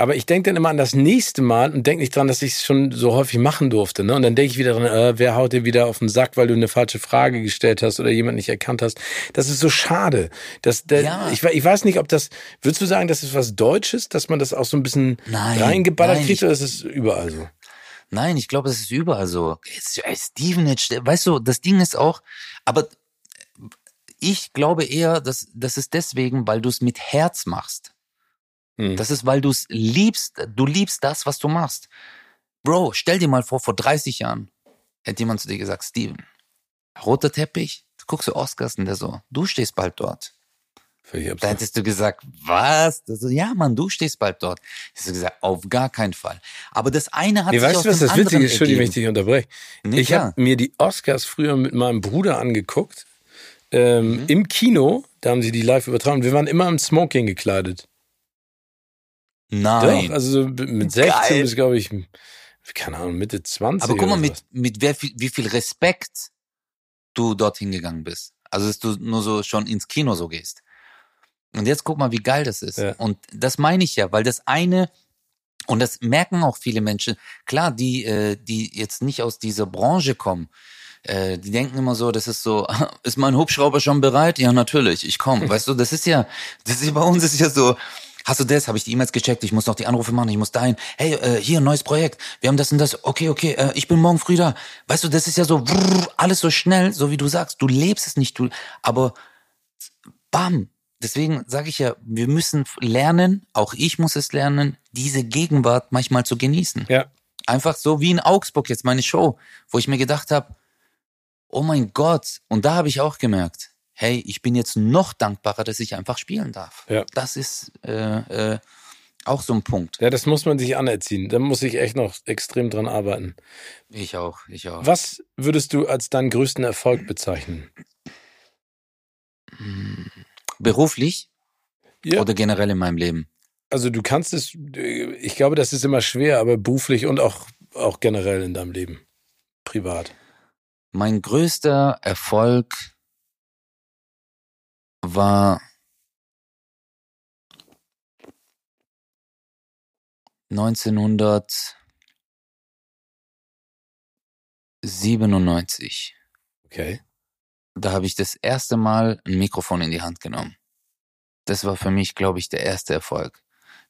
Aber ich denke dann immer an das nächste Mal und denke nicht dran, dass ich es schon so häufig machen durfte. Ne? Und dann denke ich wieder dran, äh, wer haut dir wieder auf den Sack, weil du eine falsche Frage gestellt hast oder jemand nicht erkannt hast. Das ist so schade. Das, der, Ja. ich, ich weiß nicht, ob das, würdest du sagen, das ist was Deutsches, dass man das auch so ein bisschen Nein, reingeballert nein, kriegt oder ist es überall so? Nein, ich glaube, es ist überall so. Stevenage, weißt du, das Ding ist auch, aber ich glaube eher, dass das ist deswegen, weil du es mit Herz machst. Hm. Das ist, weil du es liebst. Du liebst das, was du machst. Bro, stell dir mal vor, vor 30 Jahren hätte jemand zu dir gesagt, Steven, roter Teppich, du guckst du Oscars und der so, du stehst bald dort. Da hättest du gesagt, was? So, ja, Mann, du stehst bald dort. Hättest du gesagt, auf gar keinen Fall. Aber das eine hat Nee, sich weißt aus du, was dem das Witzige ist? Entschuldigung, wenn ich dich unterbreche. Nee, ich habe mir die Oscars früher mit meinem Bruder angeguckt. Ähm, Mhm. Im Kino, da haben sie die live übertragen. Wir waren immer im Smoking gekleidet. Nein. Doch, also so mit 16 Geil. bis, glaube ich, keine Ahnung, Mitte 20. Aber guck mal, mit, mit wer wie viel Respekt du dorthin gegangen bist. Also, dass du nur so schon ins Kino so gehst. Und jetzt guck mal, wie geil das ist. Ja. Und das meine ich ja, weil das eine, und das merken auch viele Menschen, klar, die, äh, die jetzt nicht aus dieser Branche kommen, äh, die denken immer so, das ist so, ist mein Hubschrauber schon bereit? Ja, natürlich, ich komme. Weißt du, das ist ja, das ist bei uns ist ja so, hast du das? Habe ich die E-Mails gecheckt? Ich muss noch die Anrufe machen, ich muss dahin. Hey, äh, hier, neues Projekt. Wir haben das und das. Okay, okay, äh, ich bin morgen früh da. Weißt du, das ist ja so brrr, alles so schnell, so wie du sagst. Du lebst es nicht, du, aber bam. Deswegen sage ich ja, wir müssen lernen, auch ich muss es lernen, diese Gegenwart manchmal zu genießen. Ja, Einfach so wie in Augsburg jetzt meine Show, wo ich mir gedacht habe, oh mein Gott, und da habe ich auch gemerkt, hey, ich bin jetzt noch dankbarer, dass ich einfach spielen darf. Ja. Das ist äh, äh, auch so ein Punkt. ja, das muss man sich anerziehen. Da muss ich echt noch extrem dran arbeiten. Ich auch, ich auch. Was würdest du als deinen größten Erfolg bezeichnen? Beruflich Ja. oder generell in meinem Leben? Also du kannst es, ich glaube, das ist immer schwer, aber beruflich und auch, auch generell in deinem Leben. Privat. Mein größter Erfolg war 1997. Okay. Da habe ich das erste Mal ein Mikrofon in die Hand genommen. Das war für mich, glaube ich, der erste Erfolg.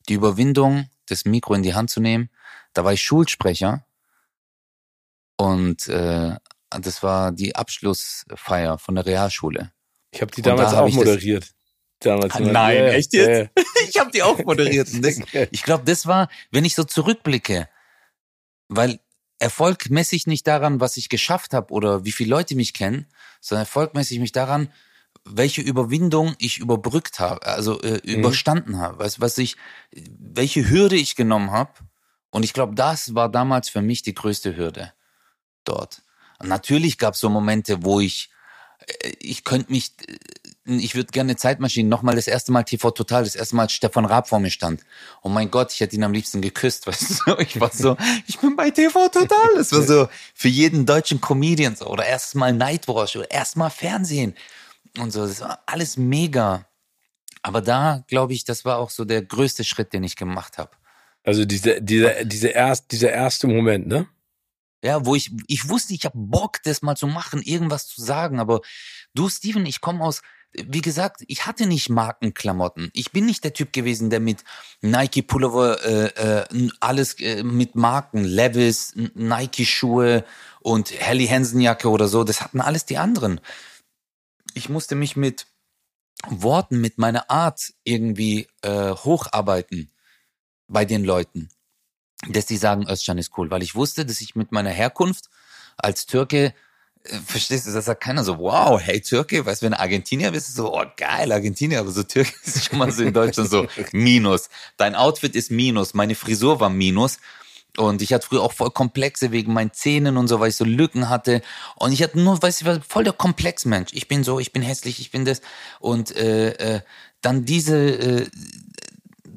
Die Überwindung, das Mikro in die Hand zu nehmen. Da war ich Schulsprecher und äh, das war die Abschlussfeier von der Realschule. Ich habe die da damals hab auch moderiert. Damals Ah, nein, Ja, echt jetzt? ja. Ich habe die auch moderiert. Das, ich glaube, das war, wenn ich so zurückblicke, weil Erfolg messe ich nicht daran, was ich geschafft habe oder wie viele Leute mich kennen, sondern Erfolg messe ich mich daran, welche Überwindung ich überbrückt habe, also äh, überstanden habe, was, was ich, welche Hürde ich genommen habe. Und ich glaube, das war damals für mich die größte Hürde dort. Natürlich gab es so Momente, wo ich, äh, ich könnte mich, äh, ich würde gerne Zeitmaschinen, nochmal das erste Mal TV Total, das erste Mal Stefan Raab vor mir stand. Oh mein Gott, ich hätte ihn am liebsten geküsst, weißt du? Ich war so, ich bin bei TV Total. Das war so für jeden deutschen Comedian so. Oder erstes Mal Nightwatch oder erstmal Fernsehen. Und so, das war alles mega. Aber da, glaube ich, das war auch so der größte Schritt, den ich gemacht habe. Also diese, dieser, diese erst, dieser erste Moment, ne? Ja, wo ich, ich wusste, ich habe Bock, das mal zu machen, irgendwas zu sagen. Aber du, Steven, ich komme aus, wie gesagt, ich hatte nicht Markenklamotten. Ich bin nicht der Typ gewesen, der mit Nike Pullover äh, äh, alles äh, mit Marken, Levis, Nike Schuhe und Helly Hansen Jacke oder so. Das hatten alles die anderen. Ich musste mich mit Worten, mit meiner Art irgendwie äh, hocharbeiten bei den Leuten dass die sagen, Özcan ist cool, weil ich wusste, dass ich mit meiner Herkunft als Türke, äh, verstehst du, das sagt keiner so, wow, hey Türke, weißt du, wenn Argentinier bist, so, oh geil, Argentinier, aber so Türke ist schon mal so in Deutschland so, Minus. Dein Outfit ist Minus, meine Frisur war Minus Und ich hatte früher auch voll Komplexe wegen meinen Zähnen und so, weil ich so Lücken hatte. Und ich hatte nur, weißt du, voll der Komplexmensch. Ich bin so, ich bin hässlich, ich bin das. Und äh, äh, dann diese, äh,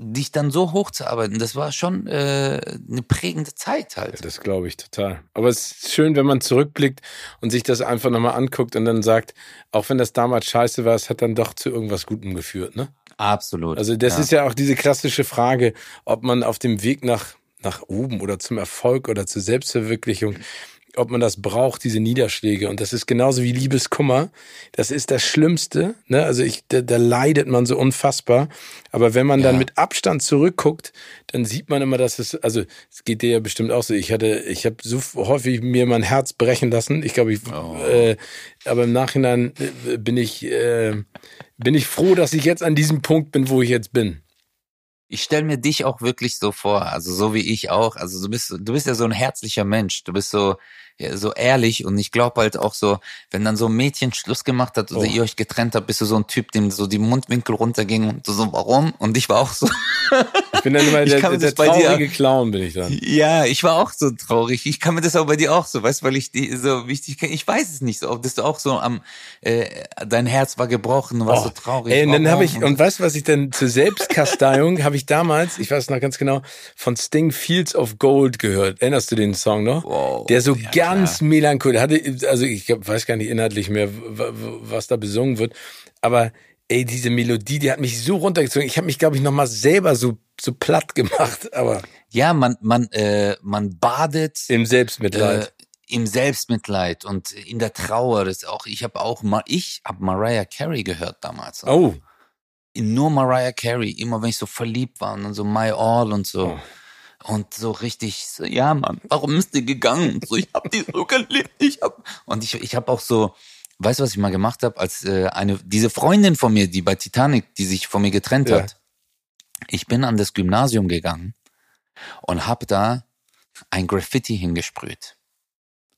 dich dann so hochzuarbeiten, das war schon äh, eine prägende Zeit halt. Ja, das glaube ich total. Aber es ist schön, wenn man zurückblickt und sich das einfach nochmal anguckt und dann sagt, auch wenn das damals scheiße war, es hat dann doch zu irgendwas Gutem geführt, ne? Absolut. Also das ja. ist ja auch diese klassische Frage, ob man auf dem Weg nach, nach oben oder zum Erfolg oder zur Selbstverwirklichung ob man das braucht, diese Niederschläge. Und das ist genauso wie Liebeskummer. Das ist das Schlimmste. Ne? Also ich, da, da leidet man so unfassbar. Aber wenn man ja. dann mit Abstand zurückguckt, dann sieht man immer, dass es, also es geht dir ja bestimmt auch so. Ich hatte, ich habe so häufig mir mein Herz brechen lassen. Ich glaube, ich, oh. äh, aber im Nachhinein äh, bin ich, äh, bin ich froh, dass ich jetzt an diesem Punkt bin, wo ich jetzt bin ich stelle mir dich auch wirklich so vor, also so wie ich auch. Also du bist, du bist ja so ein herzlicher Mensch. Du bist so, so ehrlich und ich glaube halt auch so, wenn dann so ein Mädchen Schluss gemacht hat oder oh. ihr euch getrennt habt, bist du so ein Typ, dem so die Mundwinkel runtergingen und so, so warum? Und ich war auch so. Ich bin dann immer der, der, der traurige Clown, bin ich dann. Ja, ich war auch so traurig. Ich kann mir das auch bei dir auch so, weißt, weil ich die so wichtig kenne. Ich weiß es nicht so, ob das du auch so am, äh, dein Herz war gebrochen und warst oh. so traurig. Ey, und dann habe ich, und weißt du, was ich denn zur Selbstkasteiung habe ich damals, ich weiß noch ganz genau, von Sting Fields of Gold gehört. Erinnerst du den Song noch? Wow, der so ja, ganz klar. melancholisch hatte, also ich weiß gar nicht inhaltlich mehr, was da besungen wird, aber ey, diese Melodie, die hat mich so runtergezogen. Ich habe mich, glaube ich, nochmal selber so so platt gemacht, aber ja, man man äh, man badet im Selbstmitleid. Äh, im Selbstmitleid und in der Trauer. Das auch, ich habe auch mal, ich habe Mariah Carey gehört damals. Oh. Nur Mariah Carey, immer wenn ich so verliebt war und dann so My All und so. Oh. Und so richtig, so, ja, Mann, warum ist die gegangen? Und so, ich hab die so geliebt, ich hab. Und ich, ich habe auch so, weißt du, was ich mal gemacht habe, als äh, eine, diese Freundin von mir, die bei Titanic, die sich von mir getrennt ja. hat. Ich bin an das Gymnasium gegangen und hab da ein Graffiti hingesprüht.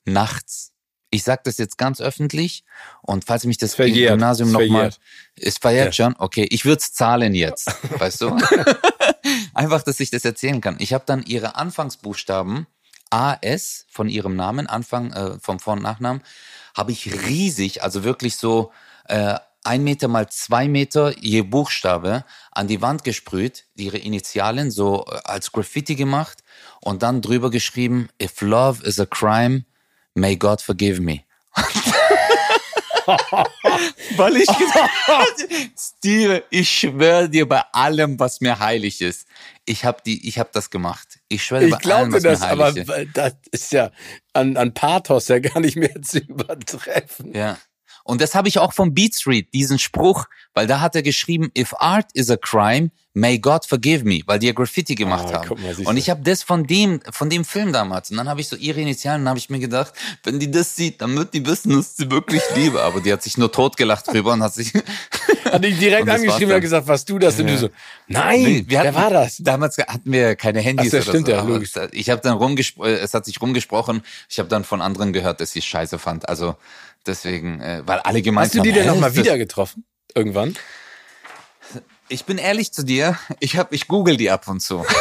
Nachts. Ich sag das jetzt ganz öffentlich und falls mich das verjährt. Gymnasium nochmal ist verjährt ja. schon, okay, ich würde es zahlen jetzt, weißt du? Einfach, dass ich das erzählen kann. Ich habe dann ihre Anfangsbuchstaben AS von ihrem Namen, Anfang äh, vom Vor- und Nachnamen, habe ich riesig, also wirklich so äh, ein Meter mal zwei Meter je Buchstabe an die Wand gesprüht, ihre Initialen so äh, als Graffiti gemacht und dann drüber geschrieben, if love is a crime, may God forgive me. Weil ich gesagt Steve, ich schwöre dir bei allem, was mir heilig ist. Ich habe die, ich habe das gemacht. Ich schwöre bei allem, was das, mir heilig ist. Aber das ist ja an, an Pathos ja gar nicht mehr zu übertreffen. Ja. Und das habe ich auch vom Beat Street, diesen Spruch, weil da hat er geschrieben, if art is a crime, may God forgive me, weil die ja Graffiti gemacht ah, haben. Mal, und ich habe das von dem, von dem Film damals. Und dann habe ich so ihre Initialen und habe ich mir gedacht, wenn die das sieht, dann wird die wissen, dass sie wirklich liebe. Aber die hat sich nur totgelacht drüber und hat sich. hat dich direkt angeschrieben und gesagt, was du das? Und du so, nein, nee, wir hatten, wer war das? Damals hatten wir keine Handys. Ach, das stimmt so. ja, logisch. Ich habe dann rumgesprochen, es hat sich rumgesprochen. Ich habe dann von anderen gehört, dass sie es scheiße fand. Also Deswegen, äh, weil alle gemeint haben. Hast du die denn nochmal wieder getroffen? Irgendwann? Ich bin ehrlich zu dir, ich hab, ich google die ab und zu.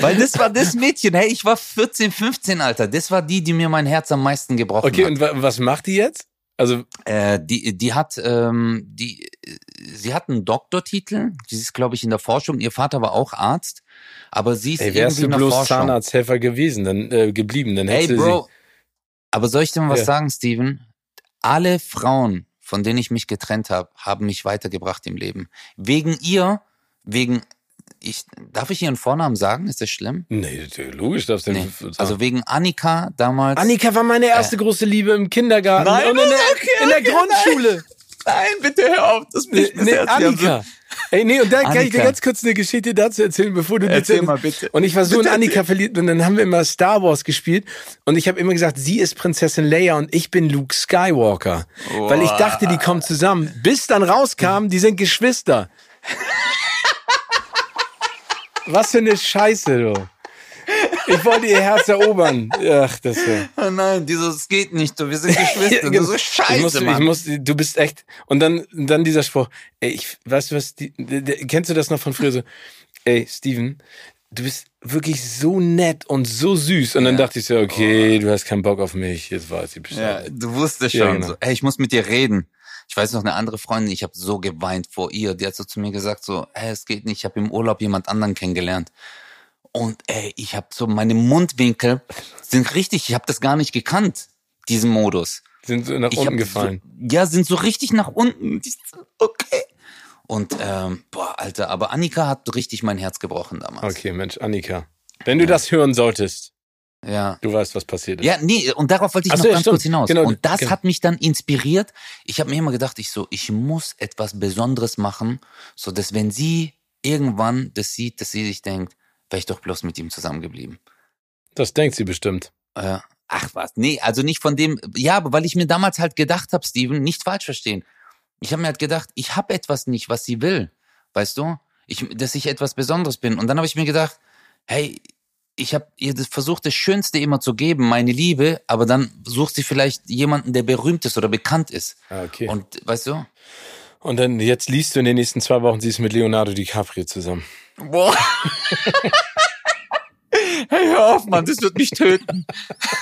Weil das war das Mädchen, hey, ich war 14, 15, Alter. Das war die, die mir mein Herz am meisten gebrochen okay, hat. Okay, und was macht die jetzt? Also äh, die, die hat, ähm, die, sie hat einen Doktortitel. Sie ist, glaube ich, in der Forschung. Ihr Vater war auch Arzt, aber sie ist Ey, wärst irgendwie du bloß Zahnarzthelfer gewesen, dann äh, geblieben, dann hey, hätte Bro, sie aber soll ich dir mal was ja. sagen, Steven? Alle Frauen, von denen ich mich getrennt habe, haben mich weitergebracht im Leben. Wegen ihr, wegen ich, darf ich ihren Vornamen sagen? Ist das schlimm? Nee, logisch darfst du nee. nicht sagen. Also wegen Annika damals. Annika war meine erste äh, große Liebe im Kindergarten nein, und in der, okay, in der Grundschule. Nein. Nein, bitte hör auf, das nee, nee, Annika. Ey, nee, und da Annika. kann ich dir ganz kurz eine Geschichte dazu erzählen, bevor du Erzähl mal bitte. Und ich war so bitte, in Annika verliebt und dann haben wir immer Star Wars gespielt und ich habe immer gesagt, sie ist Prinzessin Leia und ich bin Luke Skywalker, wow. weil ich dachte, die kommen zusammen. Bis dann rauskam, die sind Geschwister. Was für eine Scheiße, du. Ich wollte ihr Herz erobern. Ach, das ja. Oh nein, dieses geht nicht, du. Wir sind Geschwister. du so scheiße, ich muss. Ich muss, du bist echt. Und dann, dann dieser Spruch. Ey, ich, weißt du was, die, die, kennst du das noch von früher so? Ey, Steven, du bist wirklich so nett und so süß. Und dann Ja. dachte ich so, okay, du hast keinen Bock auf mich, jetzt weiß ich Ja, Bescheid. du wusstest Ja, schon genau. so, ey, ich muss mit dir reden. Ich weiß noch, eine andere Freundin, ich habe so geweint vor ihr. Die hat so zu mir gesagt, so, ey, es geht nicht, ich habe im Urlaub jemand anderen kennengelernt. Und ey, ich habe so, meine Mundwinkel sind richtig, ich habe das gar nicht gekannt, diesen Modus. Sind so nach Ich unten gefallen. So, ja, sind so richtig nach unten. Okay. Und ähm, boah, Alter, aber Annika hat richtig mein Herz gebrochen damals. Okay, Mensch, Annika. Wenn du das hören solltest, Ja. du weißt, was passiert ist. Ja, nee, und darauf wollte ich Ach noch so, ja, ganz stimmt. kurz hinaus. Genau, und das genau. hat mich dann inspiriert. Ich habe mir immer gedacht, ich so, ich muss etwas Besonderes machen, so dass wenn sie irgendwann das sieht, dass sie sich denkt, wäre ich doch bloß mit ihm zusammengeblieben. Das denkt sie bestimmt. Äh, ach was, nee, also nicht von dem, ja, aber weil ich mir damals halt gedacht habe, Steven, nicht falsch verstehen. Ich habe mir halt gedacht, ich habe etwas nicht, was sie will, weißt du? Ich, dass ich etwas Besonderes bin. Und dann habe ich mir gedacht, hey, ich habe ihr versucht, das Schönste immer zu geben, meine Liebe, aber dann sucht sie vielleicht jemanden, der berühmt ist oder bekannt ist. Ah, okay. Und weißt du? Und dann jetzt liest du in den nächsten zwei Wochen, sie ist mit Leonardo DiCaprio zusammen. Boah. hey, hör auf, Mann, das wird mich töten.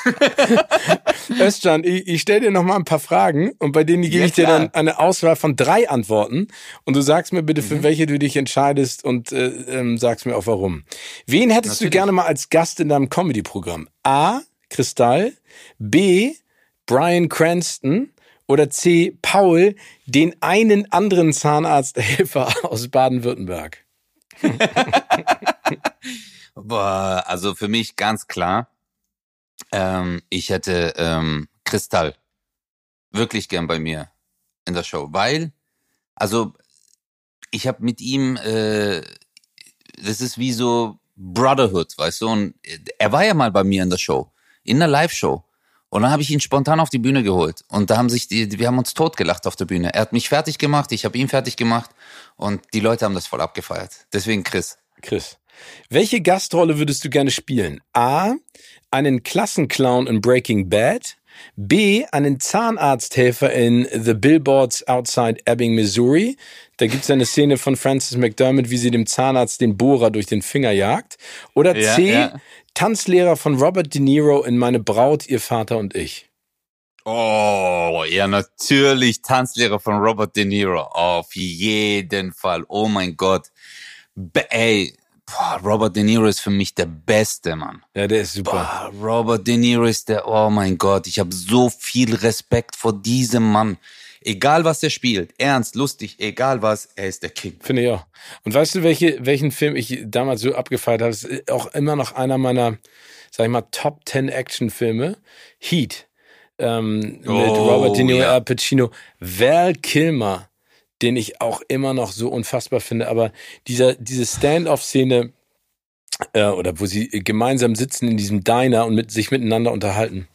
Özcan, ich, ich stelle dir noch mal ein paar Fragen und bei denen gebe Ja, ich dir dann eine Auswahl von drei Antworten und du sagst mir bitte, Mhm. für welche du dich entscheidest und äh, ähm, sagst mir auch warum. Wen hättest du Natürlich. gerne mal als Gast in deinem Comedy-Programm? A. Kristall, B. Brian Cranston oder C. Paul, den einen anderen Zahnarzthelfer aus Baden-Württemberg? Boah, also für mich ganz klar, ähm, ich hätte ähm, Kristall wirklich gern bei mir in der Show, weil, also ich habe mit ihm, äh, das ist wie so Brotherhood, weißt du, und er war ja mal bei mir in der Show, in der Live-Show. Und dann habe ich ihn spontan auf die Bühne geholt. Und da haben sich die, wir haben uns totgelacht auf der Bühne. Er hat mich fertig gemacht, ich habe ihn fertig gemacht und die Leute haben das voll abgefeiert. Deswegen Chris. Chris. Welche Gastrolle würdest du gerne spielen? A. Einen Klassenclown in Breaking Bad. B. Einen Zahnarzthelfer in The Billboards Outside Ebbing, Missouri. Da gibt's eine Szene von Frances McDermott, wie sie dem Zahnarzt den Bohrer durch den Finger jagt. Oder Ja, C. ja. Tanzlehrer von Robert De Niro in Meine Braut, ihr Vater und ich. Oh, ja, natürlich. Tanzlehrer von Robert De Niro. Auf jeden Fall. Oh mein Gott. Be ey, boah, Robert De Niro ist für mich der Beste, Mann. Ja, der ist super. Boah, Robert De Niro ist der, oh mein Gott. Ich habe so viel Respekt vor diesem Mann. Egal was er spielt, ernst, lustig, egal was, er ist der King. Finde ich auch. Und weißt du, welche, welchen Film ich damals so abgefeiert habe? Das ist auch immer noch einer meiner, sag ich mal, Top 10 Actionfilme. Heat. Ähm, mit Oh, Robert De Niro, ja. Al Pacino. Val Kilmer, den ich auch immer noch so unfassbar finde. Aber dieser, diese Stand-off-Szene, äh, oder wo sie gemeinsam sitzen in diesem Diner und mit, sich miteinander unterhalten.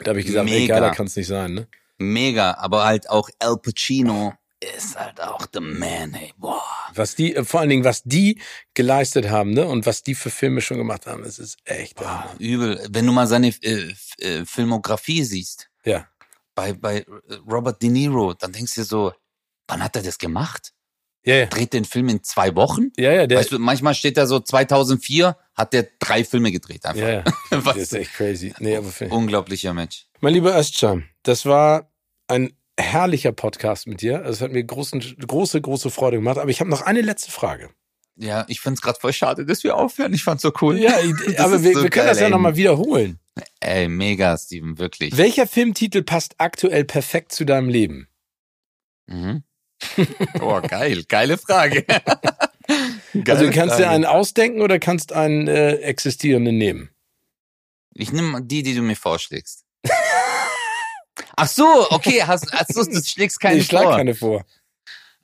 Da habe ich gesagt, ey, Mega. geiler kann es nicht sein, ne? Mega, aber halt auch Al Pacino ist halt auch the man, ey. Boah. Was die, äh, vor allen Dingen, was die geleistet haben, ne? Und was die für Filme schon gemacht haben, das ist echt. Hammer. Übel. Wenn du mal seine äh, äh, Filmografie siehst, Ja. bei, bei äh, Robert De Niro, dann denkst du dir so, wann hat er das gemacht? Ja, ja. Dreht den Film in zwei Wochen? Ja, ja, der, weißt du, manchmal steht da so 2004, hat der drei Filme gedreht einfach. ja, ja. Das ist echt crazy. Nee, aber Unglaublicher Mensch. mein lieber Özcan, das war ein herrlicher Podcast mit dir. Also Es hat mir großen, große, große Freude gemacht. Aber ich habe noch eine letzte Frage. Ja, ich find's grad voll schade, dass wir aufhören. Ich fand's so cool. Ja, aber wir, so wir können geil, das ja nochmal wiederholen. Ey, mega, Steven, wirklich. Welcher Filmtitel passt aktuell perfekt zu deinem Leben? Mhm. Oh, geil. Geile Frage. also kannst du einen ausdenken oder kannst einen äh, existierenden nehmen? Ich nehme die, die du mir vorschlägst. Ach so, okay, hast, ach so, du schlägst keinen ich schlag vor. keine vor.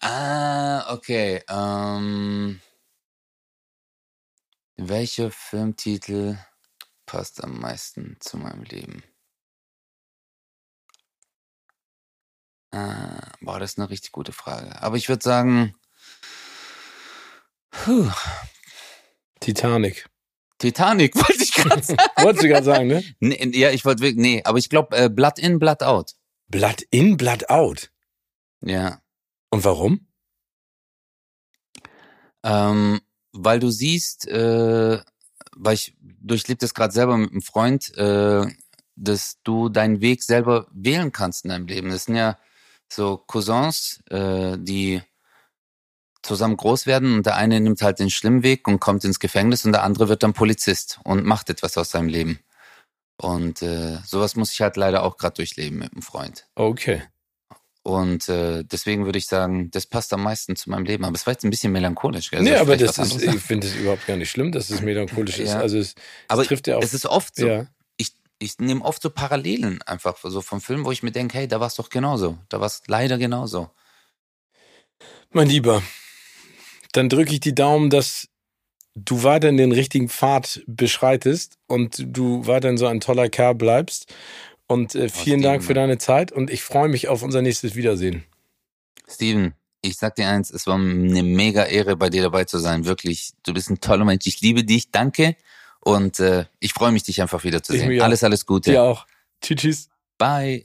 Ah, okay. Ähm, welcher Filmtitel passt am meisten zu meinem Leben? Ah, boah, das ist eine richtig gute Frage. Aber ich würde sagen, puh, Titanic. Titanic wollte ich gerade sagen. Wolltest du gerade sagen, ne? Nee, ja, ich wollte wirklich, nee, aber ich glaube, äh, Blood in, Blood out. Blood in, Blood out. Ja. Und warum? Ähm, weil du siehst, äh, weil ich durchlebe das gerade selber mit einem Freund, äh, dass du deinen Weg selber wählen kannst in deinem Leben. Das sind ja so Cousins, äh, die zusammen groß werden und der eine nimmt halt den schlimmen Weg und kommt ins Gefängnis und der andere wird dann Polizist und macht etwas aus seinem Leben. Und äh, sowas muss ich halt leider auch gerade durchleben mit einem Freund. Okay. Und äh, deswegen würde ich sagen, das passt am meisten zu meinem Leben. Aber es war jetzt ein bisschen melancholisch. Also nee, aber das ist, ich finde es überhaupt gar nicht schlimm, dass es melancholisch ist. Also es, es aber trifft ja auch. Es ist oft so. Ja. Ich, ich nehme oft so Parallelen einfach so vom Film, wo ich mir denke, hey, da war es doch genauso. Da war es leider genauso. Mein Lieber, dann drücke ich die Daumen, dass du weiterhin den richtigen Pfad beschreitest und du weiterhin so ein toller Kerl bleibst. Und äh, vielen oh, Dank für deine Zeit und ich freue mich auf unser nächstes Wiedersehen. Steven, ich sag dir eins, es war eine mega Ehre, bei dir dabei zu sein. Wirklich, du bist ein toller Mensch. Ich liebe dich, danke. Und äh, ich freue mich, dich einfach wiederzusehen. Alles, alles Gute. Dir auch. Tschüss, tschüss. Bye.